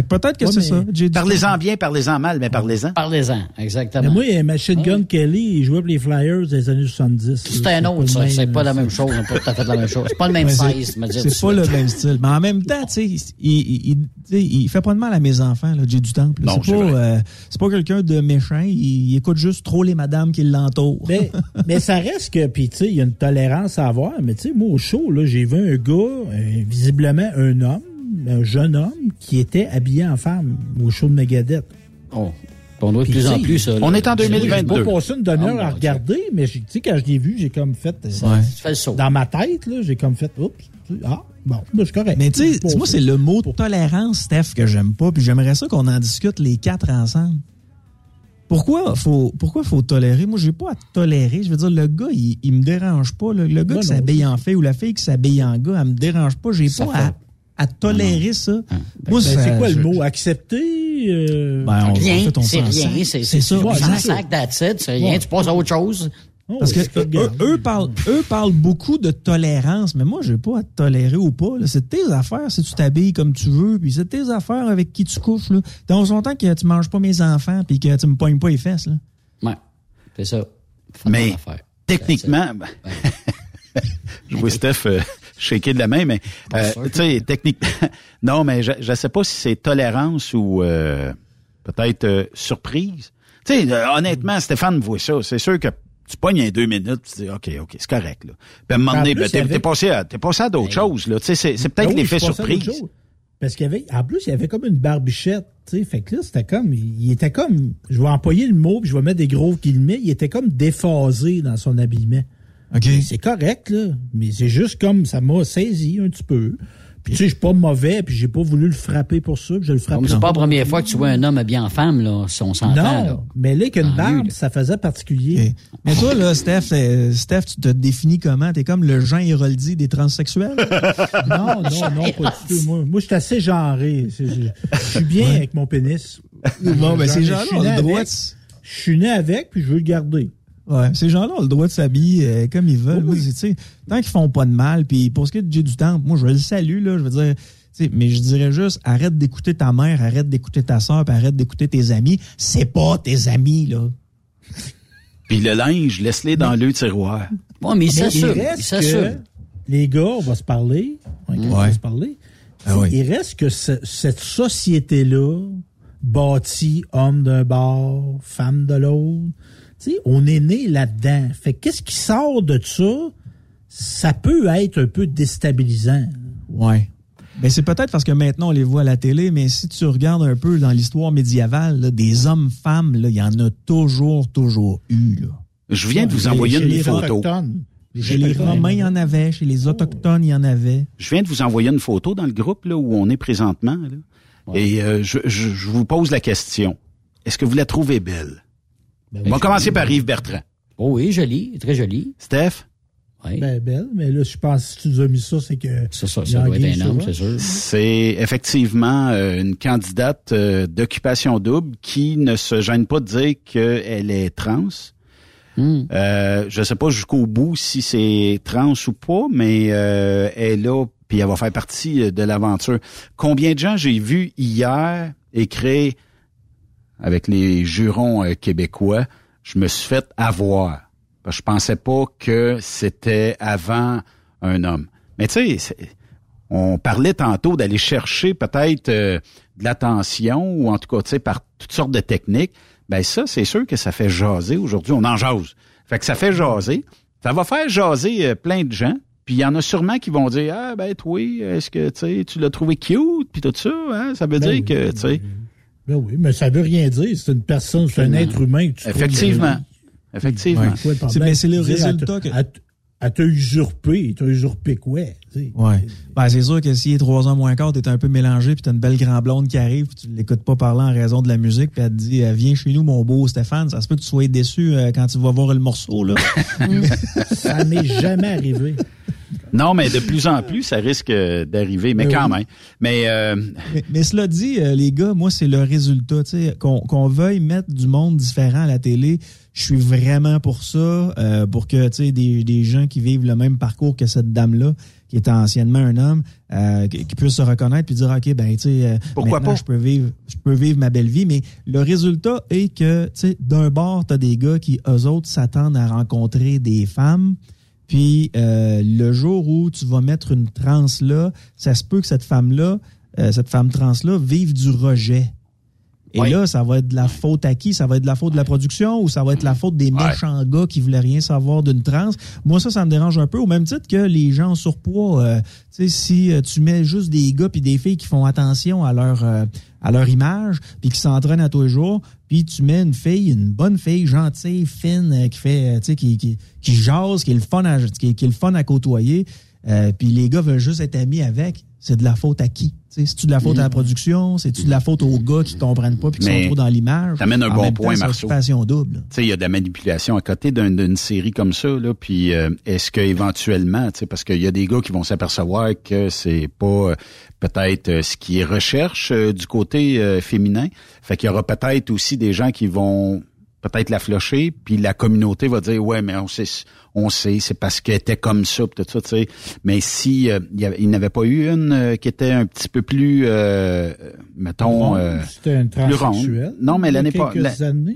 Fait que peut-être que Ouais, c'est ça. Parlez-en bien, parlez-en mal, mais parlez-en. Parlez-en, exactement. Mais moi, Machine Gun Kelly, il jouait pour les Flyers des années 70. C'est un autre, ça. C'est pas la même chose. C'est pas tout à fait la même chose. C'est pas le même size, me dire C'est pas le même style. Mais en même temps, tu sais, il, il, fait pas de mal à mes enfants, là, Jay du Temple. Non, C'est c'est pas, euh, c'est pas quelqu'un de méchant. Il, il écoute juste trop les madames qui l'entourent. Mais, mais ça reste que, puis tu sais, il y a une tolérance à avoir. Mais tu sais, moi, au show, là, j'ai vu un gars, euh, visiblement un homme, un jeune homme, qui était habillé en femme au show de Megadeth. Oh. On doit de plus en plus, ça. on là. est en J'ai- 2022. J'ai pas passé une demi-heure Oh, à regarder, mais tu sais, quand je l'ai vu, j'ai comme fait. euh, Ouais. Dans ma tête, là, j'ai comme fait, oups, ah, bon, ben, c'est correct. Mais tu sais, moi, c'est le mot tolérance, Steph, que j'aime pas. Puis j'aimerais ça qu'on en discute les quatre ensemble. Pourquoi faut, pourquoi faut tolérer? Moi, j'ai pas à tolérer. Je veux dire, le gars, il, il me dérange pas. Le, le gars Non, qui s'habille en fille ou la fille qui s'habille en gars, elle me dérange pas. J'ai pas fait- à, à tolérer ça. Moi, Ben, c'est quoi le je- mot? Accepter? euh, Ben, on- en Rien, fait, c'est rien. C'est C'est ça. Exact. t'en sac, it, c'est rien. Tu passes à autre chose. oh, Parce que c'est eux, parlent, eux parlent beaucoup de tolérance, mais moi, j'ai pas à te tolérer ou pas. C'est tes affaires si tu t'habilles comme tu veux, puis c'est tes affaires avec qui tu couches. Là. Dans son temps que tu manges pas mes enfants, puis que tu me pognes pas les fesses. Là. Ouais, c'est ça. Mais techniquement, ben, je vois Steph euh, shaker de la main, mais euh, tu sais, techniquement, non, mais je ne sais pas si c'est tolérance ou euh, peut-être euh, surprise. Tu sais, euh, honnêtement, Stéphane voit ça. C'est sûr que tu pognes deux minutes, tu dis OK, OK, c'est correct. Là. Puis à un moment En donné, ben, t'es avait- t'es passé à, t'es passé à d'autres choses. Là. Tu sais, c'est, c'est peut-être Ben oui, l'effet surprise. Parce qu'il y avait, en plus, il y avait comme une barbichette, tu sais. Fait que là, c'était comme, il était comme, je vais employer le mot, puis je vais mettre des gros guillemets, il était comme déphasé dans son habillement. Mais C'est correct, là. Mais c'est juste comme, ça m'a saisi un petit peu. Puis tu sais, je suis pas mauvais, puis j'ai pas voulu le frapper pour ça, puis je le frappe Comme c'est pas la première fois que tu vois un homme habillé en femme, là, si on s'entend. Non, là. mais là, qu'une barbe, ça faisait particulier. Mais toi, là, Steph, Steph, tu te définis comment? T'es comme le Jean Héroldi des transsexuels? Non, non, non, pas du tout. Moi, moi je suis assez genré. C'est- Je suis bien avec mon pénis. Bon, ben, ces J'en- gens-là je suis ont né le droit. Je suis né avec, puis je veux le garder. Ouais, ces gens-là ont le droit de s'habiller euh, comme ils veulent. Moi, tu sais, tant qu'ils font pas de mal, puis pour ce qui est du Temple, moi, je le salue, là, je veux dire, tu sais, mais je dirais juste, arrête d'écouter ta mère, arrête d'écouter ta soeur, puis arrête d'écouter tes amis. C'est pas tes amis, là. Puis le linge, laisse-les dans le tiroir. Bon, mais s'assure. il reste que les gars, on va se parler. Ouais, On va Ouais. se parler. Ah oui. Il reste que ce- cette société-là, bâtie homme d'un bord, femme de l'autre, on est né là-dedans. Fait que qu'est-ce qui sort de ça? Ça peut être un peu déstabilisant. Ouais. Ben, c'est peut-être parce que maintenant on les voit à la télé, mais si tu regardes un peu dans l'histoire médiévale, là, des hommes-femmes, il y en a toujours, toujours eu. Là. Je viens de vous envoyer chez une les photo. Chez les Romains, il y en avait. Chez les Autochtones, il y en avait. Je viens de vous envoyer une photo dans le groupe là, où on est présentement. là. Et euh, je, je- je vous pose la question. Est-ce que vous la trouvez belle? Ben on va commencer par Yves Bertrand. Oh oui, joli, très joli. Steph? Oui. Ben, belle, mais là, je pense que si tu nous as mis ça, c'est que. ça, ça il y a doit être roche. c'est sûr. C'est effectivement euh, une candidate euh, d'occupation double qui ne se gêne pas de dire qu'elle est trans. Hmm. Euh, je sais pas jusqu'au bout si c'est trans ou pas, mais euh, elle est là, puis elle va faire partie de l'aventure. Combien de gens j'ai vu hier écrire avec les jurons euh, québécois, je me suis fait avoir. Parce que je pensais pas que c'était avant un homme. Mais tu sais, on parlait tantôt d'aller chercher peut-être euh, de l'attention ou en tout cas, tu sais, par toutes sortes de techniques. Ben ça, c'est sûr que ça fait jaser aujourd'hui. On en jase. Fait que ça fait jaser. Ça va faire jaser euh, plein de gens. Puis il y en a sûrement qui vont dire ah ben toi, est-ce que tu sais, tu l'as trouvé cute puis tout ça, hein? Ça veut Ben dire que tu sais. Ben oui, mais ça veut rien dire. C'est une personne, c'est un être humain que tu Effectivement. Effectivement. Ouais. Quoi, le C'est- mais c'est le Dire, résultat elle que- t'a- Elle t- elle t'a usurpé. T'as usurpé quoi? tu sais? Ouais. Ben, c'est sûr que s'il est trois ans moins quart, t'es un peu mélangé, puis t'as une belle grande blonde qui arrive, puis tu l'écoutes pas parler en raison de la musique, puis elle te dit euh, Viens chez nous, mon beau Stéphane. Ça se peut que tu sois déçu euh, quand tu vas voir le morceau, là. Ça m'est jamais arrivé. Non, mais de plus en plus, ça risque euh, d'arriver, mais Ben quand oui. même. Mais euh, mais, mais cela dit, euh, les gars, moi, c'est le résultat. tu sais, Qu'on qu'on veuille mettre du monde différent à la télé, je suis vraiment pour ça, euh, pour que tu sais, des, des gens qui vivent le même parcours que cette dame-là, qui était anciennement un homme, euh, qui, qui puissent se reconnaître puis dire, OK, ben, tu sais, euh, Pourquoi maintenant, pas? je peux vivre, je peux vivre ma belle vie, mais le résultat est que, tu sais, d'un bord, t'as des gars qui, eux autres, s'attendent à rencontrer des femmes, puis euh, le jour où tu vas mettre une transe là, ça se peut que cette femme-là, euh, cette femme trans-là, vive du rejet. Et là, ça va être de la faute à qui? Ça va être de la faute de la production ou ça va être la faute des méchants gars qui voulaient rien savoir d'une trans? Moi, ça, ça me dérange un peu. Au même titre que les gens en surpoids, euh, tu sais, si euh, tu mets juste des gars puis des filles qui font attention à leur euh, à leur image puis qui s'entraînent à tous les jours, puis tu mets une fille, une bonne fille, gentille, fine, euh, qui fait, euh, tu sais, qui, qui, qui jase, qui est le fun à, qui, qui est le fun à côtoyer, euh, puis les gars veulent juste être amis avec, c'est de la faute à qui? C'est-tu de la faute à la production? C'est-tu de la faute aux gars qui comprennent pas puis qui sont trop dans l'image? T'amènes un En bon même point, temps, Marceau. double. Il y a de la manipulation à côté d'un- d'une série comme ça, là. Puis euh, est-ce que éventuellement, parce qu'il y a des gars qui vont s'apercevoir que c'est pas euh, peut-être euh, ce qui est recherche euh, du côté féminin. Fait qu'il y aura peut-être aussi des gens qui vont peut-être la flusher, puis la communauté va dire ouais, mais on sait, on sait, c'est parce qu'elle était comme ça, tout ça, tu sais. Mais si euh, il n'avait pas eu une euh, qui était un petit peu plus, euh, mettons, euh, c'était une plus ronde. Non, mais l'année pas,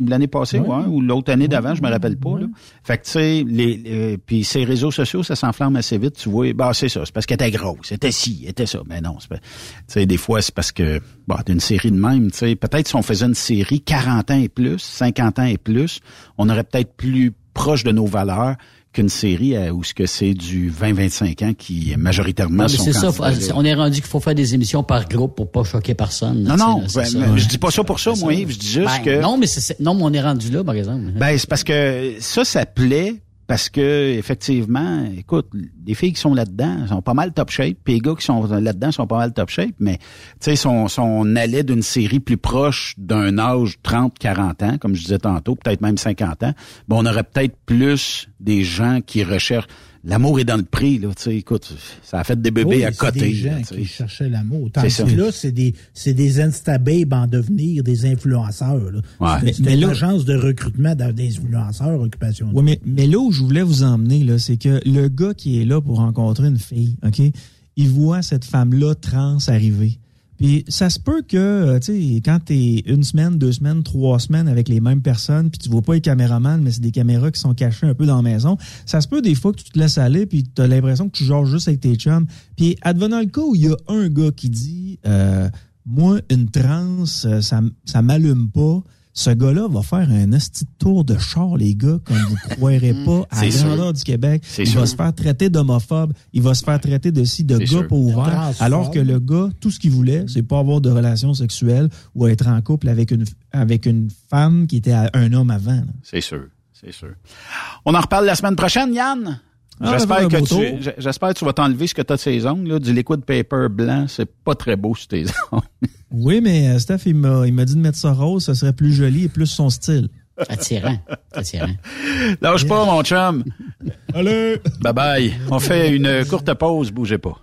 l'année passée, Ouais. ouais, ou l'autre année d'avant, je me rappelle pas. Là. Fait que tu sais, les, les- puis ces réseaux sociaux, ça s'enflamme assez vite. Tu vois, bah c'est ça, c'est parce qu'elle était grosse, ci, elle était ça. Mais non, c'est pas- tu sais, des fois c'est parce que, bah, d'une série de même, tu sais, peut-être si on faisait une série 40 ans et plus, 50 ans et plus, on aurait peut-être plus proche de nos valeurs qu'une série euh, où ce que c'est du 20-25 ans qui majoritairement Non, mais sont c'est ça, faut- on est rendu qu'il faut faire des émissions par groupe pour pas choquer personne. Non, là, non, là, ben, je dis pas ça pour ça, moi, Yves, je dis juste Ben, que... Non, mais c'est, non, mais on est rendu là, par exemple. Ben, c'est parce que ça, ça plaît parce que effectivement, écoute, les filles qui sont là-dedans sont pas mal top shape, puis les gars qui sont là-dedans sont pas mal top shape, mais tu sais, si on, si allait d'une série plus proche d'un âge 30-40 ans, comme je disais tantôt, peut-être même 50 ans, ben on aurait peut-être plus des gens qui recherchent l'amour est dans le prix, là, tu sais, écoute, ça a fait des bébés Oui, à côté. des gens qui cherchaient l'amour. C'est Tandis ça. que là, c'est des, c'est des instababes en devenir, des influenceurs. Là. Ouais. C'est- Mais- C'est mais une là- agence de recrutement d'a- d'influenceurs, occupation. Oui, mais, mais là où je voulais vous emmener, là, c'est que le gars qui est là pour rencontrer une fille, OK, il voit cette femme-là trans arriver. Puis ça se peut que, euh, tu sais, quand t'es une semaine, deux semaines, trois semaines avec les mêmes personnes, puis tu vois pas les caméramans, mais c'est des caméras qui sont cachées un peu dans la maison, ça se peut des fois que tu te laisses aller, puis tu as l'impression que tu joues juste avec tes chums. Puis advenant le cas où il y a un gars qui dit, euh, moi, une trans, euh, ça, ça m'allume pas. Ce gars-là va faire un de tour de char, les gars, comme vous ne croirez pas, à grandeur du Québec. Il sûr. va se faire traiter d'homophobe. Il va se faire traiter de ci, de gars sûr. pas ouvert. Transphobe. Alors que le gars, tout ce qu'il voulait, c'est pas avoir de relations sexuelles ou être en couple avec une, avec une femme qui était un homme avant. C'est sûr, c'est sûr. On en reparle la semaine prochaine, Yann. Ah, J'espère que tu, j'espère que tu vas t'enlever ce que tu as de ses ongles, là, du liquid paper blanc, c'est pas très beau sur tes ongles. Oui, mais euh, Steph, il m'a, il m'a dit de mettre ça rose, ça serait plus joli et plus son style. Attirant. Attirant. Lâche pas, mon chum. Allez! Bye bye. On fait une courte pause, bougez pas.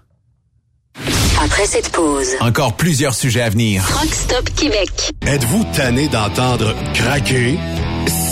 Après cette pause, Encore plusieurs sujets à venir. Truck Stop Québec. Êtes-vous tanné d'entendre craquer,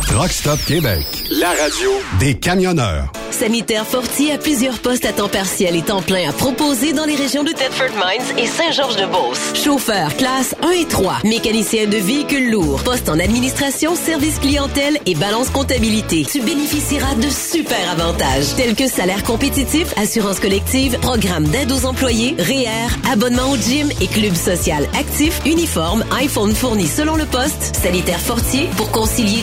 Truck Stop Québec. La radio des camionneurs. Sanitaire Fortier a plusieurs postes à temps partiel et temps plein à proposer dans les régions de Thetford Mines et Saint-Georges-de-Beauce. Chauffeur classe 1 et 3, mécanicien de véhicules lourds, poste en administration, service clientèle et balance comptabilité. Tu bénéficieras de super avantages tels que salaire compétitif, assurance collective, programme d'aide aux employés, REER, abonnement au gym et club social actif, uniforme, iPhone fourni selon le poste, Sanitaire Fortier pour concilier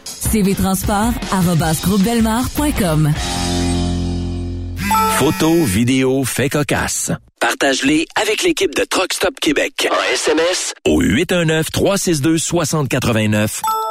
cvtransport.com Photos, vidéos, faits cocasse. Partage-les avec l'équipe de Truck Stop Québec. En SMS au 819-362-6089.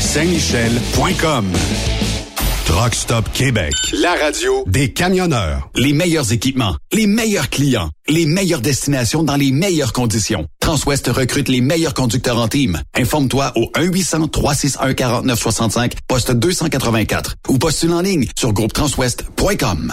Saint-Michel.com. Truck Stop Québec, la radio des camionneurs. Les meilleurs équipements, les meilleurs clients, les meilleures destinations dans les meilleures conditions. Transwest recrute les meilleurs conducteurs en team. Informe-toi au 1-800-361-4965, poste 284 ou postule en ligne sur groupetranswest.com.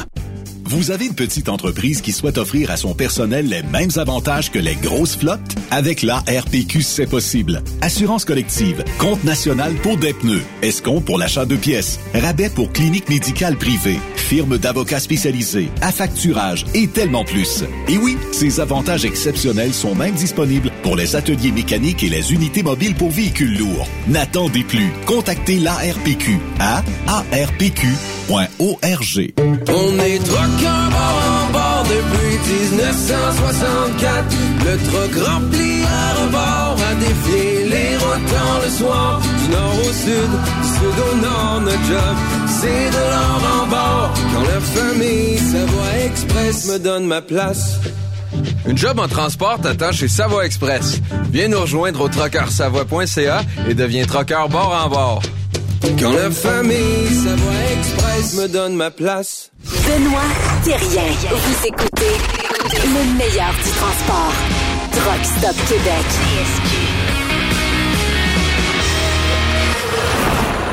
Vous avez une petite entreprise qui souhaite offrir à son personnel les mêmes avantages que les grosses flottes? Avec la RPQ, c'est possible. Assurance collective, compte national pour des pneus, escompte pour l'achat de pièces, rabais pour clinique médicale privée, firme d'avocats spécialisés, affacturage et tellement plus. Et oui, ces avantages exceptionnels sont même disponibles pour les ateliers mécaniques et les unités mobiles pour véhicules lourds. N'attendez plus. Contactez l'ARPQ à arpq.org. On est truckers bord en bord depuis 1964. Le truck rempli à rebord a défié les rotants le soir. Du nord au sud, du sud au nord, notre job, c'est de l'or en bord. Quand la famille Savoie Express me donne ma place. Une job en transport t'attend chez Savoie Express. Viens nous rejoindre au trockeursavoie.ca et deviens trockeur bord en bord. Quand la famille Savoie Express me donne ma place. Benoît Thérien. Vous écoutez le meilleur du transport. Truck Stop Québec.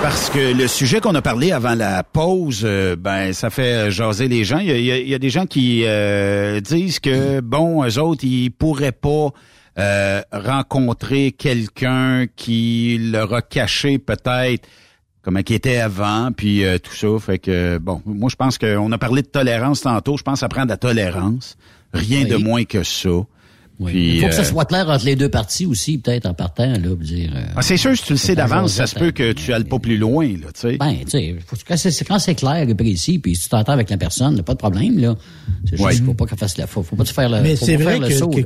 Parce que le sujet qu'on a parlé avant la pause, euh, ben ça fait jaser les gens. Il y a, il y a- des gens qui euh, disent que bon, eux autres, ils pourraient pas euh, rencontrer quelqu'un qui leur a caché peut-être comment il était avant, puis euh, tout ça. Fait que bon, moi je pense qu'on a parlé de tolérance tantôt. Je pense de la tolérance, rien de moins que ça. Puis, Il faut que ça euh, soit clair entre les deux parties aussi, peut-être en partant, là, pour dire. euh, ah, c'est sûr, si tu le sais d'avance, ça se peut que tu ailles pas plus loin, là, tu sais. Ben, tu sais, faut- quand c'est quand c'est clair et précis, puis si tu t'entends avec la personne, y a pas de problème, là. C'est juste faut pas qu'elle fasse la faut, faut pas te faire le, Mais faut c'est pas vrai faire le saut, que.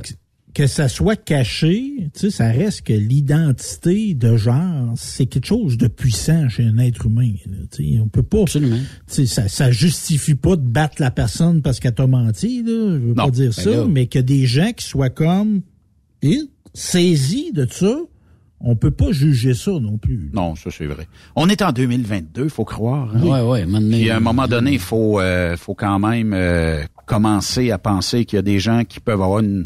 Que ça soit caché, tu sais, ça reste que l'identité de genre, c'est quelque chose de puissant chez un être humain. là, tu sais. on peut pas. Absolument. Tu sais, ça, ça justifie pas de battre la personne parce qu'elle t'a menti. Là, je veux Non, pas dire ben ça, là. mais que des gens qui soient comme eh, saisis de ça, on peut pas juger ça non plus. Non, ça c'est vrai. On est en 2022, faut croire. hein? Ouais, ouais, maintenant- Puis à un moment donné, il faut, euh, faut quand même euh, commencer à penser qu'il y a des gens qui peuvent avoir une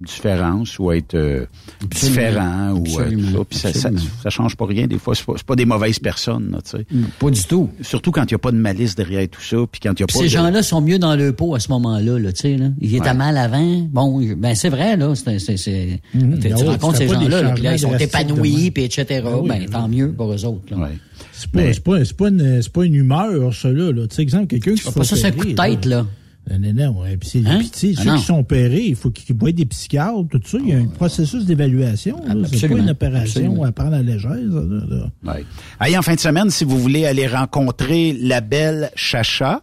différence ou être euh, différents ou euh, tout ça. Puis ça, ça, ça change pas rien. Des fois, c'est pas, c'est pas des mauvaises personnes, là, tu sais. Pas du tout. Surtout quand il n'y a pas de malice derrière tout ça, puis quand il y a Puis pas ces de... gens-là sont mieux dans le pot à ce moment-là, là, tu sais, là. Ils étaient Ouais. mal avant. Bon, ben c'est vrai, là. C'est, c'est, c'est- Mhm. tu oui, rencontres ces gens-là, là, puis là, ils sont épanouis, puis etc. Ah oui, ben, oui. tant mieux pour eux autres, là. C'est pas, c'est pas, c'est pas, une, c'est pas une humeur, ça, là. Tu sais, exemple, quelqu'un qui se fait pas ça sur un coup de tête, là. Non, non, non. ouais. Puis, c'est- Hein? Ah ceux non. qui sont opérés, il faut qu'ils voient des psychiatres, tout ça. Il y a un processus d'évaluation. C'est pas absolument, une opération absolument. à prendre à la légère. ça. Ouais. Allez, en fin de semaine, si vous voulez aller rencontrer la belle Chacha,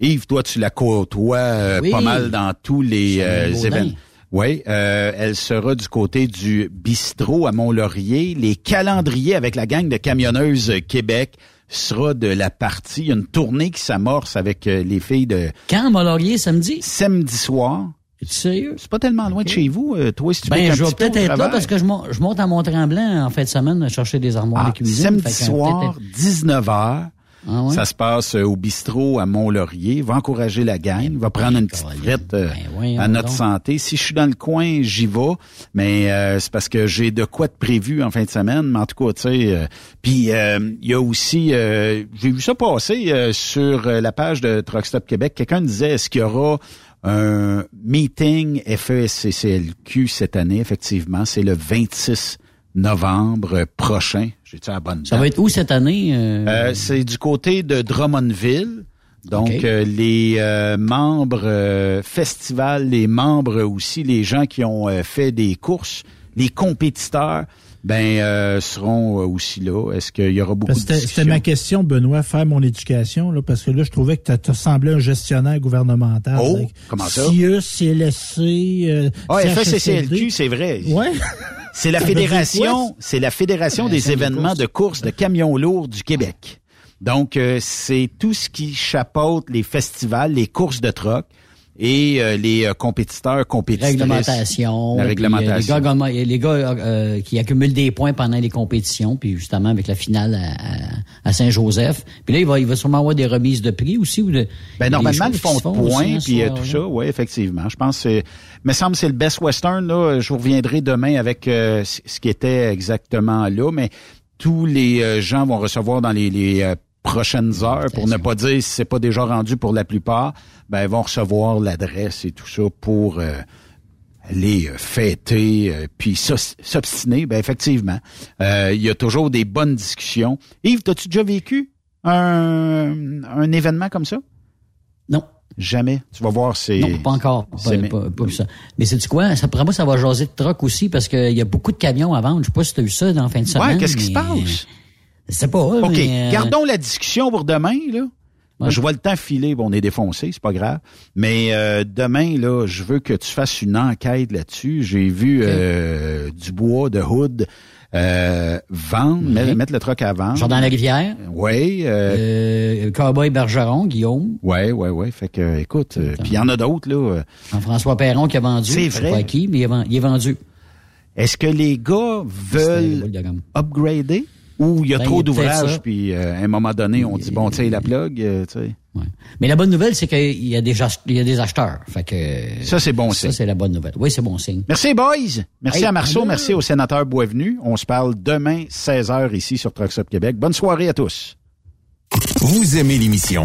Yves, toi, tu la côtoies euh, Oui. pas mal dans tous les euh, événements. Oui, euh, elle sera du côté du bistrot à Mont-Laurier. Les calendriers avec la gang de camionneuses Québec sera de la partie. Il y a une tournée qui s'amorce avec euh, les filles de... Quand, Mont-Laurier, samedi? Samedi soir. Es-tu sérieux? C'est pas tellement loin de chez vous, euh, toi, si tu veux Ben, je vais peut-être être là parce que je monte, je monte à Mont-Tremblant en fin de semaine chercher des armoires Ah, de cuisine. samedi soir, peut-être- 19h. Ah ouais? Ça se passe euh, au bistrot à Mont-Laurier. Va encourager la gang. Va prendre une petite frette euh, Ben à notre donc. santé. Si je suis dans le coin, j'y vais. Mais euh, c'est parce que j'ai de quoi de prévu en fin de semaine. Mais en tout cas, tu sais. euh, Puis euh, il y a aussi, euh, j'ai vu ça passer euh, sur la page de Truck Stop Québec. Quelqu'un disait, est-ce qu'il y aura un meeting FESCCLQ cette année? Effectivement, c'est le 26 novembre prochain. J'ai-tu la bonne Ça va être où cette année? euh? Euh, c'est du côté de Drummondville. Donc, euh, les euh, membres euh, festival, les membres aussi, les gens qui ont euh, fait des courses, les compétiteurs, ben euh, seront euh, aussi là. Est-ce qu'il y aura beaucoup Parce de C'était ma question, Benoît, faire mon éducation, là, parce que là, je trouvais que tu semblé un gestionnaire gouvernemental. Oh, comment ça? CIE, CLSC, euh, Ah. FSCLQ, c'est vrai. Ouais. C'est la fédération, c'est la fédération des événements de course de camions lourds du Québec. Donc euh, c'est tout ce qui chapeaute les festivals, les courses de troc et euh, les euh, compétiteurs, compétitrices. réglementation. La puis, réglementation. euh, les gars, les gars euh, qui accumulent des points pendant les compétitions, puis justement avec la finale à, à- Saint-Joseph. Puis là, il va, il va sûrement avoir des remises de prix aussi. Ou de, Ben normalement ils font se font point aussi, hein, puis euh, tout soir-là. ça, oui effectivement. Je pense que c'est me semble que c'est le Best Western là, je vous reviendrai demain avec euh, ce qui était exactement là mais tous les euh, gens vont recevoir dans les, les, euh, prochaines heures pour ne pas dire si c'est pas déjà rendu pour la plupart, ben ils vont recevoir l'adresse et tout ça pour euh, les euh, fêter euh, puis s'obstiner ben effectivement Euh, il y a toujours des bonnes discussions Yves t'as-tu déjà vécu un, un événement comme ça? Non. Jamais. Tu vas voir, c'est. Non, pas encore. Pas, c'est- pas- pas ça. Mais c'est du quoi? Ça, pour moi, ça va jaser de troc aussi parce qu'il y a beaucoup de camions à vendre. Je sais pas si tu as vu ça dans la fin de semaine. Ouais, qu'est-ce qui se passe? Sais pas. OK, mais, euh, gardons la discussion pour demain, là. Je vois le temps filer, bon, on est défoncé, c'est pas grave. Mais euh, demain, là, je veux que tu fasses une enquête là-dessus. J'ai vu euh, du bois de hood euh, vendre, mettre, mettre le troc à vendre. Jordan Larivière. Oui. Euh, Euh, Cowboy Bergeron, Guillaume. ouais, ouais, ouais. Fait que, écoute, euh, puis il y en a d'autres, là. euh, Jean-François Perron qui a vendu. C'est Je sais vrai. pas qui, mais il est vendu. Est-ce que les gars veulent upgrader? Ou il y a Ben, trop d'ouvrages ça. puis euh, à un moment donné on dit bon tu sais la plug euh, tu sais Ouais. Mais la bonne nouvelle, c'est qu'il y a des ach- il y a des acheteurs. Fait que Ça, c'est bon Ça, signe. c'est la bonne nouvelle. Oui, c'est bon signe. Merci, boys. Merci Hey, à Marceau. Merci au sénateur Boisvenu. On se parle demain, 16h, ici sur Truck Stop Québec. Bonne soirée à tous. Vous aimez l'émission?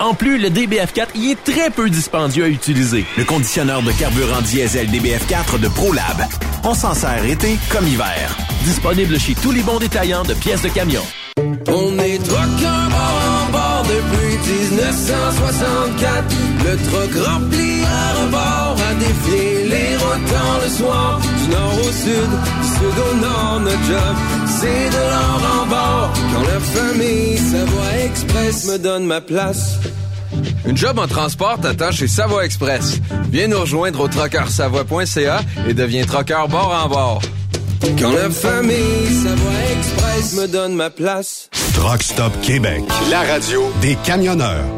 En plus, le DBF4 y est très peu dispendieux à utiliser. Le conditionneur de carburant diesel DBF4 de ProLab. On s'en sert été comme hiver. Disponible chez tous les bons détaillants de pièces de camion. On est bord en bord depuis 1964. Le truck rempli à rebord a défié les routes le soir. Du nord au sud, du sud au nord, notre job, c'est de l'or en bord. Quand la famille Savoie Express me donne ma place. Une job en transport t'attend chez Savoie Express. Viens nous rejoindre au trockeursavoie.ca et deviens trockeur bord en bord. Quand la famille Savoie Express me donne ma place. Truck Stop Québec, la radio des camionneurs.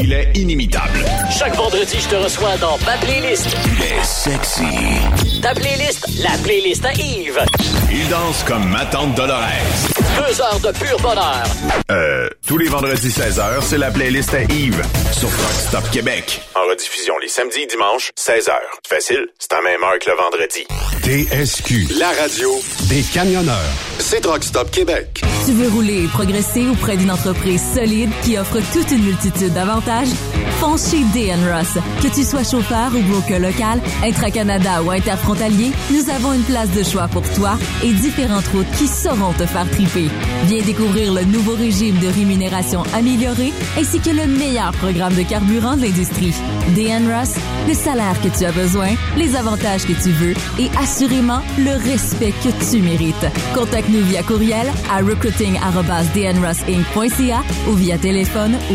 Il est inimitable. Chaque vendredi, je te reçois dans ma playlist. Il est sexy. Ta playlist, la playlist à Yves. Il danse comme ma tante Dolores. Deux heures de pur bonheur. Euh, tous les vendredis 16h, c'est la playlist à Yves sur Truck Stop Québec. En rediffusion les samedis et dimanches, 16h. Facile, c'est à même heure que le vendredi. TSQ, la radio des camionneurs. C'est Truck Stop Québec. Tu veux rouler et progresser auprès d'une entreprise solide qui offre toute une multitude d'avantages? Fonce chez DN Ross. Que tu sois chauffeur ou broker local, intra-Canada ou interfrontalier, nous avons une place de choix pour toi et différentes routes qui sauront te faire triper. Viens découvrir le nouveau régime de rémunération amélioré ainsi que le meilleur programme de carburant de l'industrie. DN Ross, le salaire que tu as besoin, les avantages que tu veux et assurément le respect que tu mérites. Contacte-nous via courriel à recruiting@dnrossinc.ca ou via téléphone ou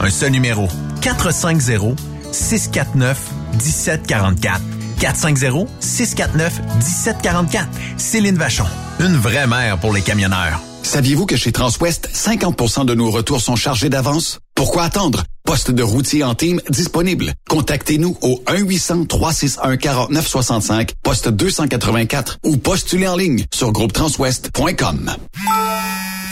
Un seul numéro. 450 649 1744. 450 649 1744. Céline Vachon. Une vraie mère pour les camionneurs. Saviez-vous que chez Transwest, 50% de nos retours sont chargés d'avance? Pourquoi attendre? Poste de routier en team disponible. Contactez-nous au 1-800-361-4965, poste 284 ou postulez en ligne sur groupetranswest.com.